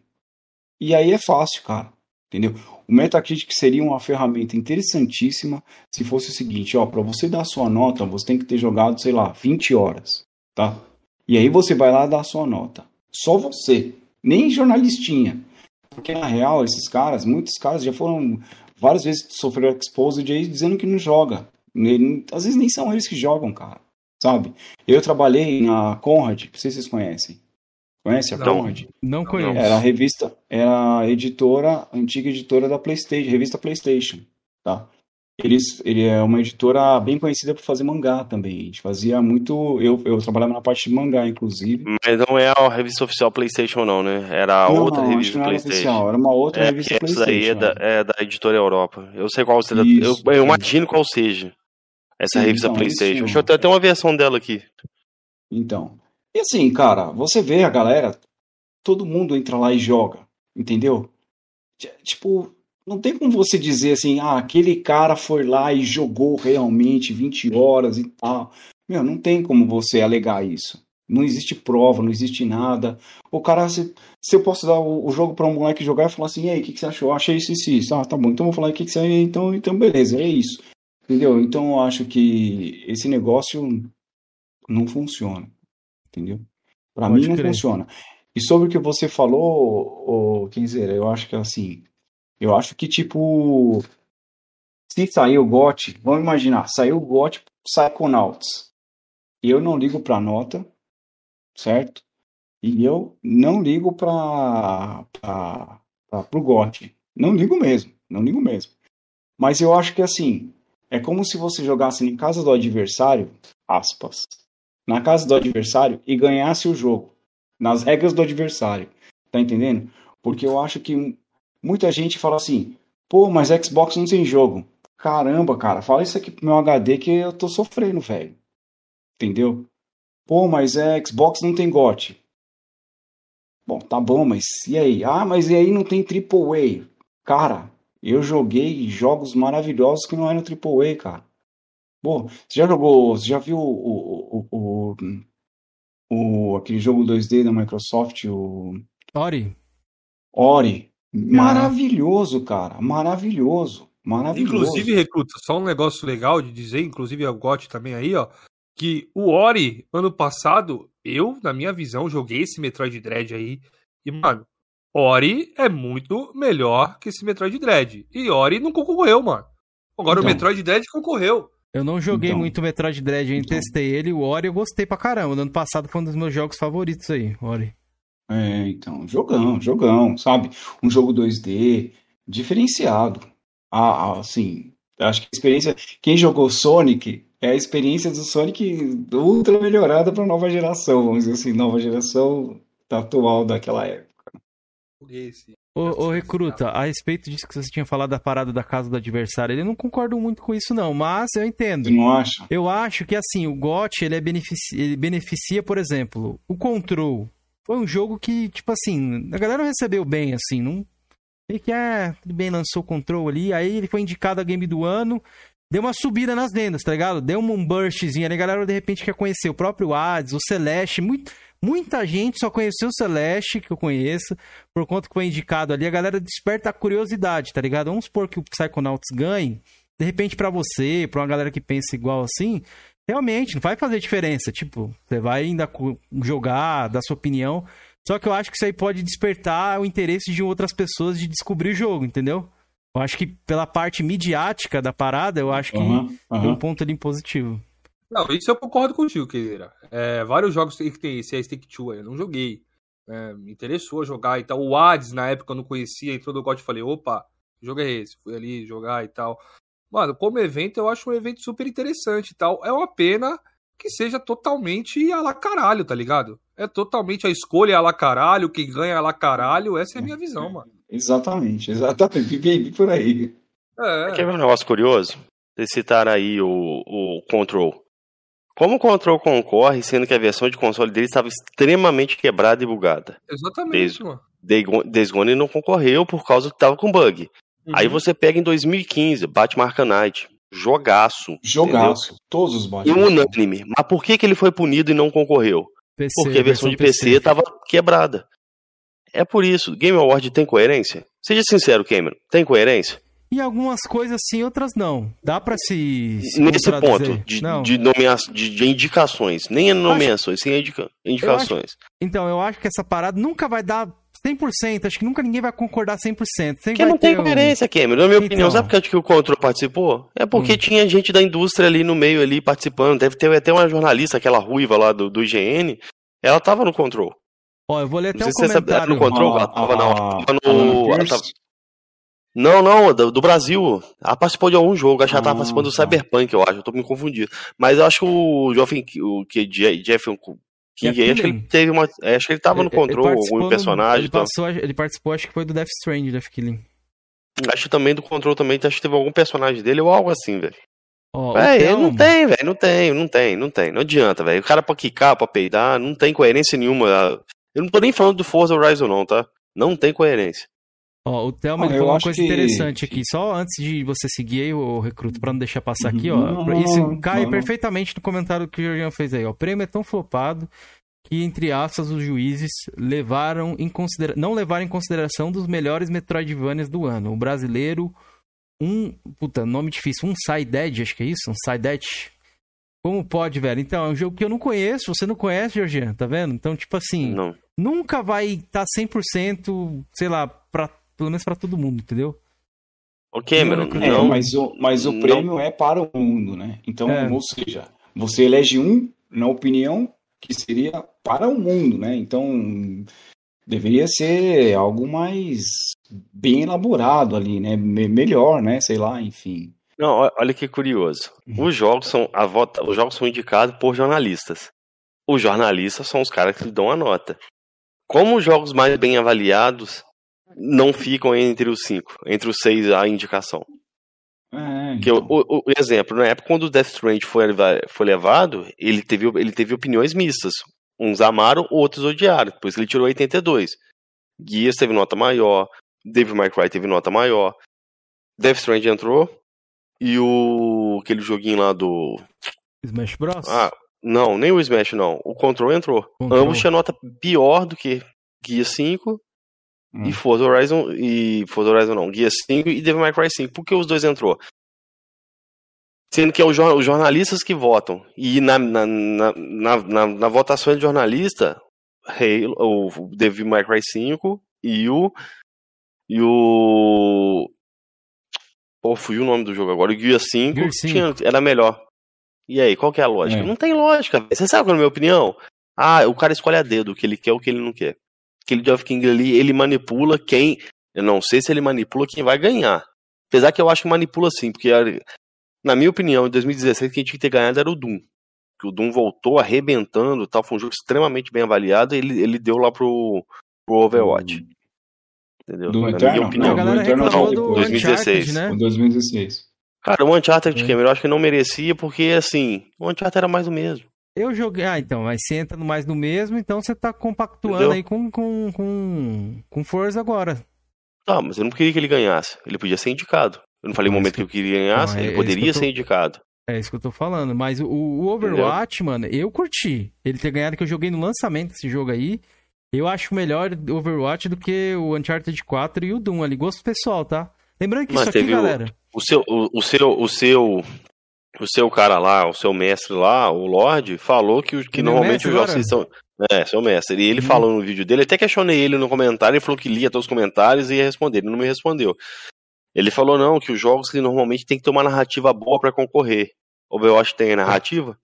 E aí é fácil, cara. Entendeu? O Metacritic seria uma ferramenta interessantíssima se fosse o seguinte, ó, para você dar sua nota, você tem que ter jogado, sei lá, 20 horas, tá? E aí você vai lá dar a sua nota. Só você, nem jornalistinha. Porque na real, esses caras, muitos caras já foram várias vezes sofreram exposed aí dizendo que não joga. Às vezes nem são eles que jogam, cara. Sabe? Eu trabalhei na Conrad, não sei se vocês conhecem. Conhece a não, Conrad? Não conheço. Era a revista, era a editora, a antiga editora da PlayStation, revista PlayStation, tá? Eles, ele é uma editora bem conhecida por fazer mangá também. A gente fazia muito. Eu, eu trabalhava na parte de mangá, inclusive. Mas não é a revista oficial PlayStation, não, né? Era não, outra não, revista não PlayStation. Oficial, era uma outra é, revista essa PlayStation. daí é da, é da editora Europa. Eu sei qual seja. Isso, eu, eu é. imagino qual seja essa Sim, revista então, PlayStation. Deixa eu ter até uma versão dela aqui. Então. E assim, cara, você vê a galera, todo mundo entra lá e joga, entendeu? Tipo, não tem como você dizer assim, ah, aquele cara foi lá e jogou realmente 20 horas e tal. Meu, não tem como você alegar isso. Não existe prova, não existe nada. O cara, se, se eu posso dar o, o jogo para um moleque jogar e falar assim, e aí, o que, que você achou? Eu achei isso e isso, isso. Ah, tá bom, então eu vou falar o que, que você achou. Então, então, beleza, é isso. Entendeu? Então eu acho que esse negócio não funciona. Entendeu? Para mim não crer. funciona. E sobre o que você falou, ô, Kenzeira, eu acho que assim, eu acho que tipo, se sair o GOT, vamos imaginar, saiu o GOT Psychonauts. Eu não ligo pra nota, certo? E eu não ligo pra, pra, pra, pro GOT. Não ligo mesmo, não ligo mesmo. Mas eu acho que assim, é como se você jogasse em casa do adversário, aspas, na casa do adversário e ganhasse o jogo, nas regras do adversário. Tá entendendo? Porque eu acho que muita gente fala assim, pô, mas Xbox não tem jogo. Caramba, cara, fala isso aqui pro meu HD que eu tô sofrendo, velho. Entendeu? Pô, mas é Xbox não tem GOT. Bom, tá bom, mas e aí? Ah, mas e aí não tem AAA? Cara, eu joguei jogos maravilhosos que não eram AAA, cara. Pô, você já jogou, você já viu o, o, o, o, aquele jogo 2D da Microsoft, o Ori, Ori? Maravilhoso, cara, maravilhoso, maravilhoso. Inclusive, Recruta, só um negócio legal de dizer, inclusive é o GOT também aí, ó, que o Ori, ano passado, eu, na minha visão, joguei esse Metroid Dread aí, e, mano, Ori é muito melhor que esse Metroid Dread. E Ori não concorreu, mano. Agora o Então. Metroid Dread concorreu. eu não joguei Então. muito Metroid Dread, eu Então. testei ele, o Ori eu gostei pra caramba. No ano passado foi um dos meus jogos favoritos aí, Ori. É, então, jogão, jogão, sabe? Um jogo 2D diferenciado. Ah, ah, assim, acho que a experiência. Quem jogou Sonic é a experiência do Sonic ultra melhorada para nova geração, vamos dizer assim, nova geração atual daquela época. Esse. Ô, ô, Recruta, a respeito disso que você tinha falado da parada da casa do adversário, eu não concordo muito com isso não, mas eu entendo. Você não acha? Eu acho que assim, o GOT ele, é benefici- ele beneficia, por exemplo, o Control. Foi um jogo que, tipo assim, a galera não recebeu bem, assim, não. Meio que, ah, tudo bem, lançou o Control ali, aí ele foi indicado a game do ano, deu uma subida nas vendas, tá ligado? Deu um burstzinho ali, a galera de repente quer conhecer o próprio Hades, o Celeste, muito, muita gente só conheceu o Celeste, que eu conheço, por conta que foi indicado ali, a galera desperta a curiosidade, tá ligado? Vamos supor que o Psychonauts ganhe, de repente pra você, pra uma galera que pensa igual assim, realmente não vai fazer diferença. Tipo, você vai ainda jogar, dar sua opinião. Só que eu acho que isso aí pode despertar o interesse de outras pessoas de descobrir o jogo, entendeu? Eu acho que pela parte midiática da parada, eu acho que Aham, tem aham. um ponto ali positivo. Não, isso eu concordo contigo, Keira. É, vários jogos que tem esse, é Stake 2 eu não joguei. É, me interessou jogar e tal. O Hades, na época, eu não conhecia, entrou no God e falei, opa, que jogo é esse? Fui ali jogar e tal. Mano, como evento, eu acho um evento super interessante e tal. É uma pena que seja totalmente a la caralho, tá ligado? É totalmente a escolha a la caralho, quem ganha a la caralho. Essa é a minha visão, mano. Exatamente, exatamente. Bem, por aí. É, Quer ver um negócio curioso? Vocês citaram aí o, o Control. Como o Control concorre, sendo que a versão de console dele estava extremamente quebrada e bugada? exatamente, Desde- mano. Days Gone- Days Gone não concorreu por causa que estava com bug. Uhum. Aí você pega em 2015, Batman Arkham Knight. Jogaço. Jogaço. Todos os E Batman. um unânime. Mas por que, que ele foi punido e não concorreu? PC, Porque a versão de PC estava quebrada. É por isso. Game Award tem coerência? Seja sincero, Cameron. Tem coerência? E algumas coisas sim, outras não. Dá para se, se, Nesse ponto de, de, nomea de, de, indicações. Nem nomeações, acho... sim indica indicações. Eu acho... então, eu acho que essa parada nunca vai dar 100%. Acho que nunca ninguém vai concordar 100%. Porque não tem coerência, um... Cameron. Na minha então... opinião, sabe por que o Control participou? É porque hum. tinha gente da indústria ali no meio ali participando. Deve ter até uma jornalista, aquela ruiva lá do, do IGN. Ela tava no Control. Ó, eu vou ler até um comentário. Você sabe, no Control? Ah, ela tava, ah, não, ela tava no... Ela tava... Não, não, do, do, Brasil. Ela participou de algum jogo. Acho que ela tava ah, participando do tá. Cyberpunk, eu acho. Eu tô me confundindo. Mas eu acho que o Jovem, o que Jeff King aí, acho que ele teve uma. É, acho que ele tava no controle, algum personagem. Ele, passou, ele participou, acho que foi do Death Strand, Death Killing. Acho que também do controle também, acho que teve algum personagem dele ou algo assim, velho. Oh, então... não tem, velho, não tem, não tem, não tem, não adianta, velho. O cara pra quicar, pra peidar, não tem coerência nenhuma. Eu não tô nem falando do Forza Horizon, não, tá? Não tem coerência. Ó, o Thelma falou uma coisa que... interessante aqui, só antes de você seguir aí, o recruto, pra não deixar passar aqui, ó. Não, isso cai não, perfeitamente no comentário que o Jorginho fez aí, ó. O prêmio é tão flopado que, entre aspas, os juízes levaram em considera... não levaram em consideração dos melhores Metroidvanias do ano. O brasileiro, um. Puta, nome difícil, um Side acho que é isso? Um Side Como pode, velho? Então, é um jogo que eu não conheço, você não conhece, Jorginho, tá vendo? Então, tipo assim, não. nunca vai estar tá 100%, sei lá, pelo menos para todo mundo, entendeu? O Cameron, não, é, mas o, mas o não. prêmio é para o mundo, né? Então, é. ou seja, você elege um, na opinião, que seria para o mundo, né? Então, deveria ser algo mais bem elaborado ali, né? Melhor, né? Sei lá, enfim. Não, olha que curioso. Uhum. Os jogos são a vota, os jogos são indicados por jornalistas. Os jornalistas são os caras que dão a nota. Como os jogos mais bem avaliados não ficam entre os cinco, entre os seis a indicação. É, então. o, o, o, exemplo, na época quando o Death Stranding foi, foi levado, ele teve, ele teve opiniões mistas. Uns amaram, outros odiaram. Depois ele tirou 82. Guias teve nota maior, David May Cry teve nota maior. Death Stranding entrou. E o aquele joguinho lá do Smash Bros. Ah, não, nem o Smash não. O Control entrou. Control. Ambos tinham nota pior do que Guia 5 Hum. E Forza Horizon. E Forza Horizon não, Guia 5 e Devil May Cry 5. Por que os dois entrou? Sendo que é os jornalistas que votam. E na, na, na, na, na votação de jornalista, Halo, o Devil May Cry 5 e o. E o. Pô, fugiu o nome do jogo agora. O Guia 5, Gear 5. Tinha, era melhor. E aí, qual que é a lógica? É. Não tem lógica, véio. Você sabe qual é a minha opinião? Ah, o cara escolhe a dedo o que ele quer ou o que ele não quer aquele Geoff King ali, ele manipula quem. Eu não sei se ele manipula quem vai ganhar. Apesar que eu acho que manipula sim, porque na minha opinião, em 2016, quem tinha que ter ganhado era o Doom. Que o Doom voltou arrebentando tal, foi um jogo extremamente bem avaliado e ele, ele deu lá pro, pro Overwatch. Entendeu? Do na minha opinião. Não, do não, do 2016. né? 2016. Cara, o Uncharted de é. Cameron eu acho que não merecia, porque assim, o Uncharted era mais o mesmo. Eu joguei. Ah, então, mas você entra mais no mesmo, então você tá compactuando Entendeu? aí com, com, com, com Forza agora. Tá, mas eu não queria que ele ganhasse. Ele podia ser indicado. Eu não falei no momento que eu queria ganhasse, não, é, ele poderia é tô... ser indicado. É isso que eu tô falando. Mas o, o Overwatch, Entendeu? mano, eu curti. Ele ter ganhado, que eu joguei no lançamento desse jogo aí. Eu acho melhor o Overwatch do que o Uncharted 4 e o Doom ali. Gosto pessoal, tá? Lembrando que mas isso aqui, galera. O, o seu, o, o, seu, o seu o seu cara lá, o seu mestre lá, o Lorde, falou que, que normalmente os jogos são. É, seu mestre. E ele uhum. falou no vídeo dele, até questionei ele no comentário, ele falou que lia todos os comentários e ia responder. Ele não me respondeu. Ele falou, não, que os jogos que normalmente tem que ter uma narrativa boa para concorrer. O Overwatch tem a narrativa?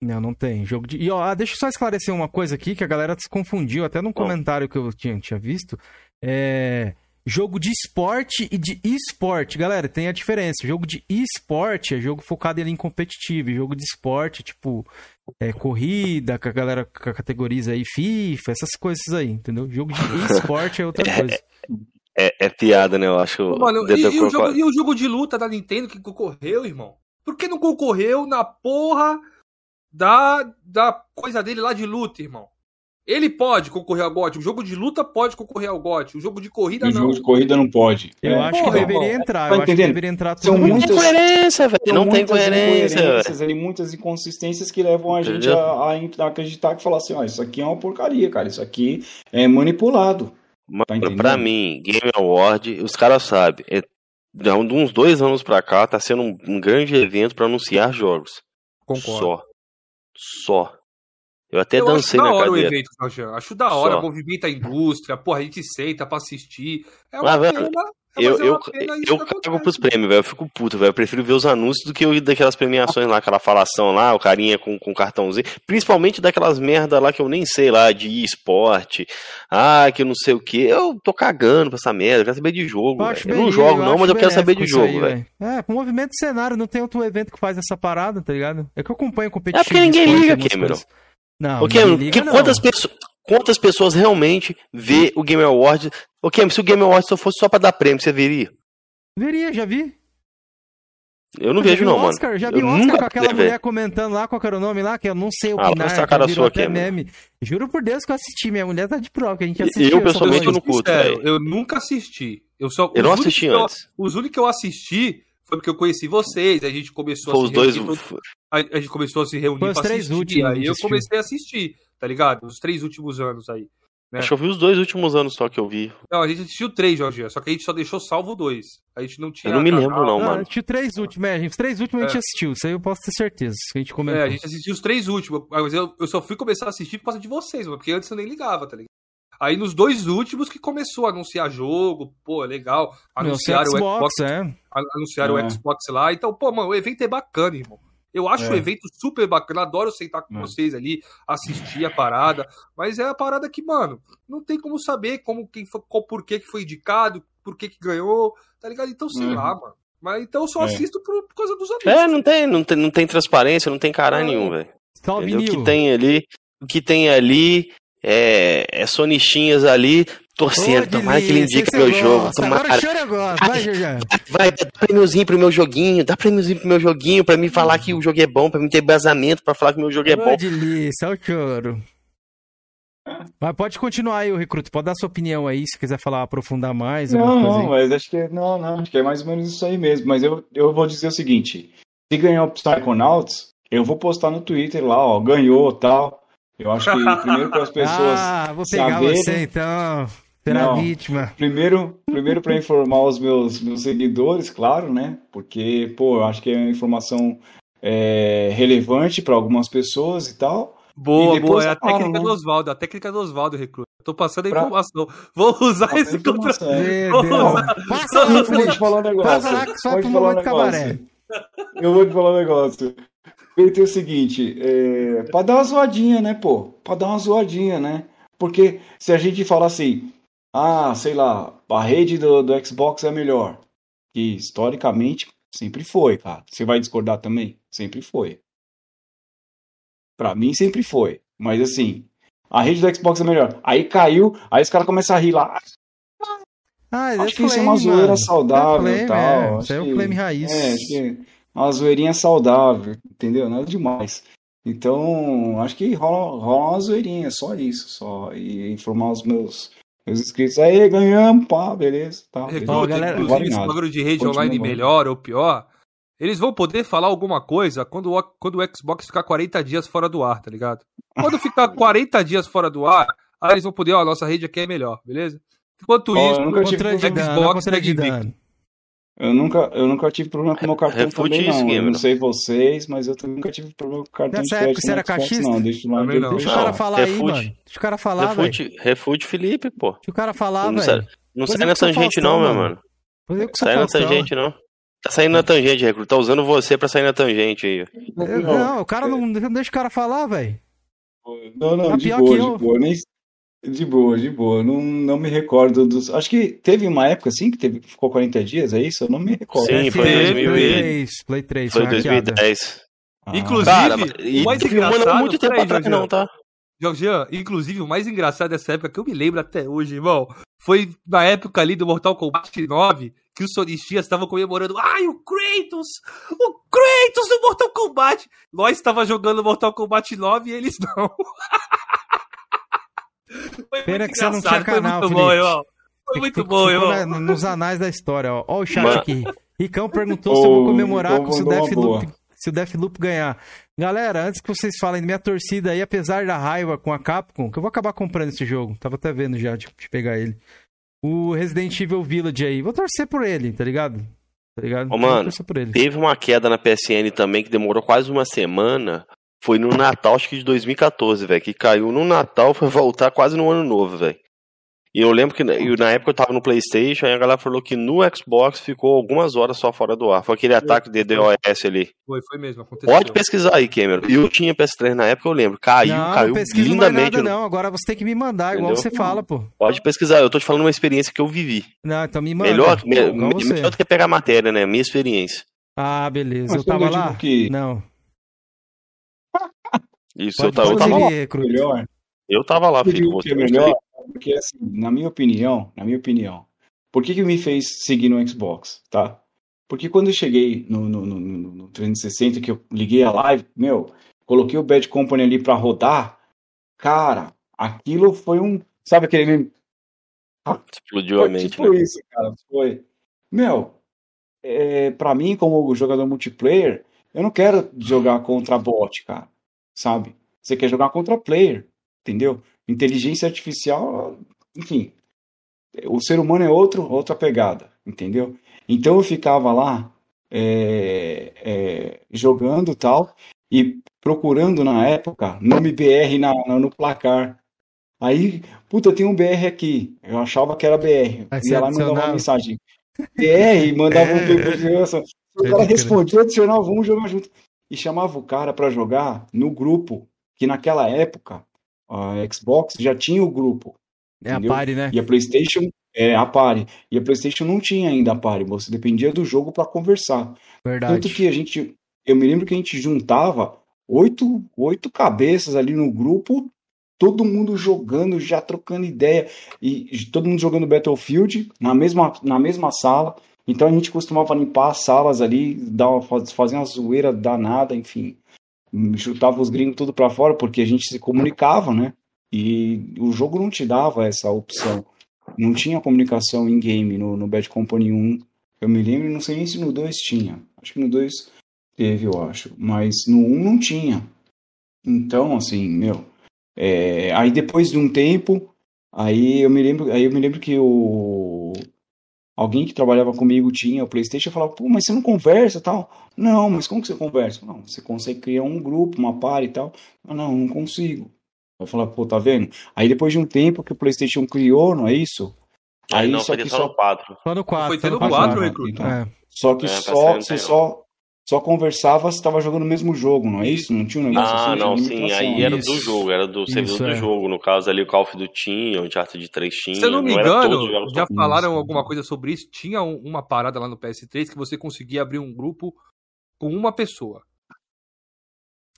Não, não tem. Jogo de. E ó, ah, deixa eu só esclarecer uma coisa aqui que a galera se confundiu, até num comentário que eu tinha, tinha visto. É jogo de esporte e de esporte. Galera, tem a diferença. Jogo de esporte é jogo focado em competitivo. Jogo de esporte, tipo, é, corrida, que a galera categoriza aí FIFA, essas coisas aí, entendeu? Jogo de (laughs) esporte é outra coisa. É, é, piada, né? Eu acho. Mano, e, e, o jogo, e o jogo de luta da Nintendo que concorreu, irmão? Por que não concorreu na porra da, da coisa dele lá de luta, irmão? Ele pode concorrer ao GOT. O jogo de luta pode concorrer ao GOT. O jogo de corrida o não. O jogo de corrida não pode. Eu é. acho Porra, que deveria entrar. Tá eu acho que deveria entrar tudo. São muitas, não tem coerência, velho. Não tem coerência. Ali, muitas inconsistências que levam a gente a, a, acreditar que falar assim, ó, isso aqui é uma porcaria, cara. Isso aqui é manipulado. Mano, tá pra mim, Game Award, os caras sabem, é, de uns dois anos pra cá, tá sendo um, um grande evento para anunciar jogos. Concordo. Só. Só. Eu até eu dancei acho na hora cadeira. o evento, Acho da hora, Só. movimenta a indústria, porra, a gente senta pra assistir. É uma Mas, pena, eu, eu, eu cago pros prêmios, velho. Eu fico puto, velho. Eu prefiro ver os anúncios do que eu ir daquelas premiações lá, aquela falação lá, o carinha com, com cartãozinho. Principalmente daquelas merda lá que eu nem sei lá, de esporte. Ah, que eu não sei o que. Eu tô cagando pra essa merda, eu quero saber de jogo. Eu, eu não jogo, eu não, mas eu quero saber de jogo, velho. É, com movimento de cenário, não tem outro evento que faz essa parada, tá ligado? É que eu acompanho competitivo. É porque ninguém liga, Cameron. Não, okay, liga, que, não. Quantas pessoas quantas pessoas realmente vê o Game Awards? Ok, se o Game Awards só fosse só pra dar prêmio, você veria? Veria, já vi. Eu não vejo, não, Oscar, mano. Já vi o Oscar com aquela mulher comentando lá, qual era o nome lá, que eu não sei opinar. Ah, essa cara sua aqui, meme. Juro por Deus que eu assisti, minha mulher tá de prova, que a gente assistiu. Eu, pessoalmente, eu não curto. Eu nunca assisti. Eu, só, eu não assisti antes. Eu, os únicos que eu assisti foi porque eu conheci vocês, a gente começou foi a se os reunir. Dois... A, a, gente começou a se reunir foi pra três assistir, últimos, aí eu comecei a assistir tá ligado? Os três últimos anos aí. Né? Acho que eu vi os dois últimos anos só que eu vi. Não, a gente assistiu três, Jorge, só que a gente só deixou salvo dois. A gente não tinha. Eu não me lembro, não, não mano. A gente assistiu três últimos, é, os três últimos é. a gente é. assistiu, isso aí eu posso ter certeza. Que a gente comentou. É, a gente assistiu os três últimos, mas eu, eu só fui começar a assistir por causa de vocês, mano, porque antes eu nem ligava, tá ligado? Aí nos dois últimos que começou a anunciar jogo, pô, legal. Anunciaram o Xbox, é. Anunciaram é. o Xbox lá. Então, pô, mano, o evento é bacana, irmão. Eu acho é. o evento super bacana, adoro sentar com é. vocês ali, assistir a parada, mas é a parada que, mano, não tem como saber como quem foi, qual, por que, que foi indicado, por que, que ganhou, tá ligado? Então, sei uhum. lá, mano. Mas então eu só é. assisto por, por, causa dos amigos. É, não tem, não tem, não tem transparência, não tem caralho nenhum, velho. O que tem ali, o que tem ali é, é sonichinhas ali, torcendo. Tomara que ele indique meu jogo. Tomara. Agora chora agora. Vai, Jorge. Vai, dá prêmiozinho pro meu joguinho. Dá prêmiozinho pro meu joguinho pra me falar que o jogo é bom, pra me ter basamento pra falar que o meu jogo é bom. delícia, é o choro. Mas pode continuar aí, o recruto. Pode dar sua opinião aí, se quiser falar, aprofundar mais. Não, não, mas acho que não, não, acho que é mais ou menos isso aí mesmo. Mas eu, eu vou dizer o seguinte: se ganhar o Psychonauts, eu vou postar no Twitter lá, ó, ganhou tal. Eu acho que primeiro para as (laughs) pessoas. ah, vou pegar saberem... você então. Será Não, vítima. Primeiro, primeiro para informar os meus, meus seguidores, claro, né? Porque, pô, eu acho que é uma informação é, relevante para algumas pessoas e tal. Boa, e boa. É a técnica né? do Oswaldo, a técnica do Oswaldo, recruta. Tô passando a pra... informação. Vou usar esse contra. Passa lá, Vou te falar um negócio. Passa lá que só falar um negócio. Eu vou te falar um negócio. Feito é o seguinte, é, pra dar uma zoadinha, né, pô? Pra dar uma zoadinha, né? Porque se a gente falar assim, ah, sei lá, a rede do, do Xbox é melhor. Que historicamente sempre foi, cara. Você vai discordar também? Sempre foi. Pra mim sempre foi. Mas assim, a rede do Xbox é melhor. Aí caiu, aí os caras começam a rir lá. Ah, acho que isso é uma zoeira mano. saudável e tal. É. Isso é o flame raiz. É, que é uma zoeirinha saudável, entendeu? Nada demais. Então, acho que rola, rola uma zoeirinha, só isso, só. E informar os meus meus inscritos, aí ganhamos, pá, beleza. Tá. Então, galera, inclusive, esse bagulho de rede Continua online melhor ou pior, eles vão poder falar alguma coisa quando o, quando o Xbox ficar 40 dias fora do ar, tá ligado? Quando ficar (laughs) 40 dias fora do ar, aí eles vão poder, ó, a nossa rede aqui é melhor, beleza? Enquanto oh, isso, o Xbox é de eu nunca, eu nunca tive problema com o meu cartão Refute também, não. Game, eu não sei vocês, mas eu nunca tive problema com o cartão Nessa de crédito. Época, você era caixista? Não, deixa, lá, deixa não. o cara falar Refute. aí, mano. Deixa o cara falar, Refute, velho. Refute Felipe, pô. Deixa o cara falar, velho. Não, não sai na tangente não, meu mano. Sai na tangente não. Tá saindo na tangente, Recruto. Tá usando você pra sair na tangente aí. Não, o cara não, não deixa o cara falar, velho. Não, não, tá de boa, de boa. Nem, de boa, de boa. Não, não me recordo dos. Acho que teve uma época assim que teve, ficou 40 dias, é isso? Eu não me recordo. Sim, foi em 2003. Play 3, foi 2010. Ah. Inclusive, Cara, o mais engraçado. Não muito tempo atrás, não, tá? Jorgian, inclusive, o mais engraçado dessa época que eu me lembro até hoje, irmão, foi na época ali do Mortal Kombat 9 que os sonistas estavam comemorando. Ai, o Kratos! O Kratos do Mortal Kombat! Nós estava jogando Mortal Kombat 9 e eles não. (laughs) Foi Pena que você não tinha canal, Foi muito bom, irmão. Foi muito bom, irmão. Nos anais da história, ó. Ó o chat Mano. aqui. Ricão perguntou oh, se eu vou comemorar então com o Deathloop. se o Deathloop ganhar. Galera, antes que vocês falem, minha torcida aí, apesar da raiva com a Capcom, que eu vou acabar comprando esse jogo. Tava até vendo já de, de pegar ele. O Resident Evil Village aí. Vou torcer por ele, tá ligado? Tá ligado? Ô, mano, teve uma queda na PSN também que demorou quase uma semana. Foi no Natal, acho que de 2014, velho. Que caiu no Natal, foi voltar quase no ano novo, velho. E eu lembro que na época eu tava no PlayStation e a galera falou que no Xbox ficou algumas horas só fora do ar. Foi aquele ataque de DDoS ali. Foi, foi mesmo. Aconteceu. Pode pesquisar aí, Cameron. Eu tinha PS3 na época, eu lembro. Caiu, não, caiu não lindamente. Nada, não, agora você tem que me mandar, Entendeu? igual você fala, pô. Pode pesquisar, eu tô te falando uma experiência que eu vivi. Não, então me manda. Melhor, me, melhor do que pegar a matéria, né? Minha experiência. Ah, beleza. Mas eu tava lá? Que... Não. Isso, eu tava, eu tava lá. Melhor. Eu tava lá, filho. Você é melhor, porque assim, na minha opinião, na minha opinião, por que que me fez seguir no Xbox, tá? Porque quando eu cheguei no, no, no, no 360, que eu liguei a live, meu, coloquei o Bad Company ali pra rodar, cara, aquilo foi um, sabe aquele... Explodiu a mente, tipo né? isso, cara, foi... Meu, é, pra mim, como jogador multiplayer, eu não quero jogar contra bot, cara, sabe? Você quer jogar contra player, entendeu? Inteligência artificial, enfim, o ser humano é outro, outra pegada, entendeu? Então eu ficava lá é, é, jogando tal e procurando na época nome BR na, na, no placar. Aí, puta, tem um BR aqui. Eu achava que era BR. E mandava uma mensagem. BR, mandava um (laughs) é. O cara respondia, adicionava um, jogar junto. E chamava o cara para jogar no grupo, que naquela época a Xbox já tinha o grupo. É entendeu? a Pare, né? E a PlayStation é a Pare. E a PlayStation não tinha ainda a Pare. Você dependia do jogo para conversar. Verdade. Tanto que a gente. Eu me lembro que a gente juntava oito, oito cabeças ali no grupo, todo mundo jogando, já trocando ideia, e todo mundo jogando Battlefield na mesma, na mesma sala. Então a gente costumava limpar as salas ali, dar, fazer uma zoeira danada, enfim chutava os gringos tudo para fora, porque a gente se comunicava, né? E o jogo não te dava essa opção. Não tinha comunicação em game no, no Bad Company 1. Eu me lembro, não sei nem se no 2 tinha. Acho que no 2 teve, eu acho. Mas no 1 não tinha. Então, assim, meu. É, aí depois de um tempo, aí eu me lembro, aí eu me lembro que o alguém que trabalhava comigo tinha o PlayStation e falava, pô, mas você não conversa tal? Não, mas como que você conversa? Não, você consegue criar um grupo, uma par e tal. Ah, não, não consigo. Eu falava, pô, tá vendo? Aí depois de um tempo que o PlayStation criou, não é isso? Aí, aí não, só foi só no 4. Só no 4. Foi no 4, Recruta. Então, é. Só que é, só, você só, só conversava se estava jogando o mesmo jogo, não é isso? Não tinha um negócio ah, assim? não, sim, aí era isso. do jogo, era do servidor isso, do é. jogo. No caso ali, o Call of Duty tinha, o Uncharted de 3 tinha. Se eu não me engano, já falaram alguma coisa sobre isso. Tinha uma parada lá no PS3 que você conseguia abrir um grupo com uma pessoa.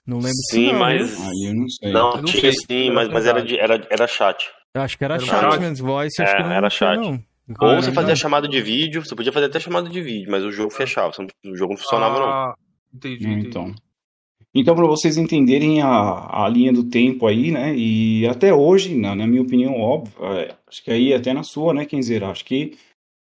Não lembro Sim, não, mas. Né? eu não sei. Não, não tinha sei. sim, mas, mas era, de, era, era chat. Eu acho que era, era chat, menos voice. É, acho que não era chat. Não. Ou você fazia chamada de vídeo, você podia fazer até chamada de vídeo, mas o jogo fechava, o jogo não funcionava, ah, não. Entendi, entendi. Então, então para vocês entenderem a, a linha do tempo aí, né? E até hoje, na, na minha opinião, óbvio, é, acho que aí até na sua, né, Kenzeira? Acho que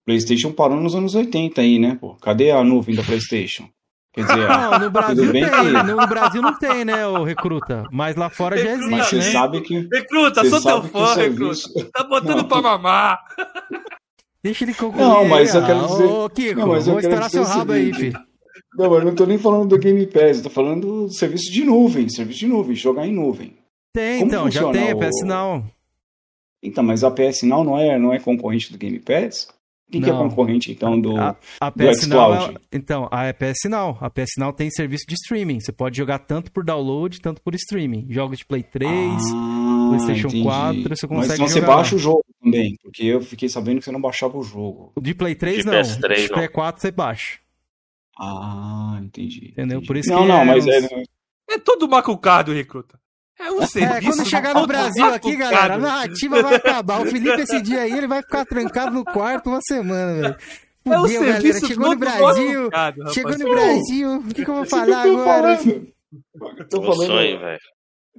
PlayStation parou nos anos 80 aí, né? Pô, cadê a nuvem da PlayStation? Quer dizer, (laughs) não, no Brasil tem, que... no Brasil não tem, né, o recruta, mas lá fora já existe, mas você né? sabe que Recruta, sou teu fã, serviço... recruta. Tá botando não. pra mamar. Deixa ele concluir. Não, mas eu quero dizer, Ô, Kiko, não, mas eu vou estourar seu rabo aí, filho. Não, mas eu não tô nem falando do Game Pass, eu tô falando do serviço de nuvem, serviço de nuvem, jogar em nuvem. Tem, Como então, já tem a PS Now. Então, mas a PS Now não é, não é concorrente do Game Pass? Quem que é concorrente, então, do, a, a do é- xCloud? então, a PS Now. A PS Now tem serviço de streaming. Você pode jogar tanto por download, tanto por streaming. Jogos de Play 3, ah, PlayStation entendi. 4, você consegue Mas então você baixa o jogo também, porque eu fiquei sabendo que você não baixava o jogo. O de Play 3 de não. PS3, de Play 4 você baixa. Ah, entendi. Entendeu? Entendi. Por isso não, que não, é mas uns... é... É tudo macucado, recruta. É um serviço. É, quando chegar no Brasil aqui, galera, a narrativa vai acabar. O Felipe, esse dia aí, ele vai ficar trancado no quarto uma semana, velho. É o Fudeu, galera. Chegou no Brasil. chegou no Brasil. O que, que eu vou falar agora? Eu tô falando. Sonho, velho.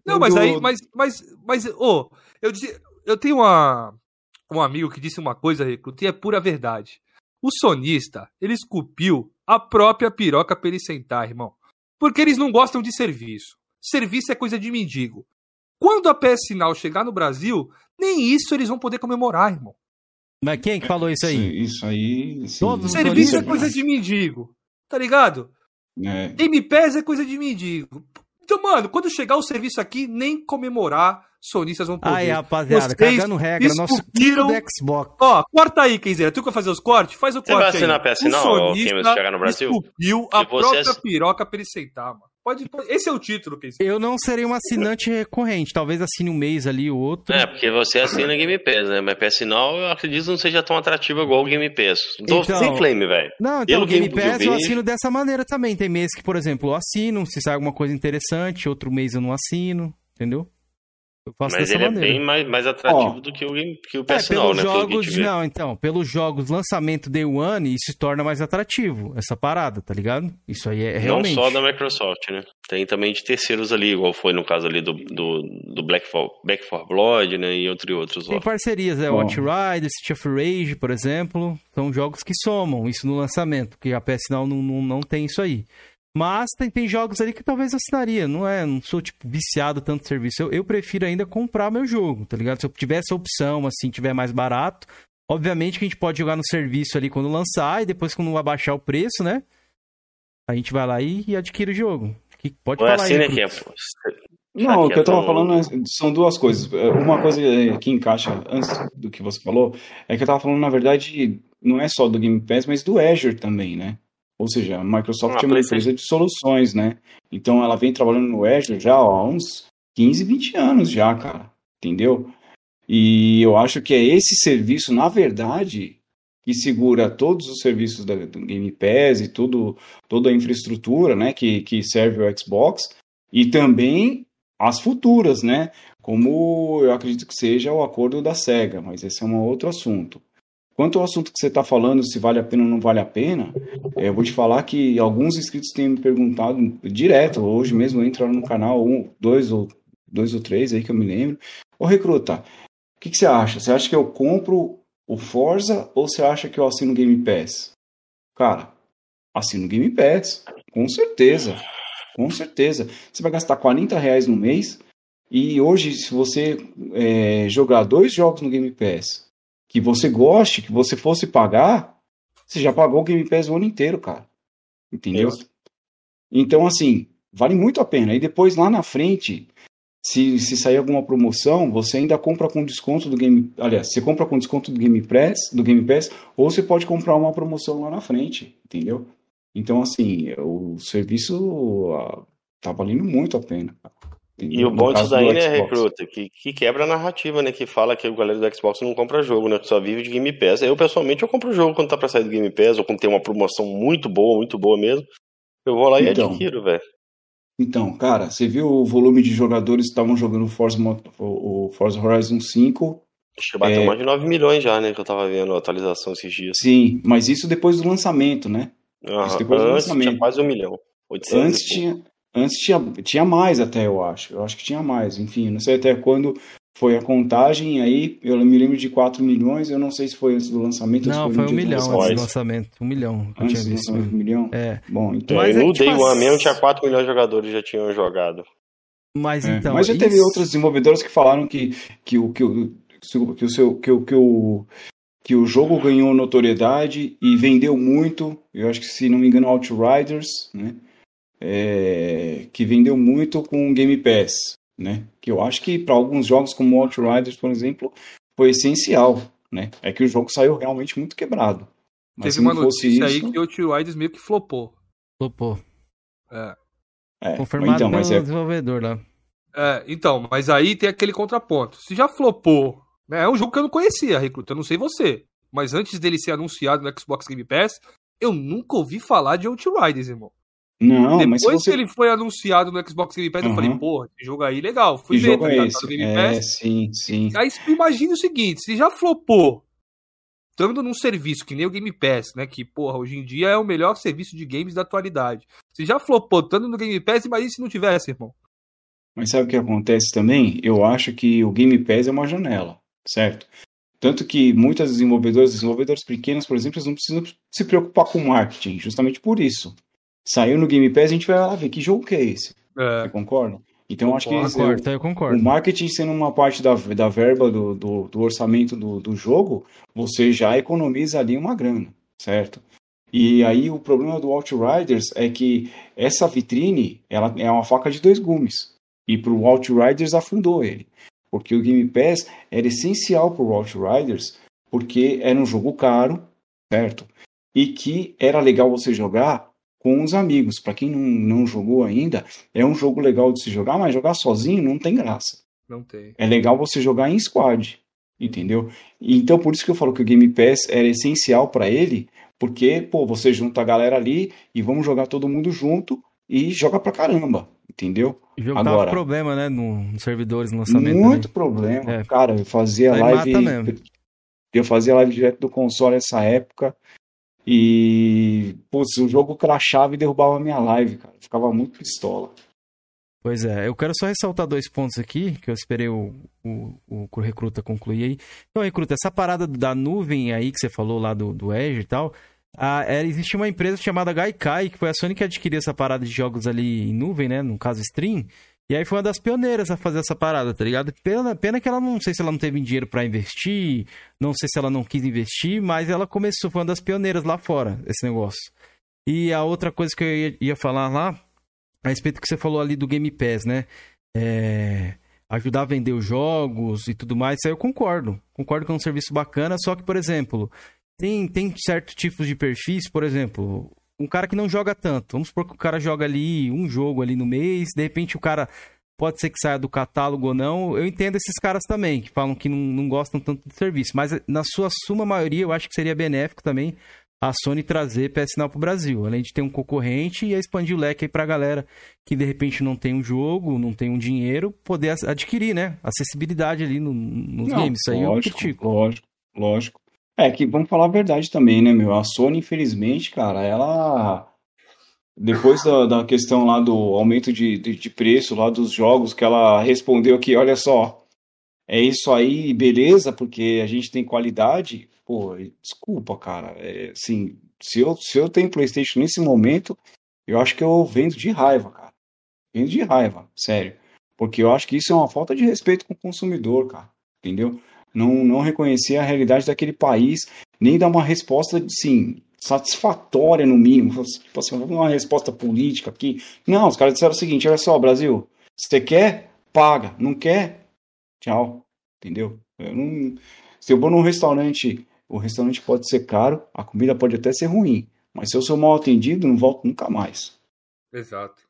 Não, mas aí, mas, mas, mas, ô, oh, eu, eu tenho uma, um amigo que disse uma coisa, recruta, e é pura verdade. O sonista, ele esculpiu a própria piroca pra ele sentar, irmão. Porque eles não gostam de serviço. Serviço é coisa de mendigo. Quando a PS Now chegar no Brasil, nem isso eles vão poder comemorar, irmão. Mas quem que falou isso aí? Isso aí. Sim. Serviço é coisa de mendigo. Tá ligado? É. Game Pass é coisa de mendigo. Então, mano, quando chegar o serviço aqui, nem comemorar sonistas vão poder. Aí, rapaziada, Vocês cagando regra, nosso kiko do Xbox. Ó, corta aí, Kenzeira. Tu que vai fazer os cortes? Faz o Você corte vai assinar aí. a PS não, o chegar no Brasil? Esculpiu a própria ass... piroca pra ele sentar, mano. Pode, pode, esse é o título, que Eu não serei um assinante recorrente, talvez assine um mês ali o outro. É, porque você assina Game Pass, né? Mas PS Now eu acredito não seja tão atrativo igual o Game Pass. Tô então, sem flame, velho. Não, então o Game Pass eu assino dessa maneira também. Tem mês que, por exemplo, eu assino, se sai alguma coisa interessante, outro mês eu não assino, entendeu? Eu faço Mas ele é maneira. é bem mais, mais atrativo oh. do que o, que o PS é, pelos né? Jogos, não, então, pelos jogos lançamento Day One, isso se torna mais atrativo, essa parada, tá ligado? Isso aí é realmente... Não só da Microsoft, né? Tem também de terceiros ali, igual foi no caso ali do, do, do Black, for, Back for Blood, né? E entre outros. Tem parcerias, é, Watch Rider, City of Rage, por exemplo, são jogos que somam isso no lançamento, porque a PS não, não, não tem isso aí. Mas tem, tem jogos ali que talvez assinaria, não é? Não sou, tipo, viciado tanto serviço. Eu, eu prefiro ainda comprar meu jogo, tá ligado? Se eu tiver essa opção, assim, tiver mais barato, obviamente que a gente pode jogar no serviço ali quando lançar e depois quando abaixar o preço, né? A gente vai lá e, e adquire o jogo. Que pode Ou é falar assim, aí, né, é, Não, o que eu tava falando é, são duas coisas. Uma coisa que encaixa antes do que você falou é que eu tava falando, na verdade, não é só do Game Pass, mas do Azure também, né? Ou seja, a Microsoft ah, é uma empresa de soluções, né? Então ela vem trabalhando no Azure já ó, há uns 15, 20 anos já, cara. Entendeu? E eu acho que é esse serviço, na verdade, que segura todos os serviços da, do Game Pass e tudo, toda a infraestrutura né, que, que serve o Xbox, e também as futuras, né? Como eu acredito que seja o acordo da SEGA, mas esse é um outro assunto. Quanto ao assunto que você está falando, se vale a pena ou não vale a pena, é, eu vou te falar que alguns inscritos têm me perguntado direto, hoje mesmo entraram no canal, um, dois ou dois ou três aí que eu me lembro. Ô Recruta, o que, que você acha? Você acha que eu compro o Forza ou você acha que eu assino o Game Pass? Cara, assino o Game Pass, com certeza. Com certeza. Você vai gastar 40 reais no mês e hoje, se você é, jogar dois jogos no Game Pass que você goste, que você fosse pagar, você já pagou o Game Pass o ano inteiro, cara. Entendeu? Isso. Então, assim, vale muito a pena. E depois, lá na frente, se, se sair alguma promoção, você ainda compra com desconto do Game... Aliás, você compra com desconto do Game Pass, do Game Pass, ou você pode comprar uma promoção lá na frente, entendeu? Então, assim, o serviço uh, tá valendo muito a pena. E o bom disso daí, né, Recruta, que, que quebra a narrativa, né? Que fala que o galera do Xbox não compra jogo, né? Que só vive de Game Pass. Eu, pessoalmente, eu compro jogo quando tá pra sair do Game Pass, ou quando tem uma promoção muito boa, muito boa mesmo. Eu vou lá e então, adquiro, velho. Então, cara, você viu o volume de jogadores que estavam jogando Forza, o Forza Horizon 5? Acho que bateu é... mais de 9 milhões já, né? Que eu tava vendo a atualização esses dias. Sim, mas isso depois do lançamento, né? Uhum. Isso depois do lançamento. tinha quase um milhão. Antes tinha, Antes tinha, tinha mais até, eu acho. Eu acho que tinha mais. Enfim, não sei até quando foi a contagem. Aí eu me lembro de 4 milhões. Eu não sei se foi antes do lançamento. Não, foi, um milhão antes do lançamento. Um milhão. Antes do lançamento, um milhão? É. Bom, então... Mas é, no Day tipo One mesmo tinha 4 milhões de jogadores já tinham jogado. Mas é, então... Mas já isso... teve outros desenvolvedores que falaram que, que, o, que, o, que o seu... Que o, que o que o jogo ganhou notoriedade e vendeu muito. Eu acho que, se não me engano, Outriders, né? É, que vendeu muito com o Game Pass, né? Que eu acho que para alguns jogos como Outriders, por exemplo, foi essencial, né? É que o jogo saiu realmente muito quebrado. Mas Teve uma notícia isso... aí que Outriders meio que flopou. Flopou. É. é Confirmado então, pelo é... desenvolvedor lá. É, então, mas aí tem aquele contraponto. Se já flopou, né? É um jogo que eu não conhecia, Recruta, eu não sei você. Mas antes dele ser anunciado no Xbox Game Pass, eu nunca ouvi falar de Outriders, irmão. Não, Depois mas você... que ele foi anunciado no Xbox Game Pass, uhum. eu falei, porra, esse jogo aí legal. Fui ver, jogo tá, é esse? Game é, Pass. É, sim, sim. Aí imagine o seguinte, se já flopou, estando num serviço que nem o Game Pass, né, que, porra, hoje em dia é o melhor serviço de games da atualidade. Se já flopou estando no Game Pass, imagine se não tivesse, irmão. Mas sabe o que acontece também? Eu acho que o Game Pass é uma janela, certo? Tanto que muitas desenvolvedoras, desenvolvedores pequenos, por exemplo, eles não precisam se preocupar com marketing, justamente por isso. Saiu no Game Pass, a gente vai lá ver que jogo que é esse. É. Você concorda? Então acho que concordo, eu concordo. o marketing sendo uma parte da, da verba do, do, do orçamento do, do jogo, você já economiza ali uma grana, certo? E aí o problema do Outriders é que essa vitrine ela é uma faca de dois gumes. E para o Outriders afundou ele. Porque o Game Pass era essencial para o Outriders, porque era um jogo caro, certo? E que era legal você jogar com os amigos. Para quem não, não jogou ainda, é um jogo legal de se jogar, mas jogar sozinho não tem graça. Não tem. É legal você jogar em squad, entendeu? Então por isso que eu falo que o Game Pass era essencial para ele, porque, pô, você junta a galera ali e vamos jogar todo mundo junto e joga pra caramba, entendeu? E jogo Agora, problema, né, nos no servidores no lançamento. Muito problema. É. Cara, eu fazia Aí live. Eu fazia live direto do console nessa época. E, putz, o jogo crachava e derrubava a minha live, cara. ficava muito pistola. Pois é, eu quero só ressaltar dois pontos aqui, que eu esperei o, o, o Recruta concluir aí. Então, Recruta, essa parada da nuvem aí que você falou lá do, do Edge e tal, a, é, existe uma empresa chamada Gaikai, que foi a Sony que adquiriu essa parada de jogos ali em nuvem, né? No caso, stream. E aí foi uma das pioneiras a fazer essa parada, tá ligado? Pena, pena que ela não sei se ela não teve dinheiro para investir, não sei se ela não quis investir, mas ela começou, foi uma das pioneiras lá fora, esse negócio. E a outra coisa que eu ia, ia falar lá, a respeito do que você falou ali do Game Pass, né? É, ajudar a vender os jogos e tudo mais, isso aí eu concordo. Concordo que é um serviço bacana, só que, por exemplo, tem, tem certos tipos de perfis, por exemplo, um cara que não joga tanto. Vamos supor que o cara joga ali um jogo ali no mês, de repente o cara pode ser que saia do catálogo ou não. Eu entendo esses caras também, que falam que não, não gostam tanto do serviço. Mas na sua suma maioria, eu acho que seria benéfico também a Sony trazer PS Now pro Brasil. Além de ter um concorrente e expandir o leque aí pra galera que de repente não tem um jogo, não tem um dinheiro, poder adquirir, né? Acessibilidade ali no, nos não, games. Isso aí lógico, eu critico. Lógico, lógico. É que vamos falar a verdade também, né, meu? A Sony, infelizmente, cara, ela. Depois da, da questão lá do aumento de, de, de preço lá dos jogos, que ela respondeu que, olha só, é isso aí, beleza, porque a gente tem qualidade. Pô, desculpa, cara. É, assim, se eu, se eu tenho PlayStation nesse momento, eu acho que eu vendo de raiva, cara. Vendo de raiva, sério. Porque eu acho que isso é uma falta de respeito com o consumidor, cara. Entendeu? Não, não reconhecer a realidade daquele país, nem dar uma resposta, sim, satisfatória no mínimo. Tipo assim, vamos dar uma resposta política aqui. Não, os caras disseram o seguinte: olha só, Brasil, você quer, paga. Não quer, tchau. Entendeu? Eu não... Se eu vou num restaurante, o restaurante pode ser caro, a comida pode até ser ruim. Mas se eu sou mal atendido, não volto nunca mais. Exato.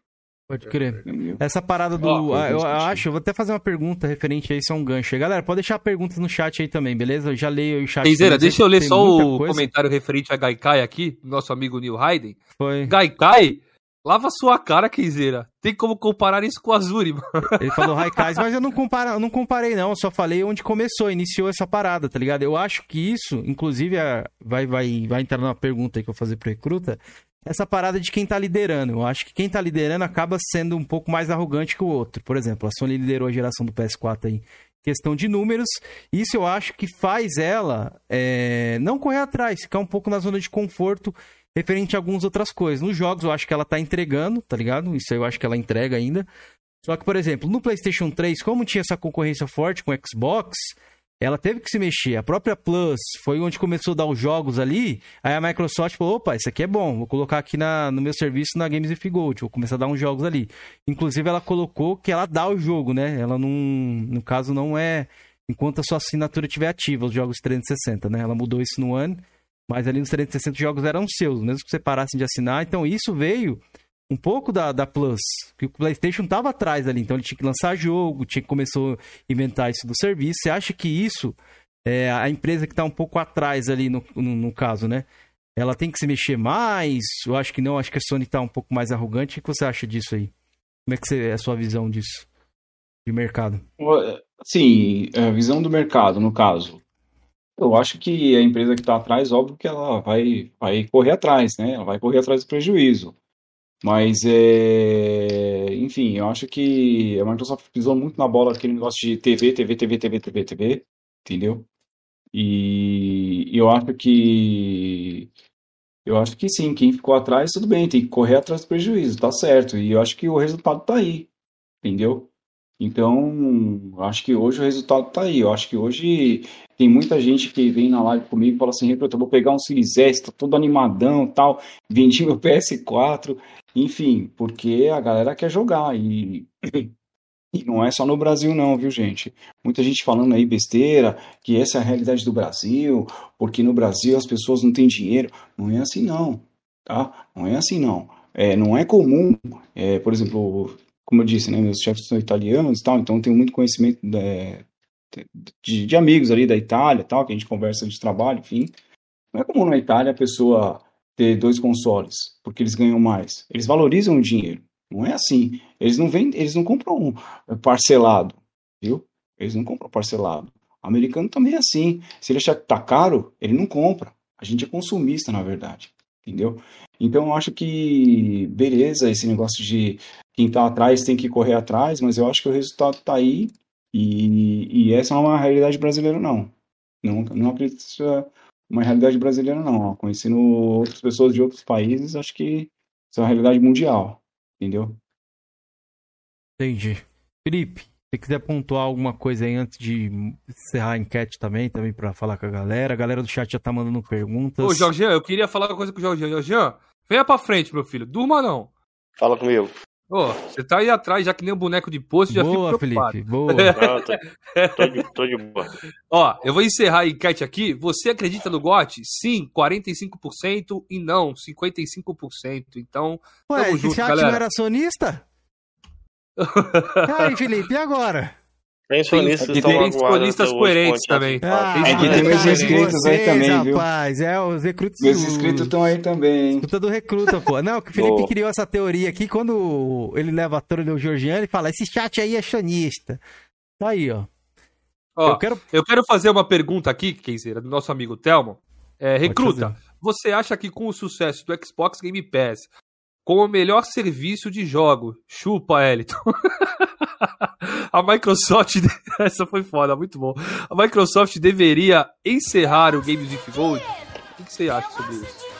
Pode crer. Essa parada do. Oh, eu, eu acho, eu vou até fazer uma pergunta referente a isso, é um gancho. Galera, pode deixar perguntas no chat aí também, beleza? Eu já leio o chat. Keizeira, deixa eu ler só o coisa. comentário referente a Gaikai aqui, nosso amigo Neil Hayden. Foi. Gaikai, lava sua cara, Keizeira. Tem como comparar isso com a Azuri, mano. Ele falou Raikais, mas eu não, compara, eu não comparei, não. Eu só falei onde começou, iniciou essa parada, tá ligado? Eu acho que isso, inclusive, é, vai, vai, vai entrar numa pergunta aí que eu vou fazer pro Recruta essa parada de quem tá liderando. Eu acho que quem tá liderando acaba sendo um pouco mais arrogante que o outro. Por exemplo, a Sony liderou a geração do PS4 aí questão de números. Isso eu acho que faz ela é, não correr atrás, ficar um pouco na zona de conforto referente a algumas outras coisas. Nos jogos eu acho que ela tá entregando, tá ligado? Isso eu acho que ela entrega ainda. Só que, por exemplo, no PlayStation 3, como tinha essa concorrência forte com o Xbox, ela teve que se mexer. A própria Plus foi onde começou a dar os jogos ali. Aí a Microsoft falou: opa, isso aqui é bom, vou colocar aqui na, no meu serviço na Games If Gold, vou começar a dar uns jogos ali. Inclusive, ela colocou que ela dá o jogo, né? Ela não, no caso, não é enquanto a sua assinatura estiver ativa, os jogos 360, né? Ela mudou isso no ano, mas ali nos 360 os jogos eram seus, mesmo que você parasse de assinar. Então, isso veio um pouco da, da Plus, que o PlayStation estava atrás ali, então ele tinha que lançar jogo, tinha que começou a inventar isso do serviço. Você acha que isso, é, a empresa que está um pouco atrás ali no, no, no, caso, né? Ela tem que se mexer mais? Eu acho que não, acho que a Sony está um pouco mais arrogante. O que você acha disso aí? Como é que você, é a sua visão disso? De mercado? Sim, a visão do mercado, no caso. Eu acho que a empresa que está atrás, óbvio que ela vai, vai correr atrás, né? Ela vai correr atrás do prejuízo. Mas, é... enfim, eu acho que a Microsoft pisou muito na bola aquele negócio de TV, TV, TV, TV, TV, TV, entendeu? E eu acho que Eu acho que sim, quem ficou atrás, tudo bem, tem que correr atrás do prejuízo, tá certo. E eu acho que o resultado tá aí, entendeu? Então, acho que hoje o resultado tá aí. Eu acho que hoje tem muita gente que vem na live comigo e fala assim, eu vou pegar um Series S, tá todo animadão tal, vendi meu (laughs) PS4, enfim, porque a galera quer jogar e (clears throat) e não é só no Brasil, não, viu, gente? Muita gente falando aí besteira, que essa é a realidade do Brasil, porque no Brasil as pessoas não têm dinheiro. Não é assim, não, tá? Não é assim, não. É, não é comum, é, por exemplo, como eu disse, né, meus chefes são italianos tal, então tenho muito conhecimento é, de, de, amigos ali da Itália tal, que a gente conversa de trabalho, enfim. Não é comum na Itália a pessoa ter dois consoles, porque eles ganham mais. Eles valorizam o dinheiro. Não é assim. Eles não vendem, eles não compram parcelado, viu? Eles não compram parcelado. O americano também é assim. Se ele achar que tá caro, ele não compra. A gente é consumista, na verdade. Entendeu? Então eu acho que beleza esse negócio de quem tá atrás tem que correr atrás, mas eu acho que o resultado tá aí e, e essa não é uma realidade brasileira não. Não, não acredito que seja uma realidade brasileira não. Conhecendo outras pessoas de outros países, acho que isso é uma realidade mundial. Entendeu? Entendi. Felipe, se quiser pontuar alguma coisa aí antes de encerrar a enquete também, também para falar com a galera. A galera do chat já tá mandando perguntas. Ô, Jorginho, eu queria falar uma coisa com o Jorginho. Jorginho, venha pra frente, meu filho. Durma não. Fala comigo. Ô, você tá aí atrás, já que nem um boneco de poço, já boa, fico preocupado. Felipe, boa. (laughs) Não, tô, tô, de, tô de boa. Ó, eu vou encerrar a enquete aqui. Você acredita no GOT? Sim, 45% e não, 55%. Então, Ué, tamo junto, galera. não era sonista? Aí, Felipe, e agora? Tem sonistas, tem, tem sonistas coerentes também. Ah, tem aqui tem meus inscritos aí também, viu? Rapaz, é, os recrutas. Meus inscritos estão aí também, hein? Do recruta, pô. Não, que o Felipe oh. criou essa teoria aqui quando ele leva a torre do Georgiano e fala: esse chat aí é chanista. Tá aí, ó. Ó, eu quero, eu quero fazer uma pergunta aqui, Kenzeira, do nosso amigo Telmo. É, recruta, você acha que com o sucesso do Xbox Game Pass, com o melhor serviço de jogo. Chupa, Eliton. (laughs) a Microsoft. (laughs) Essa foi foda, muito bom. A Microsoft deveria encerrar o with Gold. O que você acha sobre isso?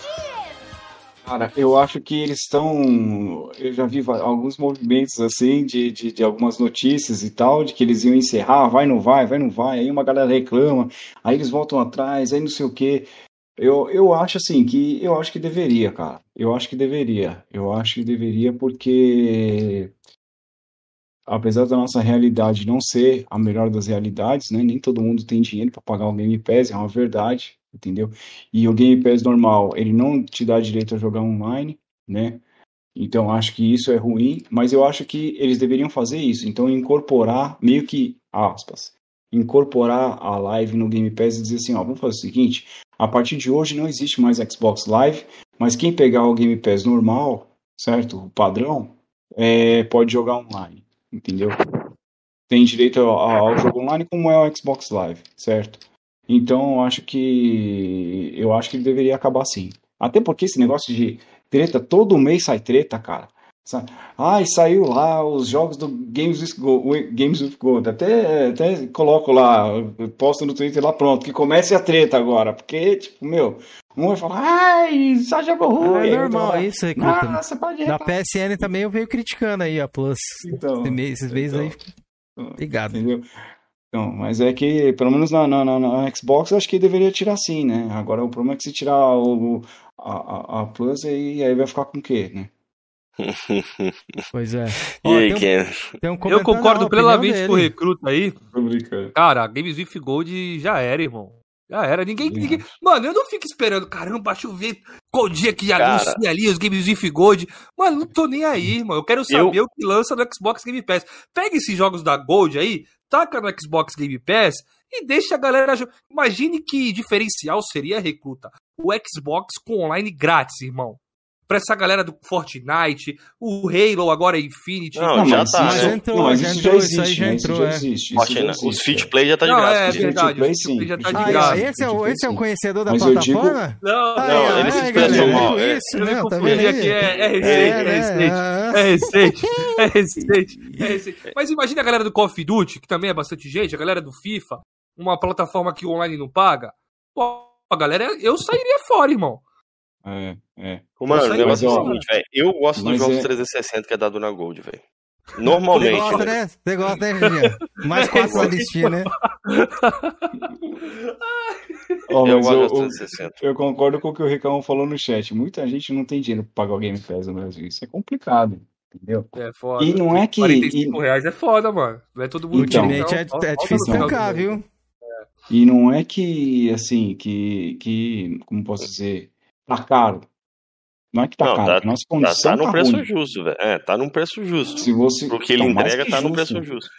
Cara, eu acho que eles estão. Eu já vi alguns movimentos assim, de, de, de, algumas notícias e tal, de que eles iam encerrar, vai, não vai, vai, não vai. Aí uma galera reclama, aí eles voltam atrás, aí não sei o quê. Eu, eu acho assim que eu acho que deveria, cara. Eu acho que deveria. Eu acho que deveria porque apesar da nossa realidade não ser a melhor das realidades, né? Nem todo mundo tem dinheiro para pagar o Game Pass, é uma verdade, entendeu? E o Game Pass normal, ele não te dá direito a jogar online, né? Então acho que isso é ruim, mas eu acho que eles deveriam fazer isso. Então incorporar meio que aspas, incorporar a live no Game Pass e dizer assim, ó, vamos fazer o seguinte, a partir de hoje não existe mais Xbox Live, mas quem pegar o Game Pass normal, certo? O padrão, é, pode jogar online, entendeu? Tem direito ao, ao, jogo online como é o Xbox Live, certo? Então eu acho que eu acho que ele deveria acabar assim. Até porque esse negócio de treta, todo mês sai treta, cara. Ai, saiu lá os jogos do Games with Gold, Games with Gold. Até, até coloco lá, posto no Twitter lá, pronto, que comece a treta agora. Porque, tipo, meu, um vai falar, ai, só jogou ruim. É normal isso, recruta. Nossa, pode Na PSN também eu venho criticando aí a Plus. Então, esses meses aí. Então, Obrigado. Entendeu? Então, mas é que, pelo menos na, na, na, Xbox, eu acho que deveria tirar sim, né? Agora o problema é que se tirar o, a, a, a Plus, aí, aí vai ficar com o quê, né? (laughs) Pois é. Ó, e aí, Ken? Um, um eu concordo plenamente com o recruta aí. Cara, Games with Gold já era, irmão. Já era. Ninguém, ninguém. Mano, eu não fico esperando. Caramba, chover. Qual dia que anuncia ali os Games with Gold? Mano, não tô nem aí, irmão. Eu quero saber eu... o que lança no Xbox Game Pass. Pega esses jogos da Gold aí, taca no Xbox Game Pass e deixa a galera. Imagine que diferencial seria, recruta. O Xbox com online grátis, irmão pra essa galera do Fortnite, o Halo agora é Infinity. Não, não já tá. Mas né? entrou, não, mas já entrou, isso aí já entrou, já existe. Isso já existe, os Fit Play já tá de não, graça. É, é verdade, Play já tá de ah, graça. Esse é, o, esse é o conhecedor da mas plataforma? Digo... Não, ah, não, ele se expressou mal. É. Isso, né? Tá aqui, é, é recente, é recente, é recente, é recente. (laughs) Mas imagina a galera do Call of Duty, que também é bastante gente, a galera do FIFA, uma plataforma que o online não paga. Pô, a galera, eu sairia fora, irmão. É, é. Mano, o negócio é o seguinte, velho. Eu gosto dos jogos é... 360 que é dado na Gold, velho. Normalmente. Você gosta, né? Você gosta, né, Virginia? Mais quatro na listinha, né? oh, eu, eu, eu, concordo com o que o Ricão falou no chat. Muita gente não tem dinheiro pra pagar o Game Pass no Brasil. Isso é complicado. Entendeu? É foda. E não é que. 45 e... reais é foda, mano. Não é todo mundo então, que é, é, é difícil tancar, viu? É. E não é que, assim, que, que. Como posso dizer? Tá caro. Não é que tá não, caro, tá, nossa condição tá, tá num preço ruim. justo, velho. É, tá num preço justo. Se você, Porque ele entrega, tá num preço justo.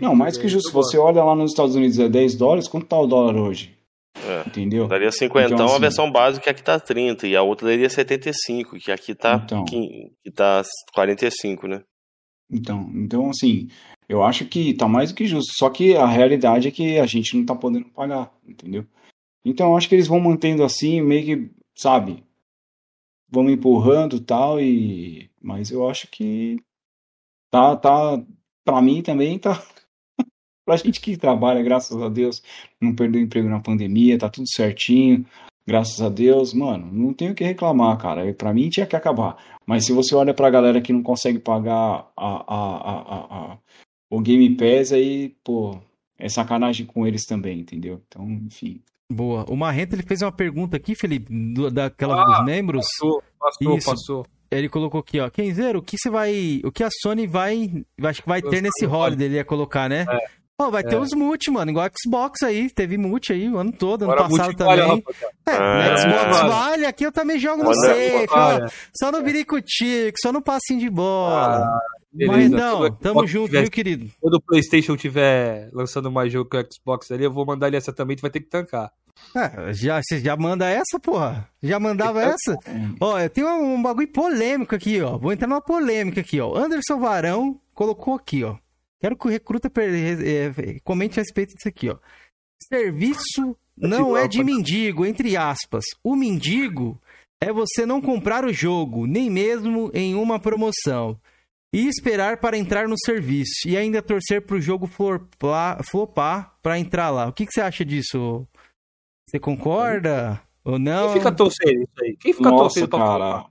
não, mais que justo. Se você olha lá nos Estados Unidos é 10 dólares, quanto tá o dólar hoje? É, Entendeu? Daria 50 então, assim, a versão básica aqui tá 30 e a outra daria 75, que aqui tá, então, que, que tá 45, né? Então, então, assim, eu acho que tá mais do que justo. Só que a realidade é que a gente não tá podendo pagar, entendeu? Então, eu acho que eles vão mantendo assim, meio que, sabe, vão empurrando tal e mas eu acho que tá tá para mim também tá (laughs) pra gente que trabalha, graças a Deus, não perdeu emprego na pandemia, tá tudo certinho. Graças a Deus, mano, não tenho o que reclamar, cara. Para mim tinha que acabar. Mas se você olha pra galera que não consegue pagar a, a, a, a, o Game Pass, aí, pô, é sacanagem com eles também, entendeu? Então, enfim. Boa. O Marrento ele fez uma pergunta aqui, Felipe, do, daquela ah, dos membros. Passou, passou, Isso. passou. Ele colocou aqui, ó. Kenzeiro, o que você vai. O que a Sony vai. Acho que vai ter nesse holiday, ele ia colocar, né? É. Pô, vai é. ter os multi, mano, igual Xbox aí. Teve multi aí o ano todo, ano Agora, passado também. é, ah, Xbox é. vale, aqui eu também jogo no safe, ó, Só no biricutico, só no passinho de bola. Ah, Mas não, tamo junto, tiver, viu, querido? Quando o PlayStation tiver lançando mais jogo que o Xbox ali, eu vou mandar ele essa também, tu vai ter que tancar. É, já, você já manda essa, porra? Já mandava essa? Ó, eu tenho um, um bagulho polêmico aqui, ó. Vou entrar numa polêmica aqui, ó. Anderson Varão colocou aqui, ó. Quero que o recruta é, comente a respeito disso aqui, ó. Serviço não é de mendigo, entre aspas. O mendigo é você não comprar o jogo, nem mesmo em uma promoção, e esperar para entrar no serviço, e ainda torcer para o jogo flopar para entrar lá. O que, que, você acha disso? Você concorda ou não? Quem fica torcendo isso aí? Quem fica Nossa, torcendo pra cara.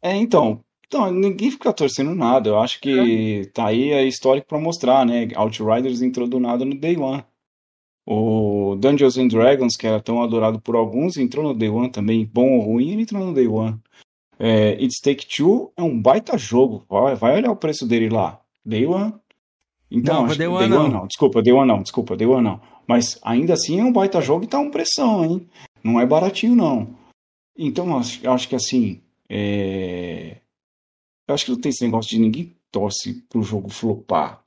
É, então, então, ninguém fica torcendo nada. Eu acho que é. tá aí a história para mostrar, né? Outriders entrou do nada no Day One. O Dungeons and Dragons, que era tão adorado por alguns, entrou no Day One também. Bom ou ruim, ele entrou no Day One. É, It's Take Two é um baita jogo. Vai, vai olhar o preço dele lá. Day One. Então, não, acho Day, One, Day One não. não. Desculpa, Day One não. Desculpa, Day One não. Mas ainda assim é um baita jogo e tá um pressão, hein? Não é baratinho, não. Então, acho, acho que assim. É eu acho que não tem esse negócio de ninguém torce pro jogo flopar.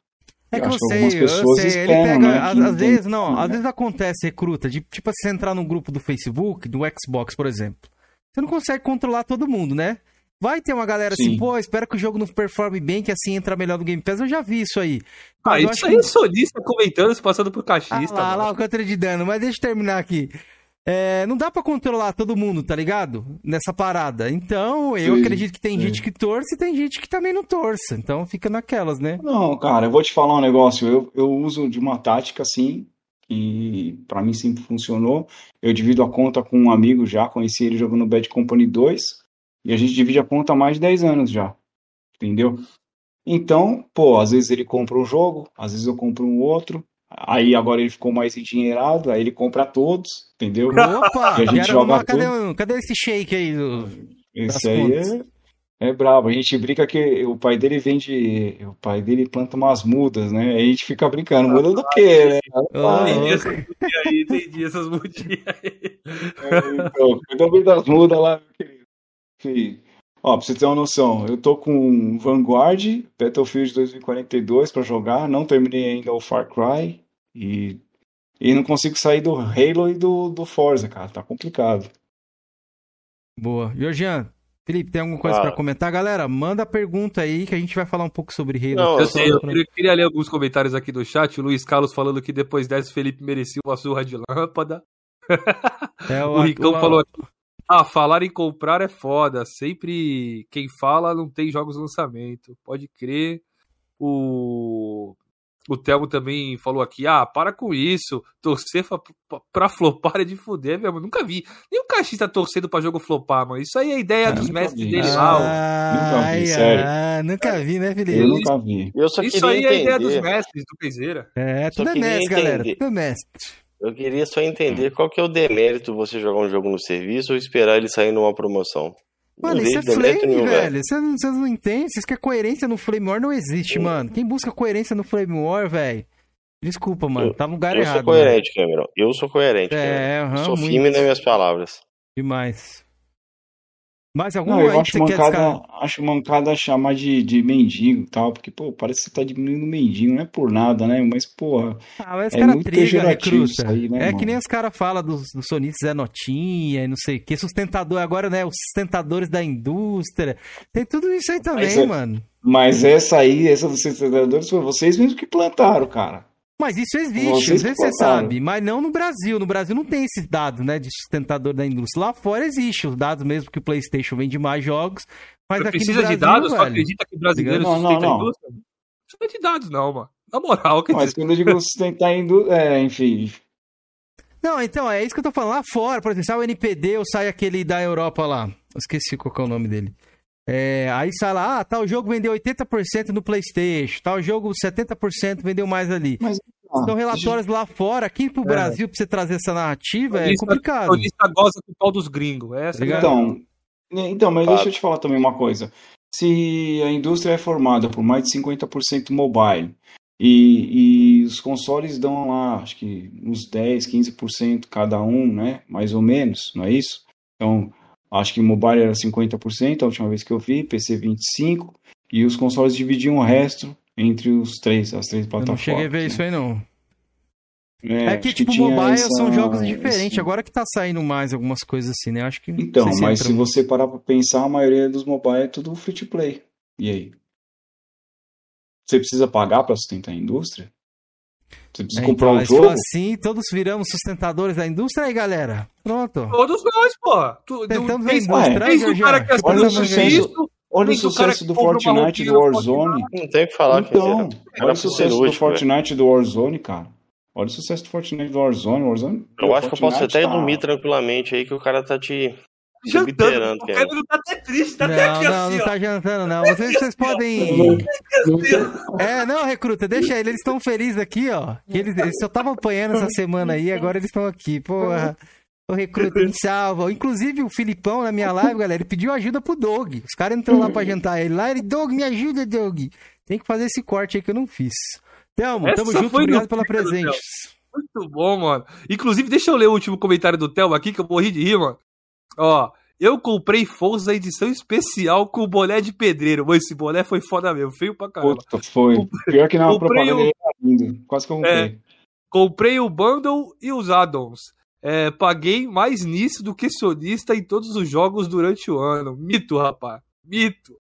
É que eu, eu sei, eu sei. Esperam, ele pega, né, às, às vezes, não, né? às vezes acontece recruta, de tipo você entrar num grupo do Facebook, do Xbox, por exemplo. Você não consegue controlar todo mundo, né? Vai ter uma galera assim, Sim. assim, pô, espero que o jogo não performe bem, que assim entra melhor no Game Pass. Eu já vi isso aí. ah, isso aí que... é solista comentando, se passando por caixista. Ah, lá, lá, o canto de dano. Mas deixa eu terminar aqui. É, não dá para controlar todo mundo, tá ligado? Nessa parada. Então, eu sim, acredito que tem sim. gente que torce e tem gente que também não torce. Então, fica naquelas, né? Não, cara, eu vou te falar um negócio. Eu, eu uso de uma tática assim, que para mim sempre funcionou. Eu divido a conta com um amigo já, conheci ele jogando Bad Company 2, e a gente divide a conta há mais de 10 anos já. Entendeu? Então, pô, às vezes ele compra um jogo, às vezes eu compro um outro. Aí agora ele ficou mais endinheirado, aí ele compra todos, entendeu? Opa! E a gente joga uma, cadê, cadê, esse shake aí? Do, esse aí é, é brabo. A gente brinca que o pai dele vende. O pai dele planta umas mudas, né? Aí a gente fica brincando, muda do quê, né? Ah, entendi, essas aí, entendi essas mudinhas aí. É, então, cuida bem das mudas lá, meu querido. Enfim. Ó, pra você ter uma noção, eu tô com Vanguard, Battlefield 2042 para jogar, não terminei ainda o Far Cry e, e não consigo sair do Halo e do, do Forza, cara, tá complicado. Boa. Georgian, Felipe, tem alguma coisa ah. para comentar? Galera, manda pergunta aí que a gente vai falar um pouco sobre Halo. Não, eu, sei, eu queria ler alguns comentários aqui do chat. O Luiz Carlos falando que depois dessa Felipe merecia uma surra de lâmpada. É, (laughs) o, o Ricão o, falou aqui. Ah, falar em comprar é foda. Sempre quem fala não tem jogos lançamento. Pode crer. O o Telmo também falou aqui, ah, para com isso, torcer pra, pra flopar é de fuder, meu, nunca vi. Nenhum caixista torcendo pra jogo flopar, mano. Isso aí é a ideia é, dos mestres vi. dele lá. Ah, nunca vi, sério. Ah, nunca vi, né, Felipe? Eu nunca vi. Eu só isso aí entender. é a ideia dos mestres do Peizeira. É, tudo é mestre, entender. galera, tudo é mestre. Eu queria só entender qual que é o demérito você jogar um jogo no serviço ou esperar ele sair numa promoção. Mano, isso é flame, nenhum, velho. Vocês não, não entendem? Vocês que a coerência no Flame War não existe, mano. Quem busca coerência no Flame War, velho? Desculpa, mano. tá no lugar eu errado. Eu sou coerente, mano. Cameron. Eu sou coerente. É, uhum, Sou firme nas minhas palavras. Demais. Mais alguma Não, eu acho mancada, acho mancada chamar de, de mendigo e tal, porque, pô, parece que você tá diminuindo o mendigo, não é por nada, né? Mas, porra. Ah, mas é muito triga, recruta. Aí, né, é mano? que nem os caras falam dos, dos sonistas Zé Notinha e não sei o que, sustentador agora, né? Os sustentadores da indústria. Tem tudo isso aí também, mas, mano. Mas essa aí, essa dos sustentadores, foi vocês mesmos que plantaram, cara. Mas isso existe, não sei se você sabe, mas não no Brasil. No Brasil não tem esses dados, né, de sustentador da indústria. Lá fora existe os dados mesmo que o PlayStation vende mais jogos. Mas aqui precisa Brasil, de dados? Velho, só acredita que brasileiro não, não, não. a indústria? Não precisa de dados, não, mano. Na moral, quer Mas quando eu digo sustentar a indústria, é, enfim. Não, então, é isso que eu tô falando. Lá fora, por exemplo, sai o NPD ou sai aquele da Europa lá. Eu esqueci qual é o nome dele. É, aí sai lá, ah, tal jogo vendeu 80% no PlayStation, tal jogo 70% vendeu mais ali. Mas, ah, São relatórios lá fora, aqui pro é. Brasil, pra você trazer essa narrativa, é complicado. O lista goza com o pau dos gringos. É essa então, então, mas deixa eu te falar também uma coisa. Se a indústria é formada por mais de 50% mobile e, e os consoles dão lá, acho que uns 10, 15% cada um, né? Mais ou menos, não é isso? Então, Acho que mobile era 50% a última vez que eu vi, PC 25%, e os consoles dividiam o resto entre os três, as três plataformas. Eu não cheguei a ver né? isso aí não. É, é que, tipo, que mobile essa... são jogos diferentes. Esse... Agora que tá saindo mais algumas coisas assim, né? Acho que. Então, se mas se você parar pra pensar, a maioria dos mobile é tudo free to play. E aí? Você precisa pagar para sustentar a indústria? Você precisa é, comprar então, um jogo? assim, todos viramos sustentadores da indústria aí, galera. Pronto. Todos nós, pô. Tu, Tentamos tem, indústria, tem, um cara que olha o sucesso, olha o sucesso do Fortnite do Warzone. Não tem o que falar. Então, olha o sucesso do Fortnite do Warzone, cara. Olha o sucesso do Fortnite do Warzone. Warzone eu acho que eu posso até tá... dormir tranquilamente aí que o cara tá te jantando. O cara tá até triste, tá não, até aqui não, assim, Não, tá jantando, não. Vocês, vocês podem... É, não, recruta, deixa ele. Eles estão felizes aqui, ó. Eles, eles só estavam apanhando essa semana aí, agora eles estão aqui. Porra. O recruta me salva. Inclusive, o Filipão, na minha live, galera, ele pediu ajuda pro Doug. Os caras entrou lá pra jantar ele lá. Ele, Doug, me ajuda, Doug. Tem que fazer esse corte aí que eu não fiz. Thelmo, tamo junto. Obrigado pela presença. Muito bom, mano. Inclusive, deixa eu ler o último comentário do Thelmo aqui, que eu morri de rir, mano. Ó, eu comprei Forza edição especial com boné de pedreiro. Mas esse boné foi foda mesmo, feio pra caramba. Puta, foi. Pior que não, comprei o... Quase que eu comprei. É, comprei o bundle e os addons. É, paguei mais nisso do que sonista em todos os jogos durante o ano. Mito, rapaz. Mito.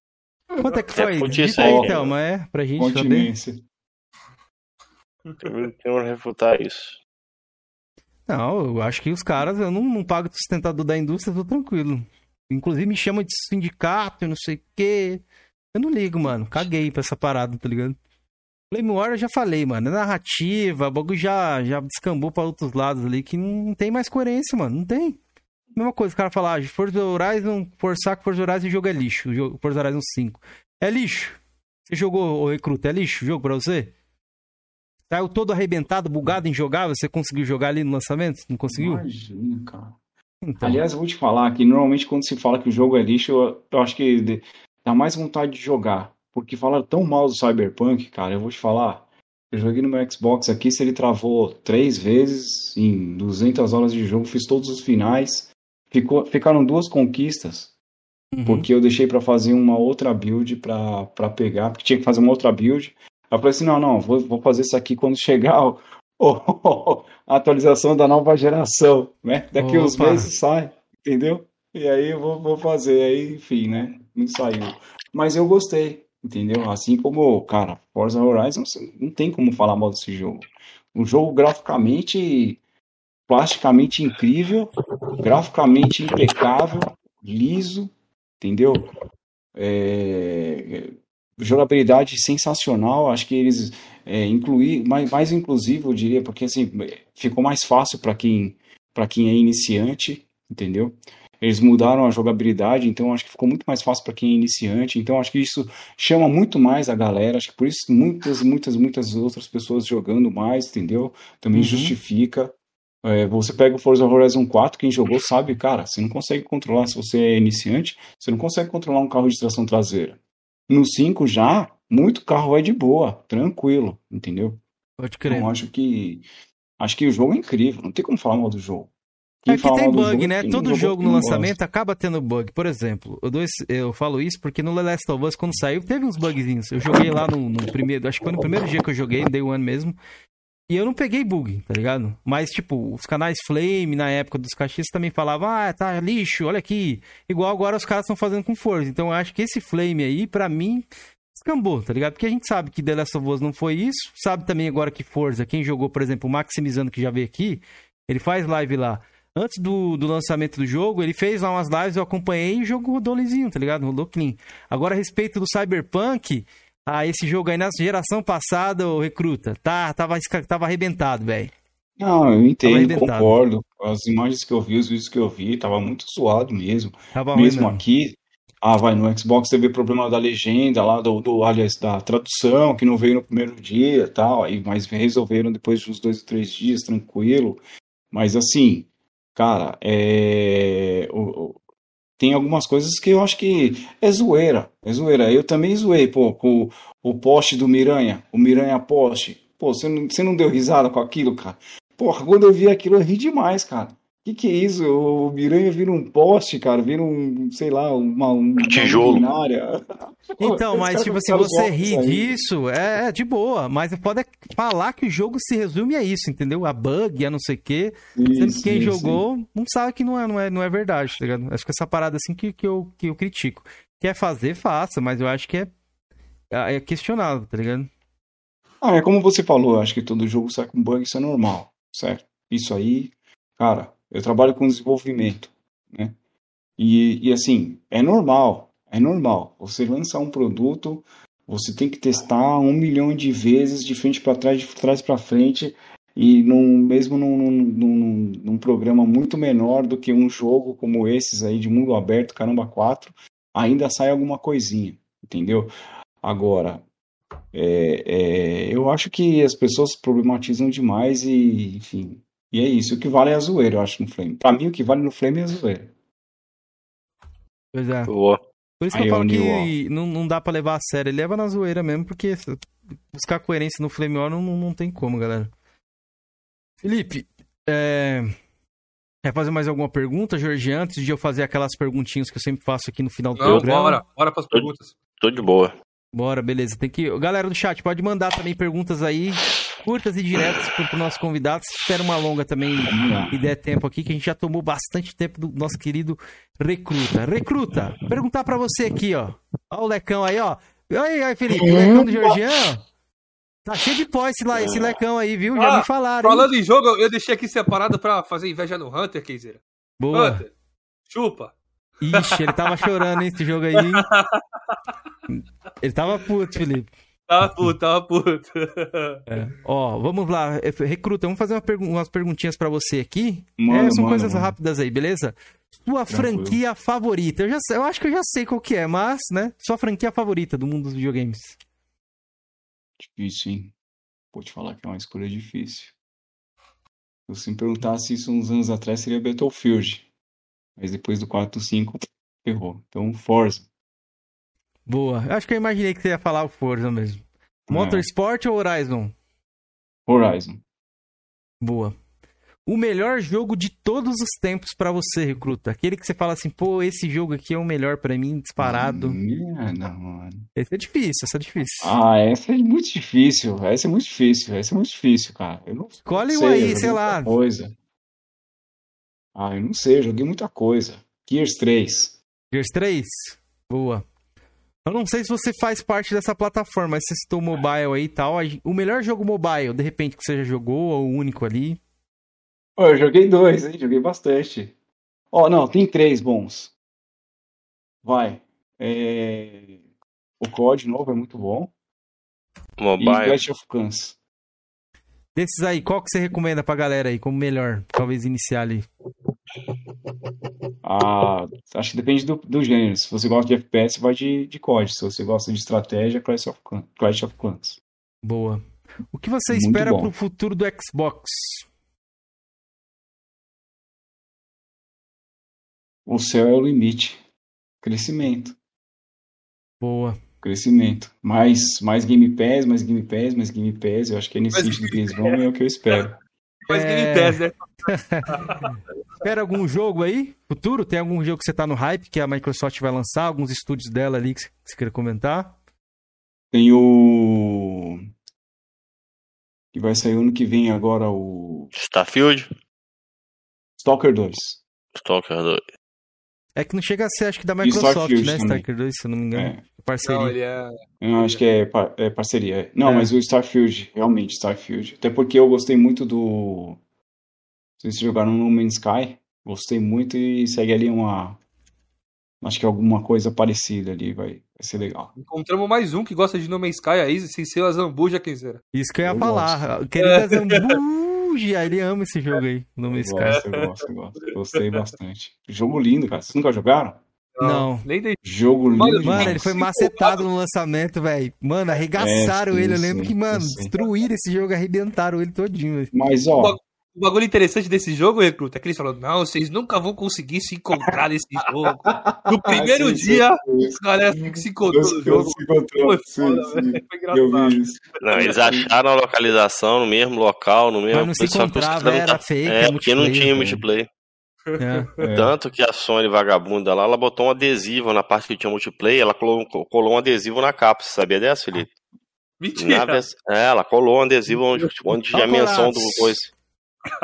Quanto é que foi? É, Dita aí, Thelma, é? Pra gente Continência. saber. Eu tenho que refutar isso. Não, eu acho que os caras, eu não, não pago sustentador da indústria, tô tranquilo. Inclusive me chamam de sindicato e não sei o quê. Eu não ligo, mano. Caguei pra essa parada, tá ligado? Flame War eu já falei, mano. É narrativa, o bagulho já, já descambou pra outros lados ali que não tem mais coerência, mano. Não tem. Mesma coisa, o cara falar, ah, Forza Horizon, forçar que Forza Horizon jogo é lixo. Forza Horizon 5. É lixo. Você jogou o Recruta, é lixo o jogo pra você? Saiu todo arrebentado, bugado, injogável. Você conseguiu jogar ali no lançamento? Não conseguiu? Imagina, cara. Então. Aliás, eu vou te falar que normalmente quando se fala que o jogo é lixo, eu, eu acho que dá mais vontade de jogar. Porque falaram tão mal do Cyberpunk, cara, eu vou te falar. Eu joguei no meu Xbox aqui, se ele travou três vezes em 200 horas de jogo, fiz todos os finais. Ficou, ficaram duas conquistas. Uhum. Porque eu deixei para fazer uma outra build para pegar, porque tinha que fazer uma outra build. Eu falei assim, não, não, vou, vou fazer isso aqui quando chegar o, (laughs) o, a atualização da nova geração, né? Daqui Opa. uns meses sai, entendeu? E aí eu vou, vou fazer, aí, enfim, né? Não saiu. Mas eu gostei, entendeu? Assim como, cara, Forza Horizon, não tem como falar mal desse jogo. Um jogo graficamente, plasticamente incrível, graficamente impecável, liso, entendeu? É, jogabilidade sensacional. Acho que eles é, incluir mais, mais inclusivo, eu diria, porque assim ficou mais fácil para quem para quem é iniciante, entendeu? Eles mudaram a jogabilidade, então acho que ficou muito mais fácil para quem é iniciante. Então acho que isso chama muito mais a galera. Acho que por isso muitas, muitas, muitas outras pessoas jogando mais, entendeu? Também uhum. justifica. É, você pega o Forza Horizon 4, quem jogou sabe, cara, você não consegue controlar, se você é iniciante, você não consegue controlar um carro de tração traseira. No 5 já, muito carro é de boa, tranquilo, entendeu? Pode crer. Então acho que acho que o jogo é incrível, não tem como falar mal do jogo. Quem é que tem bug, jogo, né? Todo jogo no lançamento gosta. acaba tendo bug. Por exemplo, eu, dou esse, eu falo isso porque no The Last of Us, quando saiu, teve uns bugzinhos. Eu joguei lá no, no, primeiro, acho que foi no primeiro dia que eu joguei, Day One mesmo. E eu não peguei bug, tá ligado? Mas, tipo, os canais Flame, na época dos cachistas, também falavam, ah, tá lixo, olha aqui. Igual agora os caras estão fazendo com Forza. Então eu acho que esse Flame aí, para mim, escambou, tá ligado? Porque a gente sabe que The Last of Us não foi isso. Sabe também agora que Forza, quem jogou, por exemplo, o Maximizando, que já veio aqui, ele faz live lá antes do, do lançamento do jogo, ele fez lá umas lives, eu acompanhei e o jogo rodou lisinho, tá ligado? Rodou clean. Agora, a respeito do Cyberpunk, ah, esse jogo aí na geração passada, o Recruta, tá, tava, tava arrebentado, velho. Não, eu entendo, concordo. As imagens que eu vi, os vídeos que eu vi, tava muito zoado mesmo. Tava mesmo aqui, ah, vai, no Xbox teve problema da legenda lá, do, do, aliás, da tradução, que não veio no primeiro dia e tal, aí, mas resolveram depois de uns dois ou três dias, tranquilo. Mas assim, cara, é... O, tem algumas coisas que eu acho que é zoeira, é zoeira. Eu também zoei, pô, com o, poste do Miranha, o Miranha poste. Pô, você não, você não deu risada com aquilo, cara? Porra, quando eu vi aquilo eu ri demais, cara que, que é isso? O Miranha vira um poste, cara, vira um, sei lá, uma, um tijolo. (laughs) Então, mas tipo, se você rir disso, é, é, de boa. Mas pode falar que o jogo se resume a isso, entendeu? A bug, a não sei o quê. Sendo que quem jogou sim. não sabe que não é, não, é, não é verdade, tá ligado? Acho que essa parada assim que, que, eu, que eu critico. Quer fazer, faça, mas eu acho que é, é questionável, tá ligado? Ah, é como você falou, acho que todo jogo sai com bug, isso é normal, certo? Isso aí, cara, eu trabalho com desenvolvimento, né? E, e assim, é normal, é normal. Você lançar um produto, você tem que testar um milhão de vezes de frente para trás, de trás para frente, e num, mesmo num, num, num, programa muito menor do que um jogo como esses aí de mundo aberto, caramba 4, ainda sai alguma coisinha, entendeu? Agora, é, é, eu acho que as pessoas problematizam demais e, enfim, e é isso. O que vale é a zoeira, eu acho, no Flame. Pra mim, o que vale no Flame é a zoeira. Pois é. Boa. Por isso que Aí eu falo que não, não dá pra levar a sério. Ele leva na zoeira mesmo, porque buscar coerência no Flame War não, não, não tem como, galera. Felipe, é... Quer fazer mais alguma pergunta, Jorge? Antes de eu fazer aquelas perguntinhas que eu sempre faço aqui no final do não, programa. Bora, bora pras perguntas. Tô, tô de boa. Bora, beleza. Tem que. Galera do chat, pode mandar também perguntas aí curtas e diretas para o nosso convidado. Se tiver uma longa também e der tempo aqui, que a gente já tomou bastante tempo do nosso querido Recruta. Recruta, perguntar para você aqui, ó. Ó o Lecão aí, ó. Aí, aí, Felipe, o Lecão do Georgiano. Tá cheio de pó esse, lá, esse Lecão aí, viu? Já ah, me falaram. Falando hein? em jogo, eu deixei aqui separado para fazer inveja no Hunter, Keizeira. Boa. Hunter, chupa. Ixi, ele tava chorando, hein, esse jogo aí. (laughs) Ele tava puto, Felipe. Tava puto, tava puto. É. Ó, vamos lá, é, recruta, vamos fazer uma pergu umas perguntinhas para você aqui. Mano, é, são mano, coisas mano. rápidas aí, beleza? Sua Tranquilo. franquia favorita. Eu, já, eu acho que eu já sei qual que é, mas, né? Sua franquia favorita do mundo dos videogames. Difícil, hein? Vou te falar que é uma escolha difícil. Se você me perguntasse isso uns anos atrás, seria Battlefield. Mas depois do 4 5, ferrou. Então, Forza. Boa. Acho que eu imaginei que você ia falar o Forza mesmo. É. Motorsport ou Horizon? Horizon. Boa. O melhor jogo de todos os tempos para você, recruta. Aquele que você fala assim, pô, esse jogo aqui é o melhor para mim, disparado. Merda, mano. Esse é difícil, essa é difícil. Ah, essa é muito difícil. Essa é muito difícil. Essa é muito difícil, cara. Eu não Escolhe um aí, sei lá. Coisa. Ah, eu não sei, eu joguei muita coisa. Gears 3. Gears 3? Boa. Eu não sei se você faz parte dessa plataforma, mas você citou mobile aí e tal. O melhor jogo mobile, de repente, que você já jogou, ou o único ali? Eu joguei dois, hein? Joguei bastante. Ó, oh, não, tem três bons. Vai. É... O COD novo é muito bom. Mobile. E Clash of Clans. Desses aí, qual que você recomenda pra galera aí como melhor? Talvez iniciar ali. Ah, acho que depende do, do gênero. Se você gosta de FPS, vai de, de COD. Se você gosta de estratégia, Clash of, Clash of Clans. Boa. O que você Muito espera bom. pro futuro do Xbox? O céu é o limite. Crescimento. Boa. Crescimento. Mais, mais Game Pass, mais Game Pass, mais Game Pass. Eu acho que é nesse mais sentido que eles vão e é o que eu espero. (laughs) É... Game Pass, né? (laughs) Espera algum jogo aí? Futuro? Tem algum jogo que você tá no hype que a Microsoft vai lançar? Alguns estúdios dela ali que você queira comentar? Tem o. Que vai sair ano que vem agora o. Starfield? Stalker 2. Stalker 2. É que não chega a ser, acho que da Microsoft, né? Também. Stalker 2, se eu não me engano. É. Parceria. Não, ele é... Eu acho que é, par é parceria. Não, é. mas o Starfield, realmente, Starfield. Até porque eu gostei muito do. Vocês jogaram no Man's Sky. Gostei muito e segue ali uma. Acho que alguma coisa parecida ali vai, vai ser legal. Encontramos mais um que gosta de No Man's Sky aí, sem ser a Zambuja, quem será? Isso que eu ia eu falar. Querida (laughs) Zambuja, ele ama esse jogo aí, No Man's Sky. Gosto, eu gosto, eu gosto. Gostei bastante. Jogo lindo, cara. Vocês nunca jogaram? Não. Jogo lindo. Mano, mano ele foi macetado no lançamento, velho. Mano, arregaçaram é, sim, ele. Eu lembro sim, que, mano, sim. destruíram esse jogo, arrebentaram ele todinho. Véio. Mas, ó. O bagulho interessante desse jogo, Recruta, é que eles falaram, não, vocês nunca vão conseguir se encontrar nesse (laughs) jogo. No primeiro ah, dia, os caras se encontrou no jogo. Se encontrou. Foi, foda, sim, sim. foi engraçado. Não, eles acharam a localização no mesmo local, no mesmo... Mas não se encontrava, era fake, É, porque não tinha multiplayer. É. é. (laughs) Tanto que a Sony vagabunda lá, ela botou um adesivo na parte que tinha multiplayer, ela colou, colou um adesivo na capa. Você sabia dessa, Felipe? Mentira! Na, é, ela colou um adesivo onde, onde tinha a menção do coisa.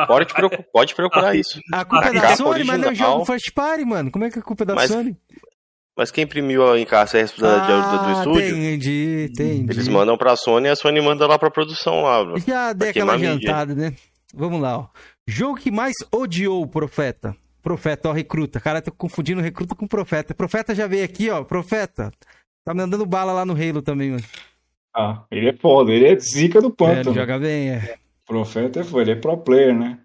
Pode, procurar, pode (laughs) procurar isso. A culpa a é da Sony, original, mas não é jogo first party, mano. Como é que a culpa é da mas, Sony? Mas quem imprimiu em casa é a responsabilidade ah, do, do estúdio? Entendi, entendi. Eles mandam pra Sony e a Sony manda lá pra produção lá. Bro, Já dei aquela adiantada, né? Vamos lá, ó. Jogo que mais odiou o Profeta. Profeta, ó, recruta. Cara, tô confundindo recruta com profeta. Profeta já veio aqui, ó. Profeta. Tá mandando bala lá no Halo também, mano. Ah, ele é foda, ele é zica do pântano. É, ele joga bem, é. Profeta é foda, ele é pro player, né?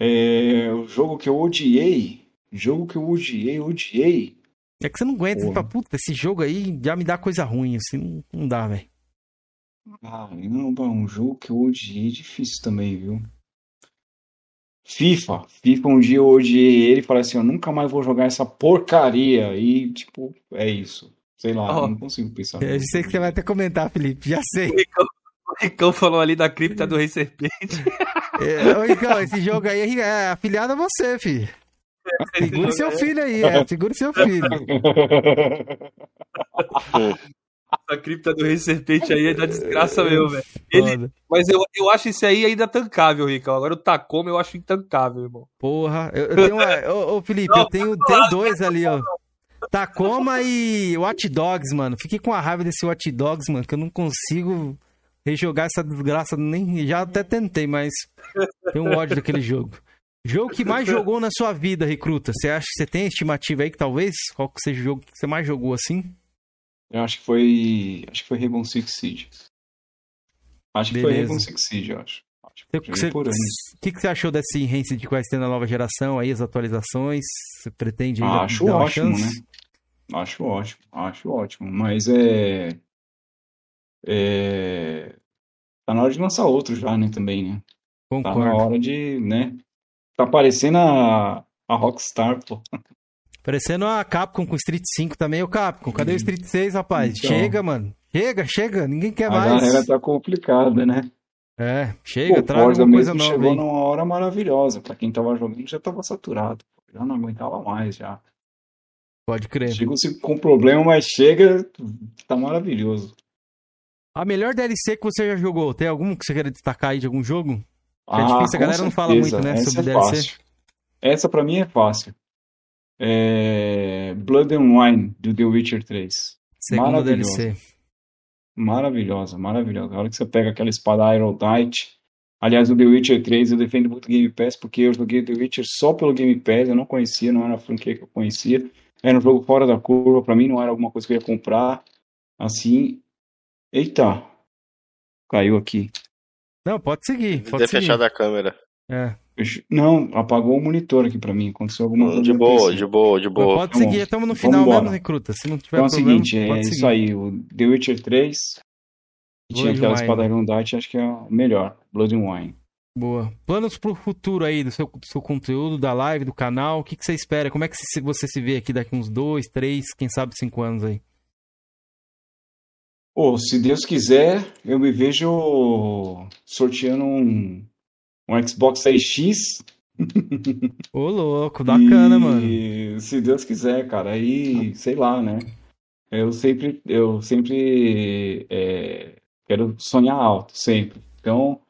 É, o jogo que eu odiei. Jogo que eu odiei, odiei. É que você não aguenta, você fala, puta, esse jogo aí já me dá coisa ruim, assim, não, não dá, velho. Caramba, um jogo que eu odiei difícil também, viu? FIFA. FIFA, um dia eu odiei ele e falei assim: eu nunca mais vou jogar essa porcaria. E, tipo, é isso. Sei lá, oh, não consigo pensar. Eu sei que você vai até comentar, Felipe, já sei. O Ricão, falou ali da cripta do Rei Serpente. É, ô, Ricão, esse jogo aí é afiliado a você, filho. Segure seu filho aí, é. Segure seu filho. (laughs) (laughs) Essa cripta do Rei Serpente aí é da desgraça mesmo, velho. Ele... Mas eu, eu acho isso aí ainda tancável, Ricão. Agora o Tacoma eu acho intancável, irmão. Porra, eu, eu tenho uma... ô, ô, Felipe, não, eu tenho, tenho dois ali, ó. Tacoma e Watch Dogs, mano. Fiquei com a raiva desse Watch Dogs, mano, que eu não consigo rejogar essa desgraça. Nem, já até tentei, mas tenho um ódio daquele jogo. Jogo que mais jogou na sua vida, recruta? Você acha que você tem estimativa aí que talvez? Qual que seja o jogo que você mais jogou assim? Eu acho que foi. Acho que foi Rainbow Six Siege. Acho que Beleza. foi Rainbow Six Siege, eu acho. O que, que você achou desse Enhanced que vai ter na nova geração aí, as atualizações? Você pretende ainda Acho dar ótimo, né? Acho ótimo, acho ótimo. Mas é. É. Tá na hora de lançar outro já, né, também, né? Concordo. Tá na hora de, né? Tá parecendo a, a Rockstar, pô. (laughs) Parecendo a Capcom com Street 5 também, o Capcom. Cadê o Street 6, rapaz? Então, chega, mano. Chega, chega. Ninguém quer a mais. A galera tá complicada, né? É, chega, traz uma coisa nova chegou aí. numa hora maravilhosa. Pra quem tava jogando já tava saturado. Já não aguentava mais, já. Pode crer. Chega com problema, mas chega, tá maravilhoso. A melhor DLC que você já jogou, tem algum que você quer destacar aí de algum jogo? É ah, é difícil, a galera certeza. não fala muito, né, Essa sobre é DLC. Fácil. Essa pra mim é fácil é Blood and Wine do The Witcher 3. Segundo DLC. Maravilhosa, maravilhosa. A hora que você pega aquela espada Iron Knight. Aliás, o The Witcher 3 eu defendo muito Game Pass porque eu joguei The Witcher só pelo Game Pass, eu não conhecia, não era a franquia que eu conhecia. Era um jogo fora da curva, para mim não era alguma coisa que eu ia comprar. assim. Eita! Caiu aqui. Não, pode seguir. Pode ter fechado a câmera. É. Não, apagou o monitor aqui pra mim. Aconteceu alguma coisa. De boa, de boa, de boa. Pode seguir, estamos no final mesmo, recruta. Se não tiver então problema, é o seguinte, é isso aí. O The Witcher 3, que tinha aquela espada Irundate, acho que é o melhor. Blood and Wine. Boa. Planos pro futuro aí do seu, do seu conteúdo, da live, do canal, o que, que você espera? Como é que você se vê aqui daqui uns dois, três, quem sabe cinco anos aí? Oh, se Deus quiser, eu me vejo sorteando um, um Xbox 6X. Ô, louco, bacana, e, mano. Se Deus quiser, cara, aí, sei lá, né? Eu sempre, eu sempre é, quero sonhar alto, sempre. Então,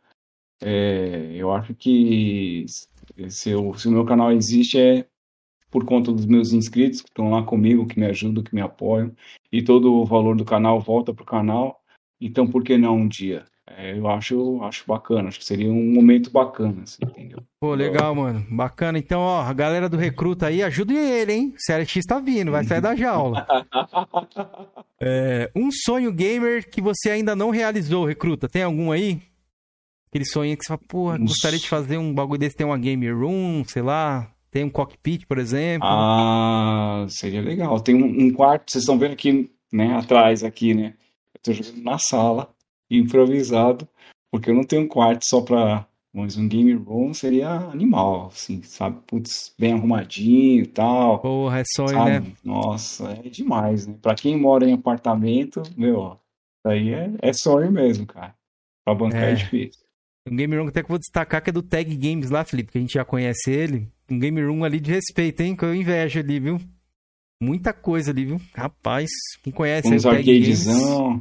é, eu acho que se, eu, se o meu canal existe é por conta dos meus inscritos que estão lá comigo, que me ajudam, que me apoiam, e todo o valor do canal volta para o canal. Então, por que não um dia? É, eu acho, acho bacana, acho que seria um momento bacana, assim, entendeu? Pô, legal, mano. Bacana. Então, ó, a galera do Recruta aí, ajude ele, hein? CLX tá vindo, vai sair da jaula. (laughs) é, um sonho gamer que você ainda não realizou, Recruta, tem algum aí? Aquele sonho que você fala, porra, gostaria de fazer um bagulho desse, ter uma game room, sei lá, tem um cockpit, por exemplo. Ah, seria legal. Tem um, um quarto, vocês estão vendo aqui, né, atrás aqui, né? Eu tô jogando na sala, improvisado, porque eu não tenho um quarto só pra. Mas um game room seria animal, assim, sabe? Putz, bem arrumadinho e tal. Porra, é sonho, sabe? né? Nossa, é demais, né? Pra quem mora em apartamento, meu, isso aí é, é sonho mesmo, cara. Pra bancar é, é difícil. Um game room que até que eu vou destacar que é do Tag Games lá, Felipe, que a gente já conhece ele. Um game room ali de respeito, hein? Que eu invejo ali, viu? Muita coisa ali, viu? Rapaz, quem conhece Uns arcadezão.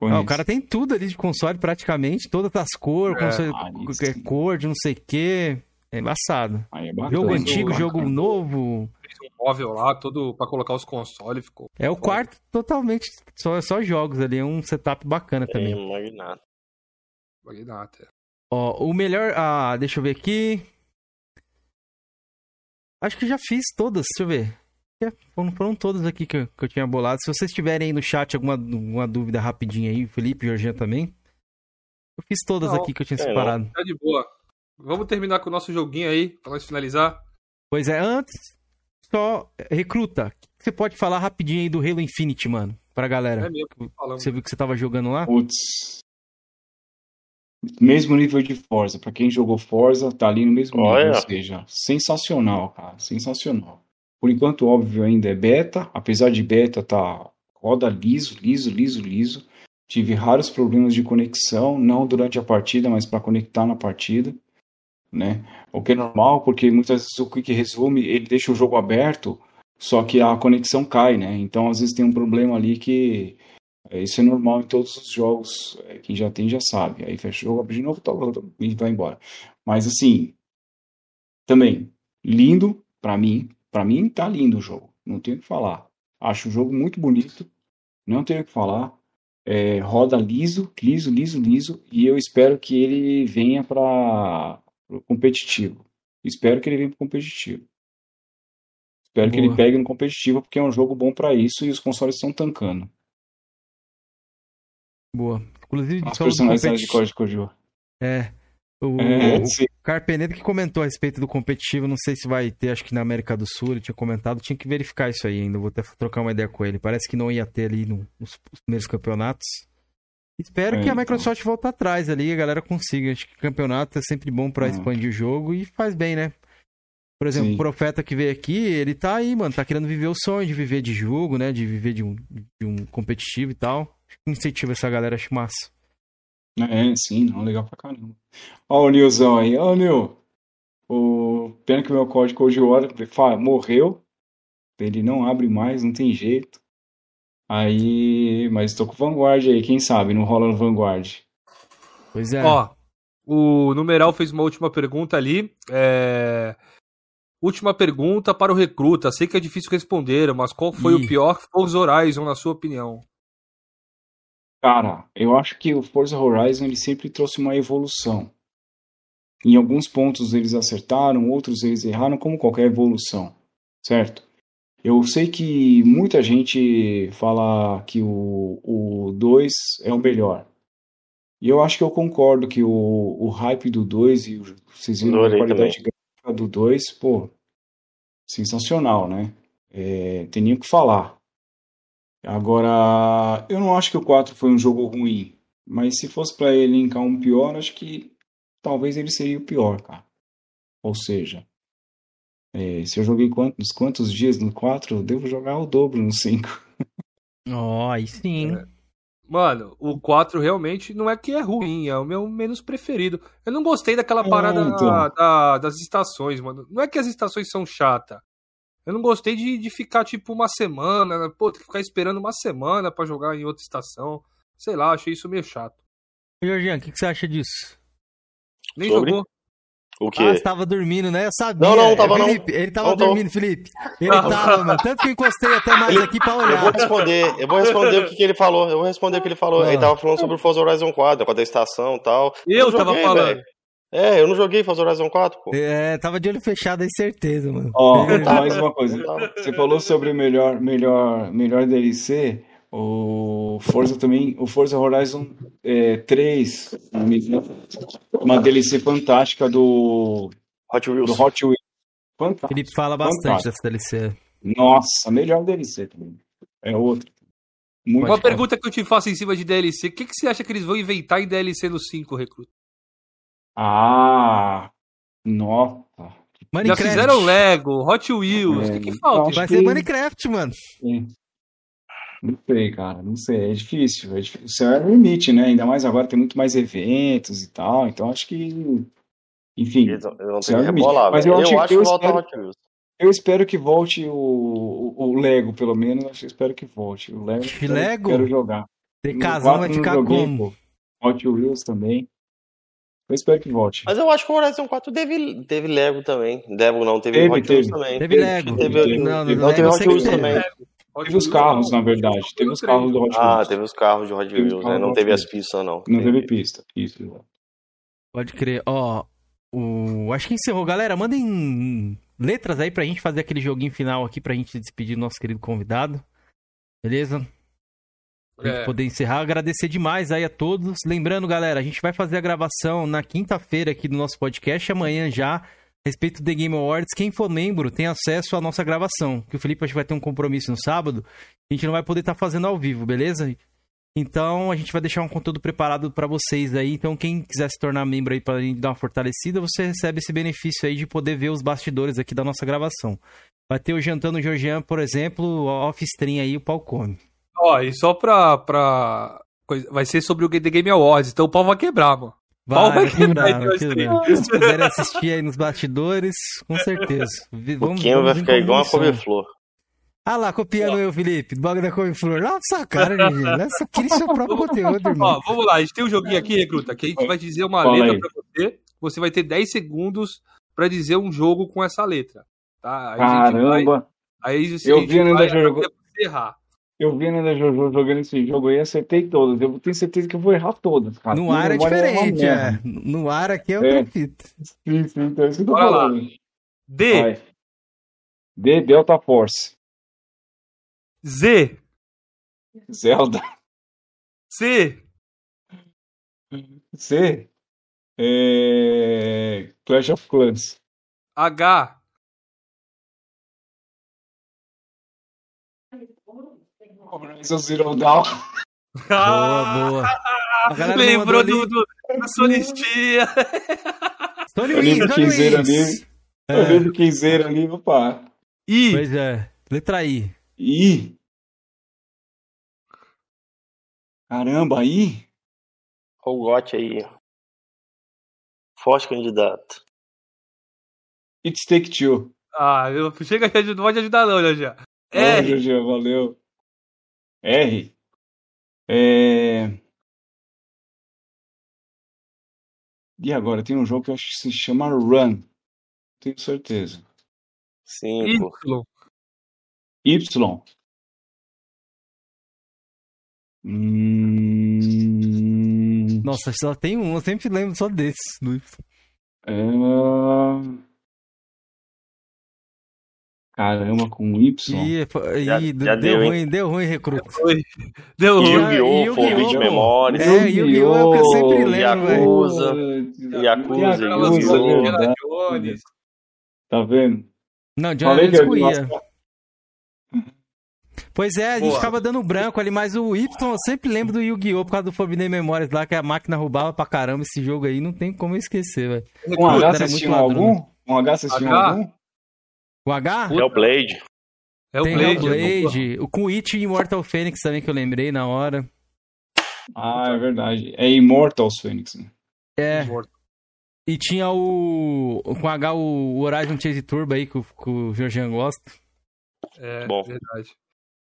Ah, o cara tem tudo ali de console praticamente, todas as cores, é, console, ah, cor de não sei o que. É embaçado. É jogo antigo, jogo novo. Fez um móvel lá, todo pra colocar os consoles, ficou. É o quarto totalmente, só, só jogos ali, é um setup bacana é, também. Magnata. Magnata. Ó, o melhor. Ah, deixa eu ver aqui. Acho que já fiz todas, deixa eu ver. Foram, foram todas aqui que eu, que eu tinha bolado. Se vocês tiverem aí no chat alguma, alguma dúvida rapidinha aí, Felipe e Jorginho também. Eu fiz todas não, aqui que eu tinha é, separado. Não. Tá de boa. Vamos terminar com o nosso joguinho aí, pra nós finalizar. Pois é, antes, só recruta. O que você pode falar rapidinho aí do Halo Infinite, mano? Pra galera. É mesmo, Você viu que você tava jogando lá? Putz, mesmo nível de Forza. Para quem jogou Forza, tá ali no mesmo Olha. nível. Ou seja, sensacional, cara. Sensacional. Por enquanto, óbvio, ainda é beta. Apesar de beta, tá roda liso, liso, liso, liso. Tive raros problemas de conexão, não durante a partida, mas para conectar na partida, né? O que é normal, porque muitas vezes o Quick Resume ele deixa o jogo aberto, só que a conexão cai, né? Então às vezes tem um problema ali que é, isso é normal em todos os jogos. É, quem já tem já sabe. Aí fecha o jogo, abre de novo tá, tá, e vai embora. Mas assim, também, lindo para mim. Para mim tá lindo o jogo. Não tenho o que falar. Acho o jogo muito bonito. Não tenho o que falar. É, roda liso, liso, liso, liso. E eu espero que ele venha para competitivo. Espero que ele venha para competitivo. Espero Boa. que ele pegue no competitivo, porque é um jogo bom para isso e os consoles estão tancando. Boa. Inclusive, Os personagens de código de É. O, é, o Carpenedo que comentou a respeito do competitivo, não sei se vai ter, acho que na América do Sul, ele tinha comentado, tinha que verificar isso aí ainda, vou até trocar uma ideia com ele. Parece que não ia ter ali no, nos primeiros campeonatos. Espero é, que a então. Microsoft então. volte atrás ali, a galera consiga. Acho que campeonato é sempre bom para expandir o jogo e faz bem, né? Por exemplo, Sim. o Profeta que veio aqui, ele tá aí, mano, tá querendo viver o sonho de viver de jogo, né? De viver de um, de um competitivo e tal incentiva essa galera, acho massa. É, sim, não, legal pra caramba. Ó o Nilzão aí, ó o Nil. O... Pena que o meu código de hora morreu. Ele não abre mais, não tem jeito. Aí, mas tô com o Vanguard aí, quem sabe, não rola no Vanguard. Pois é. Ó, o numeral fez uma última pergunta ali. É... Última pergunta para o recruta. Sei que é difícil responder, mas qual foi Ih. o pior Forza Horizon, na sua opinião? Cara, eu acho que o Forza Horizon ele sempre trouxe uma evolução. Em alguns pontos eles acertaram, outros eles erraram, como qualquer evolução, certo? Eu sei que muita gente fala que o 2 é o melhor. E eu acho que eu concordo que o, o hype do 2 e vocês viram a qualidade também. gráfica do 2, pô, sensacional, né? É, tem nem o que falar. Agora, eu não acho que o 4 foi um jogo ruim, mas se fosse para elencar um pior, acho que talvez ele seria o pior, cara. Ou seja, é, se eu joguei quantos, quantos dias no 4, eu devo jogar o dobro no 5. (laughs) Ó, oh, aí sim. É. Mano, o 4 realmente não é que é ruim, é o meu menos preferido. Eu não gostei daquela é, parada então. da, da, das estações, mano. Não é que as estações são chatas. Eu não gostei de, de ficar, tipo, uma semana, pô, tem que ficar esperando uma semana para jogar em outra estação. Sei lá, achei isso meio chato. Jorginho, o que, que, você acha disso? Nem Sobre? jogou. O quê? Ah, você tava dormindo, né? Eu sabia. Não, não, tava Felipe, não. Ele tava não, dormindo, não. Felipe. Ele tava, mano. Tanto que eu encostei até mais aqui pra olhar. Eu vou responder, eu vou responder o que, que ele falou. Eu vou responder o que ele falou. Ah. Ele tava falando sobre o Forza Horizon 4, com a da estação e tal. Eu, eu tava falando. Véio. É, eu não joguei Forza Horizon 4, pô. É, tava de olho fechado aí, certeza, mano. Ó, oh, mais uma coisa. Você falou sobre o melhor, melhor, melhor DLC. O Forza também, o Forza Horizon é, 3, uma DLC fantástica do Hot Wheels. Do Hot Wheels. Fantástico. Felipe fala bastante Fantástico. dessa DLC. Nossa, melhor DLC também. É outra. Muito Uma pergunta que eu te faço em cima de DLC: o que, que você acha que eles vão inventar em DLC no 5, Recruta? Ah, nossa. Minecraft. Já fizeram Lego, Hot Wheels, o é, que, que falta? Vai que... ser Minecraft, mano. Não sei, cara, não sei, é difícil. É difícil. O céu é o limite, né? Ainda mais agora tem muito mais eventos e tal, então acho que. Enfim. Eles não tem que rebolar, mas eu, eu acho, acho que eu espero, Hot Wheels. Eu espero que volte o, o, o Lego, pelo menos. Eu espero que volte. O Lego. Lego? Quero jogar. Ter casal vai ficar como? Hot Wheels também. Eu espero que volte. Mas eu acho que o Horizon 4 teve, teve Lego também. Lego não, teve, teve Hot Wheels também. Teve Lego. Teve, teve, não, não, não, teve Hot Wheels também. Teve os carros, na verdade. Teve os carros do Hot ah, Wheels. Ah, teve os carros de Hot Wheels, né? Não teve as pistas, não. Não teve pista, isso. Pode crer. Ó, o... acho que encerrou. Galera, mandem letras aí pra gente fazer aquele joguinho final aqui pra gente despedir do nosso querido convidado. Beleza? É. poder encerrar, agradecer demais aí a todos. Lembrando, galera, a gente vai fazer a gravação na quinta-feira aqui do nosso podcast, amanhã já, a respeito do The Game Awards. Quem for membro tem acesso à nossa gravação, que o Felipe acho que vai ter um compromisso no sábado, a gente não vai poder estar tá fazendo ao vivo, beleza? Então a gente vai deixar um conteúdo preparado para vocês aí. Então quem quiser se tornar membro aí para dar uma fortalecida, você recebe esse benefício aí de poder ver os bastidores aqui da nossa gravação. Vai ter o Jantando Georgian, por exemplo, off-stream aí, o pau come. Ó, e só pra, pra. Vai ser sobre o The Game Awards, então o pau vai quebrar, mano. Vai, pau vai quebrar. vai quebrar. Se puderem assistir aí nos bastidores, com certeza. Vamos, o Kim vai ficar igual uma couve-flor. Ah lá, copiando eu, Felipe, do bagulho da couve-flor. Nossa, cara, gente. Só queria seu próprio conteúdo, irmão. Ó, vamos lá, a gente tem um joguinho aqui, Recruta, que a gente vai dizer uma Fala letra aí. pra você. Você vai ter 10 segundos pra dizer um jogo com essa letra. Tá? Aí Caramba! Vai, aí você eu vi ainda jogou. Errar. Eu vi ainda Jojo jogando esse jogo aí, acertei todas. Eu tenho certeza que eu vou errar todas, cara. No ar é, diferente, é. No ar aqui é outra é. fita. Sim, sim, então é isso que eu tô Bora falando. Lá. D. Vai. D, Delta Force. Z. Zelda. C. C. É... Clash of Clans. H. Horizon Zero Dawn. Boa, boa. (laughs) Lembrou do, do, do Sonistia. Tony (laughs) Eu lembro quinzeiro ali. É. Eu lembro quinzeiro ali, opa. I. Pois é. Letra I. I. Caramba, I? Olha o gote aí. Forte candidato. It's Take Two. Ah, eu chega, não pode ajudar não, já já. R. já valeu. R. É... E agora? Tem um jogo que eu acho que se chama Run. Tenho certeza. Cinco. Y. Y. Hum... Nossa, só tem um, eu sempre lembro só desse. Do É... Caramba, com Y. Ih, já, já deu, deu ruim, deu ruim, recruta. Deu ruim. Yu-Gi-Oh! Forbid Memories. É, Yu-Gi-Oh! é o que eu sempre lembro, velho. Yakuza. Yakuza, Yu-Gi-Oh! Tá vendo? Não, Johnny excluía. Pois é, a gente Boa. ficava dando branco ali, mas o Y eu sempre lembro do Yu-Gi-Oh! por causa do Forbidden Memories lá, que a máquina roubava pra caramba esse jogo aí, não tem como eu esquecer, velho. Um H assistiu algum? Um H assistiu algum? O H? É o Blade. É o Tem Blade. O Blade. O com It e Immortal Phoenix também, que eu lembrei na hora. Ah, é verdade. É Immortal Phoenix, né? É. E tinha o. Com H, o Horizon Chase Turbo aí, que, que o Georgian gosta. É, Bom. verdade.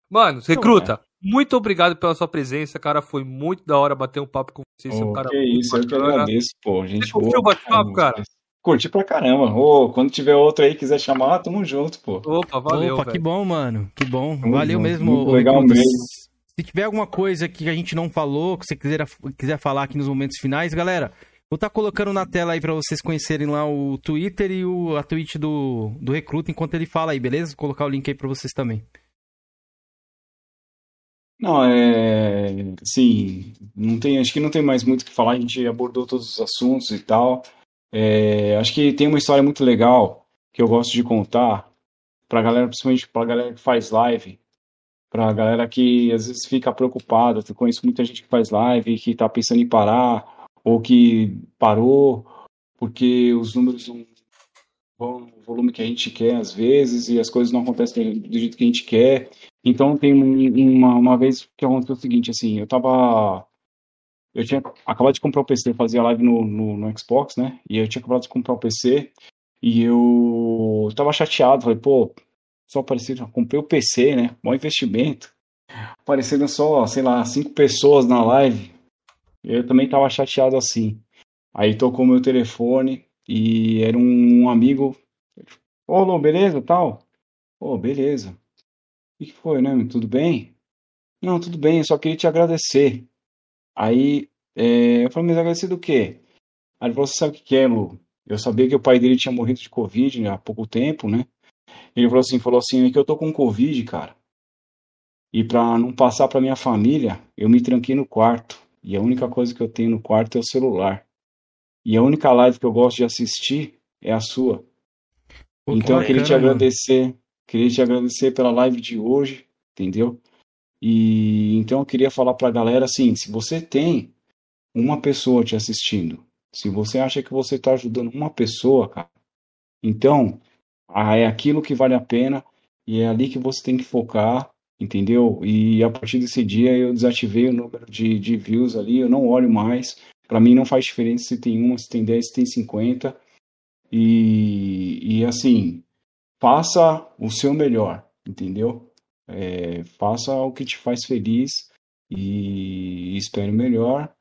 Mano, recruta, é. muito obrigado pela sua presença, cara. Foi muito da hora bater um papo com você. Oh, cara que isso, eu que agradeço, pô. Gente você curtiu o bate-papo, cara? Curti pra caramba. Ô, quando tiver outro aí quiser chamar, tamo junto, pô. Opa, valeu. Opa, véio. que bom, mano. Que bom. Tamo valeu junto. mesmo. Muito legal mesmo. Se tiver alguma coisa que a gente não falou, que você quiser, quiser falar aqui nos momentos finais, galera, vou estar tá colocando na tela aí para vocês conhecerem lá o Twitter e o, a Twitch do, do Recruta enquanto ele fala aí, beleza? Vou colocar o link aí para vocês também. Não, é. Sim, não tem, acho que não tem mais muito o que falar, a gente abordou todos os assuntos e tal. É, acho que tem uma história muito legal que eu gosto de contar pra galera, principalmente pra galera que faz live, pra galera que às vezes fica preocupada. Eu conheço muita gente que faz live, que tá pensando em parar, ou que parou porque os números não vão no volume que a gente quer às vezes e as coisas não acontecem do jeito que a gente quer. Então tem uma, uma vez que aconteceu o seguinte, assim, eu tava eu tinha acabado de comprar o PC, eu fazia live no, no, no, Xbox, né? E eu tinha acabado de comprar o PC e eu tava chateado, falei, pô, só apareceram, comprei o PC, né? Bom investimento. Apareceram só, sei lá, cinco pessoas na live. Eu também tava chateado assim. Aí tocou meu telefone e era um amigo. Ô, Lô, beleza, tal? Ô, beleza. O que foi, né? Tudo bem? Não, tudo bem, eu só queria te agradecer. Aí é, eu falei, mas agradecer do quê? Aí ele falou, você sabe o que é, Lu? Eu sabia que o pai dele tinha morrido de Covid né, há pouco tempo, né? Ele falou assim, falou assim, é que eu tô com Covid, cara. E pra não passar pra minha família, eu me tranquei no quarto. E a única coisa que eu tenho no quarto é o celular. E a única live que eu gosto de assistir é a sua. Pô, então eu queria te agradecer. Queria te agradecer pela live de hoje, entendeu? E então eu queria falar para a galera assim, se você tem uma pessoa te assistindo, se você acha que você está ajudando uma pessoa, cara, então ah, é aquilo que vale a pena e é ali que você tem que focar, entendeu? E a partir desse dia eu desativei o número de, de views ali, eu não olho mais. Para mim não faz diferença se tem uma, se tem 10, se tem 50. E, e assim, faça o seu melhor, entendeu? É, faça o que te faz feliz e espere o melhor.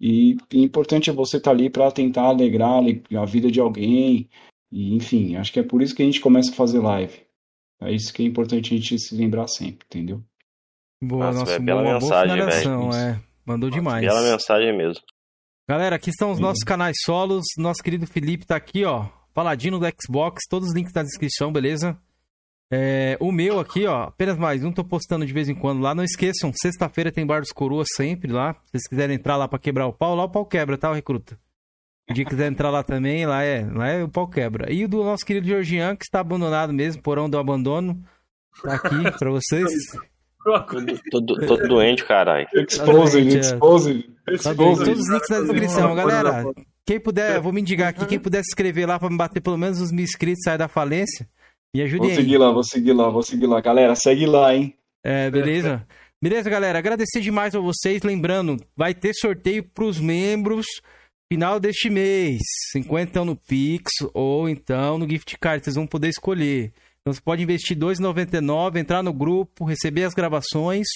E o importante é você estar tá ali para tentar alegrar a vida de alguém. E, enfim, acho que é por isso que a gente começa a fazer live. É isso que é importante a gente se lembrar sempre, entendeu? Boa, nossa, nossa bela mensagem, velho. É, mandou demais. Bela mensagem mesmo. Galera, aqui estão os nossos canais solos. Nosso querido Felipe tá aqui, ó. Paladino do Xbox, todos os links na descrição, beleza? É, o meu aqui, ó, apenas mais um, tô postando de vez em quando lá. Não esqueçam, sexta-feira tem Bar dos Coroas sempre lá. Se vocês quiserem entrar lá para quebrar o pau, lá o pau quebra, tá, o recruta? O dia que quiser entrar lá também, lá é, lá é o pau quebra. E o do nosso querido Georgian, que está abandonado mesmo, porão do abandono. Tá aqui pra vocês. tô, tô, tô (laughs) doente, caralho. Exposed, exposed. Tá Todos os links na descrição, galera. Quem puder, vou me indicar aqui, quem puder se inscrever lá pra me bater pelo menos os mil inscritos, sair da falência. Me ajude vou aí. Vou seguir lá, vou seguir lá, vou seguir lá. Galera, segue lá, hein? É, beleza? Beleza, galera. Agradecer demais a vocês. Lembrando, vai ter sorteio para os membros final deste mês. 50 no Pix ou então no Gift Card. Vocês vão poder escolher. Então você pode investir R$ 2,99, entrar no grupo, receber as gravações,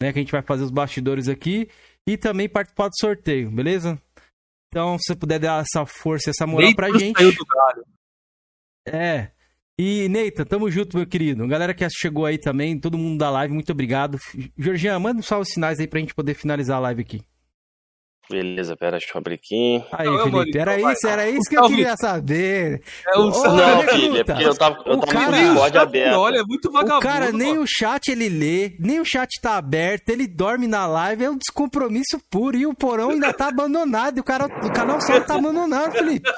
né? Que a gente vai fazer os bastidores aqui. E também participar do sorteio, beleza? Então, se você puder dar essa força, essa moral para pra gente. É. E, Neita, tamo junto, meu querido. Galera que chegou aí também, todo mundo da live, muito obrigado. Georgian, manda uns salve sinais aí pra gente poder finalizar a live aqui. Beleza, pera, deixa eu abrir aqui. Aí, não, Felipe, era isso, era isso que eu queria saber. É um... Ô, não, filho, é porque eu tava, eu tava cara, com o Discord aberto. Olha, é muito vagabundo. O cara, nem mano. o chat ele lê, nem o chat tá aberto, ele dorme na live, é um descompromisso puro. E o porão ainda tá abandonado, e o, cara, o canal só tá abandonado, Felipe.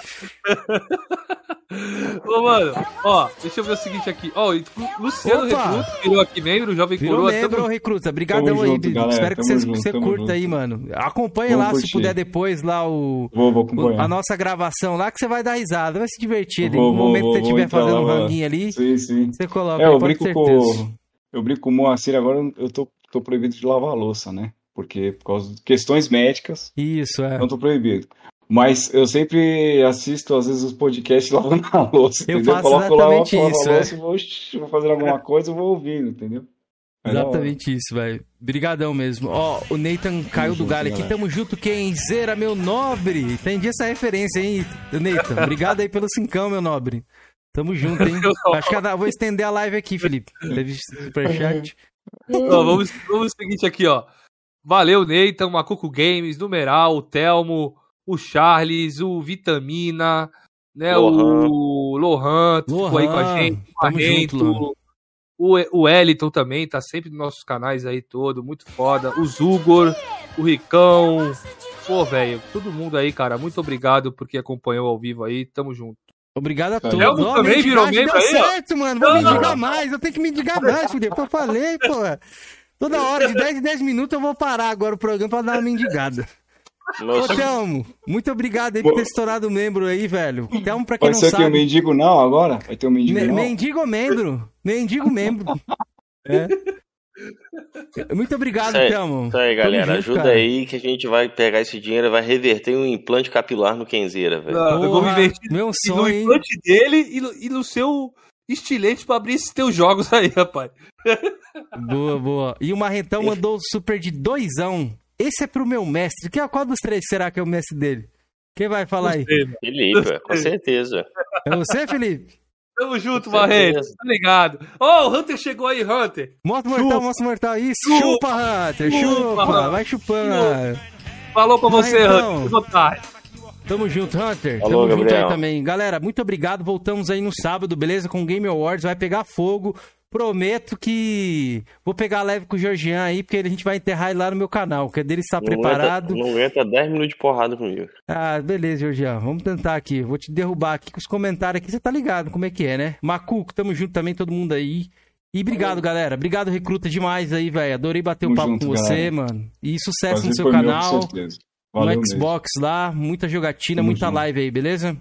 Ô, mano, ó, deixa eu ver o seguinte aqui. Ó, o Luciano Opa. Recruta virou aqui membro, jovem virou coroa. membro, tamo... Recruta. Obrigadão aí, galera, Espero que você, junto, você curta junto. aí, mano. Acompanhe lá, se puder depois, lá o, vou, vou o, a nossa gravação lá, que você vai dar risada, vai se divertir. Vou, no momento vou, que você estiver fazendo um ranguinho ali, sim, sim. você coloca é, aí, eu brinco com Eu brinco com o Moacir, agora eu tô, tô proibido de lavar a louça, né? Porque por causa de questões médicas. Isso, é. Não tô proibido. Mas eu sempre assisto, às vezes, os podcasts (laughs) lavando a louça, eu entendeu? Faço Coloco lá, lavo, isso, a louça, é. vou, vou fazer alguma coisa, eu vou ouvindo, entendeu? Exatamente isso, velho. Brigadão mesmo. Ó, o Nathan caiu do galho aqui. Tamo junto, quem? Zera, meu nobre. Entendi essa referência, hein, Nathan? Obrigado aí pelo cincão, meu nobre. Tamo junto, hein? (laughs) Acho que vou estender a live aqui, Felipe. Teve superchat. Ó, vamos, vamos seguinte aqui, ó. Valeu, Nathan, Macuco Games, Numeral, o Telmo, o Charles, o Vitamina, né? Lohan. O Lohan, ficou aí com a gente, o Marrento, o, o Eliton também tá sempre nos nossos canais aí todo, muito foda. O Zugor, o Ricão. Pô, velho, todo mundo aí, cara, muito obrigado porque acompanhou ao vivo aí. Tamo junto. Obrigado a todos. Oh, também virou membro aí, certo, mano. Vou me indicar mais. Eu tenho que me indicar mais, fudeu. Eu falei, pô. Toda hora, de 10 em 10 minutos, eu vou parar agora o programa pra dar uma mendigada. Ô, Thelmo, muito obrigado aí por ter estourado o membro aí, velho. Thelmo, pra quem Vai não ser sabe... Vai ser o mendigo não agora? Vai ter o um mendigo Me, não? Mendigo membro. Mendigo membro. é. Muito obrigado, Thelmo. Isso aí, galera. Junto, Ajuda cara. aí que a gente vai pegar esse dinheiro e vai reverter um implante capilar no Kenzeira, velho. Não, eu vou me invertir meu sonho, no implante hein? dele e no, e no seu estilete pra abrir esses teus jogos (laughs) aí, rapaz. Boa, boa. E o Marrentão mandou super de doisão. Esse é pro meu mestre. Que, qual dos três será que é o mestre dele? Quem vai falar aí? Felipe, com certeza. É você, Felipe? Tamo junto, Barreto. Tá ligado. Ó, oh, o Hunter chegou aí, Hunter. Mostra o mortal, mostra o mortal. Isso, chupa, chupa Hunter, chupa. chupa. Vai chupando. Chupa. Falou pra você, então, Hunter. Tamo junto, Hunter. Alô, Tamo Gabriel. junto aí também. Galera, muito obrigado. Voltamos aí no sábado, beleza? Com o Game Awards. Vai pegar fogo. Prometo que vou pegar leve com o Georgian aí, porque a gente vai enterrar ele lá no meu canal, que é dele estar preparado. não aguenta 10 minutos de porrada comigo. Ah, beleza, Georgian. Vamos tentar aqui. Vou te derrubar aqui com os comentários aqui. Você tá ligado como é que é, né? Macuco, tamo junto também, todo mundo aí. E obrigado, galera. Obrigado, recruta, demais aí, velho. Adorei bater o um papo junto, com você, galera. mano. E sucesso no seu canal. Valeu no Xbox mesmo. lá, muita jogatina, Tamo muita junto. live aí, beleza?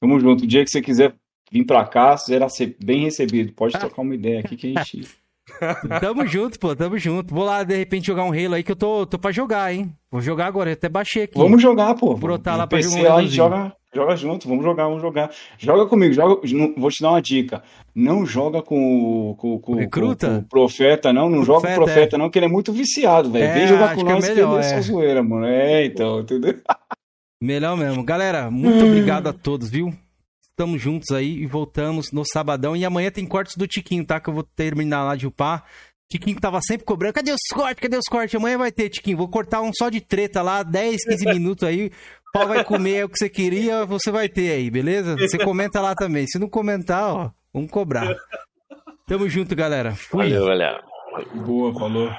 Tamo junto. O dia que você quiser vir pra cá, será ser bem recebido. Pode trocar uma ideia aqui que a gente. (laughs) tamo junto, pô, tamo junto. Vou lá, de repente, jogar um Halo aí que eu tô, tô pra jogar, hein? Vou jogar agora, eu até baixei aqui. Vamos jogar, pô. Brotar lá pra PC, jogar um joga, joga junto, vamos jogar, vamos jogar. Joga comigo, joga, vou te dar uma dica. Não joga com, com, com, Recruta? com o profeta, não. Não joga com o profeta, é. não, que ele é muito viciado, velho. É, Vem jogar com nós que, é melhor, que é, é zoeira, mano. É, então, entendeu? (laughs) Melhor mesmo. Galera, muito obrigado a todos, viu? Estamos juntos aí e voltamos no sabadão. E amanhã tem cortes do Tiquinho, tá? Que eu vou terminar lá de upar. Tiquinho tava sempre cobrando. Cadê os cortes? Cadê os cortes? Amanhã vai ter, Tiquinho. Vou cortar um só de treta lá, 10, 15 minutos aí. O pau vai comer o que você queria, você vai ter aí, beleza? Você comenta lá também. Se não comentar, ó, vamos cobrar. Tamo junto, galera. Fui. Valeu, galera. Boa, falou.